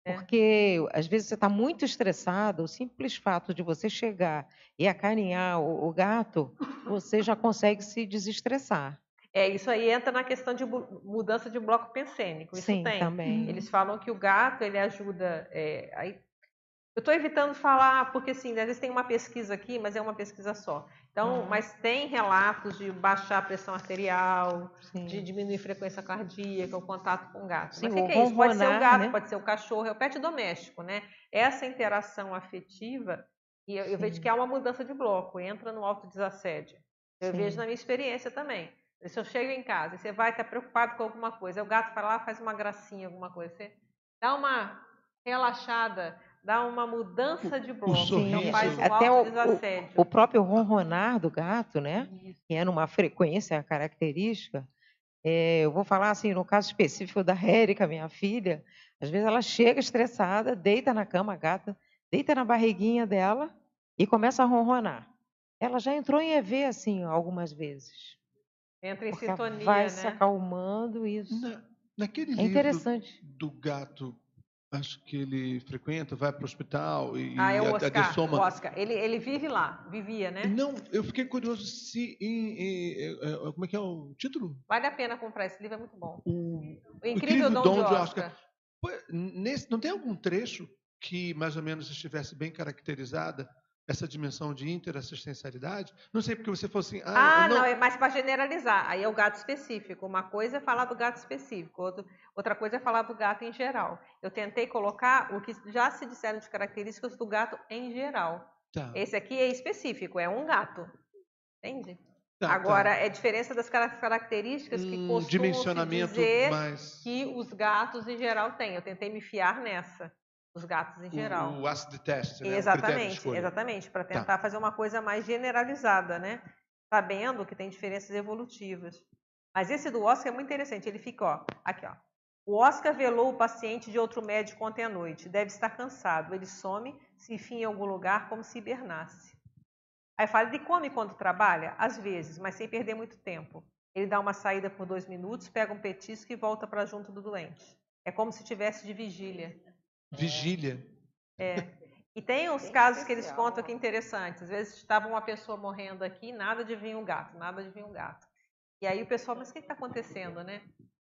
Né? Porque às vezes você está muito estressado, o simples fato de você chegar e acarinhar o, o gato, você já consegue se desestressar. É, isso aí entra na questão de mudança de bloco pensênico. Isso Sim, tem. também. Eles falam que o gato ele ajuda. É, aí, eu estou evitando falar, porque assim, às vezes tem uma pesquisa aqui, mas é uma pesquisa só. Então, uhum. mas tem relatos de baixar a pressão arterial, Sim. de diminuir a frequência cardíaca, o contato com o gato. Sim, mas o que, é isso? Pode ser o gato, né? pode ser o cachorro, é o pet doméstico, né? Essa interação afetiva, e eu, eu vejo que há uma mudança de bloco, entra no autodesassédio. Eu Sim. vejo na minha experiência também. Se eu chego em casa e você vai estar preocupado com alguma coisa, o gato vai lá faz uma gracinha, alguma coisa, você dá uma relaxada, dá uma mudança de bloco, então faz um Até o, o, o, próprio ronronar do gato, né, que é numa frequência característica, é, eu vou falar assim, no caso específico da Érica, minha filha, às vezes ela chega estressada, deita na cama, a gata, deita na barriguinha dela e começa a ronronar. Ela já entrou em EV assim algumas vezes. Entra em Porque sintonia, vai né? se acalmando isso. Na, naquele é livro interessante. do gato acho que ele frequenta, vai para o hospital e, ah, é o Oscar, a, o Oscar. Ele, ele vive lá, vivia, né? Não, eu fiquei curioso se em, em, em, como é que é o título? Vale a pena comprar esse livro, é muito bom. O, o Incrível, o Dom, Dom, de Oscar. Oscar. Nesse, não tem algum trecho que mais ou menos estivesse bem caracterizada essa dimensão de interassistencialidade? Não sei porque você falou assim. Ah, ah não... não... é mais para generalizar. Aí é o gato específico. Uma coisa é falar do gato específico, outro, outra coisa é falar do gato em geral. Eu tentei colocar o que já se disseram de características do gato em geral. Tá. Esse aqui é específico, é um gato. Entende? Tá, Agora, tá. é diferença das características que um costumam dizer mais... que os gatos em geral têm. Eu tentei me fiar nessa os gatos em geral. O, o acid test, né? Exatamente, exatamente, para tá. tentar tá. fazer uma coisa mais generalizada, né? Sabendo que tem diferenças evolutivas. Mas esse do Oscar é muito interessante. Ele fica, ó, aqui, ó. O Oscar velou o paciente de outro médico ontem à noite. Deve estar cansado. Ele some, se enfia em algum lugar como se hibernasse. Aí fala, ele come quando trabalha? Às vezes, mas sem perder muito tempo. Ele dá uma saída por dois minutos, pega um petisco e volta para junto do doente. É como se tivesse de vigília. Vigília. É. E tem uns casos que eles contam aqui interessantes. Às vezes estava uma pessoa morrendo aqui, nada de vir um gato, nada de vir um gato. E aí o pessoal, mas o que está acontecendo, né?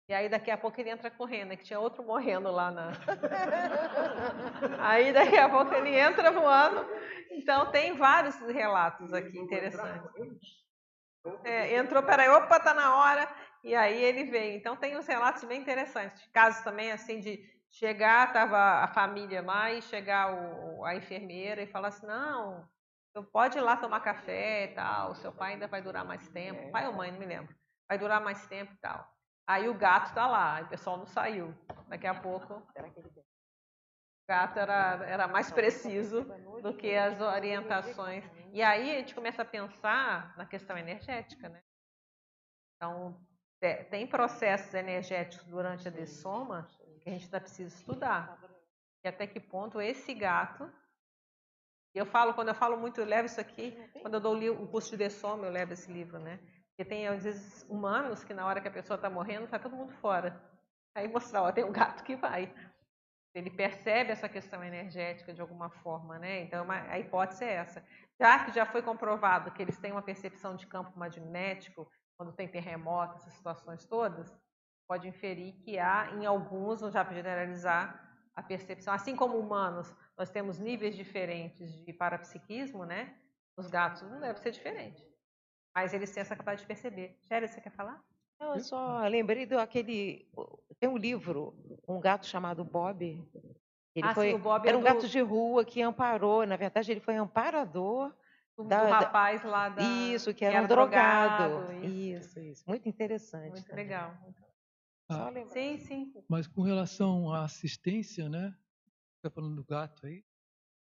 E aí daqui a pouco ele entra correndo, né? que tinha outro morrendo lá na. aí daqui a pouco ele entra voando. Então tem vários relatos aqui interessantes. É, entrou, peraí, opa, tá na hora. E aí ele veio. Então tem uns relatos bem interessantes. Casos também assim de chegar, estava a família lá, e chegar o, a enfermeira e falar assim, não, você pode ir lá tomar café e tal, seu pai ainda vai durar mais tempo, pai ou mãe, não me lembro, vai durar mais tempo e tal. Aí o gato está lá, o pessoal não saiu. Daqui a pouco, o gato era, era mais preciso do que as orientações. E aí a gente começa a pensar na questão energética, né? Então, é, tem processos energéticos durante a dessoma que a gente ainda precisa estudar. E até que ponto esse gato. Eu falo, quando eu falo muito, eu levo isso aqui, quando eu dou o curso de dessoma, eu levo esse livro, né? Porque tem, às vezes, humanos que na hora que a pessoa está morrendo, está todo mundo fora. Aí mostrar, ó, tem um gato que vai. Ele percebe essa questão energética de alguma forma, né? Então, a hipótese é essa. Já que já foi comprovado que eles têm uma percepção de campo magnético, quando tem terremoto, essas situações todas, pode inferir que há, em alguns, já para generalizar, a percepção. Assim como humanos, nós temos níveis diferentes de parapsiquismo, né? Os gatos não deve ser diferente. Mas eles têm essa capacidade de perceber. Sherry, você quer falar? Não, eu só lembrei daquele. Tem um livro, um gato chamado Bob. Ele ah, foi, sim, o Bob era é um do... gato de rua que amparou, na verdade, ele foi amparador do, da, do rapaz lá da. Isso, que era, que era um drogado. drogado. Isso. isso, isso. Muito interessante. Muito também. legal. Ah, sim, sim. Mas com relação à assistência, né? Está falando do gato aí,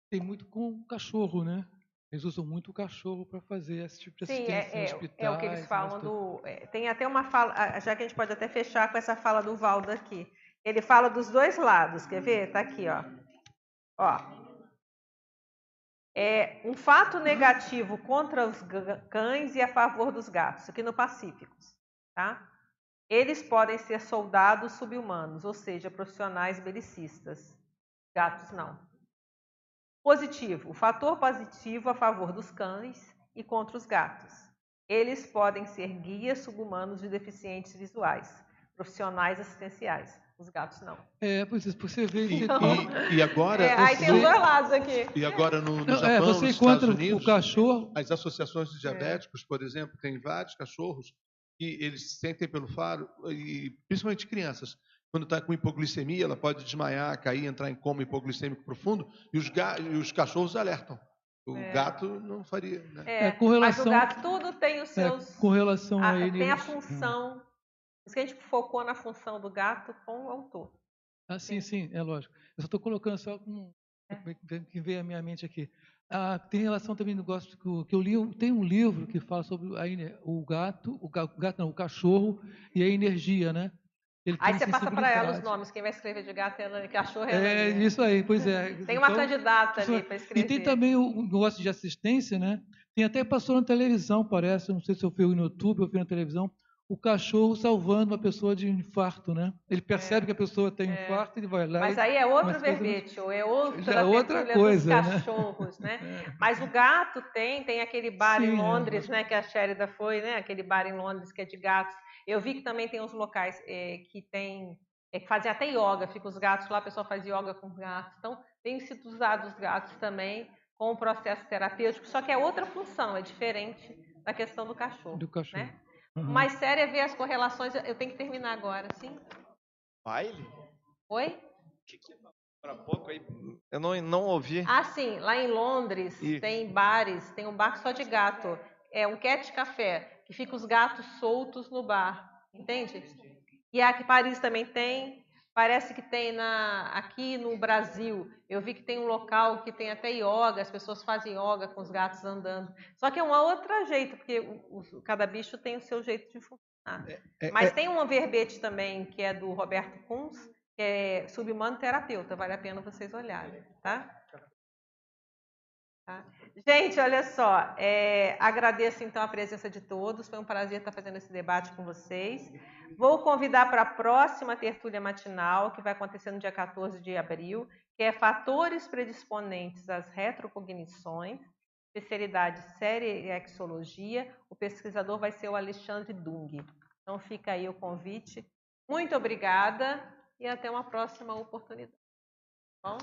tem muito com o cachorro, né? Eles usam muito o cachorro para fazer esse tipo de assistência Sim, é, é, hospitais, é o que eles falam do. É, tem até uma fala, já que a gente pode até fechar com essa fala do Valdo aqui. Ele fala dos dois lados, quer ver? Tá aqui, ó. Ó. É um fato negativo contra os cães e a favor dos gatos, aqui no Pacífico, tá? Eles podem ser soldados subhumanos, ou seja, profissionais belicistas. Gatos não. Positivo: o fator positivo a favor dos cães e contra os gatos. Eles podem ser guias subhumanos de deficientes visuais, profissionais assistenciais. Os gatos não. É, pois é, você vê. E, e agora. É, aí tem os dois lados aqui. E agora no, no é, Japão, é, você nos Estados Unidos, o cachorro. As associações de diabéticos, é. por exemplo, têm vários cachorros que eles sentem pelo faro, e principalmente crianças. Quando está com hipoglicemia, ela pode desmaiar, cair, entrar em coma hipoglicêmico profundo, e os, e os cachorros alertam. O é. gato não faria. Né? É, é, com relação, mas o gato tudo tem os é, seus. com relação a, a ele. Tem a função. Hum. Isso que a gente focou na função do gato com o autor. Ah, sim, sim, é lógico. Eu só estou colocando só com, é. que veio à minha mente aqui. Ah, tem relação também no gosto que eu li. Tem um livro que fala sobre a, o gato, o gato não, o cachorro e a energia, né? Aí você passa para ela os nomes. Quem vai escrever de gato é cachorro é. É isso aí, pois é. Tem uma então, candidata ali para escrever. E tem também o negócio de assistência, né? Tem até passou na televisão, parece. Não sei se eu fui no YouTube ou fui na televisão o cachorro salvando uma pessoa de infarto, né? Ele percebe é, que a pessoa tem é. infarto, ele vai lá. Mas aí é outro verbete, ou é outra, é outra coisa, dos né? cachorros, né? né? É. Mas o gato tem, tem aquele bar Sim, em Londres, né? Que a Sherida foi, né? Aquele bar em Londres que é de gatos. Eu vi que também tem uns locais é, que tem é, que fazem até yoga, fica os gatos lá, a pessoa faz yoga com os gatos. Então tem sido usado os gatos também com o processo terapêutico, só que é outra função, é diferente da questão do cachorro. Do cachorro. Né? Uhum. Mais sério é ver as correlações. Eu tenho que terminar agora, sim? Baile? Oi? Para pouco aí, eu não, não ouvi. Ah, sim. Lá em Londres e... tem bares, tem um bar só de gato. É um cat café, que fica os gatos soltos no bar. Entende? E aqui em Paris também tem. Parece que tem na, aqui no Brasil, eu vi que tem um local que tem até yoga, as pessoas fazem yoga com os gatos andando. Só que é um outro jeito, porque o, o, cada bicho tem o seu jeito de funcionar. É, é, Mas é... tem um verbete também, que é do Roberto Kunz, que é subhumano terapeuta, vale a pena vocês olharem, tá? Tá? Gente, olha só, é, agradeço então a presença de todos, foi um prazer estar fazendo esse debate com vocês. Vou convidar para a próxima tertúlia matinal, que vai acontecer no dia 14 de abril, que é Fatores Predisponentes às Retrocognições, especialidade Série Exologia. O pesquisador vai ser o Alexandre Dung. Então fica aí o convite. Muito obrigada e até uma próxima oportunidade. Tá bom?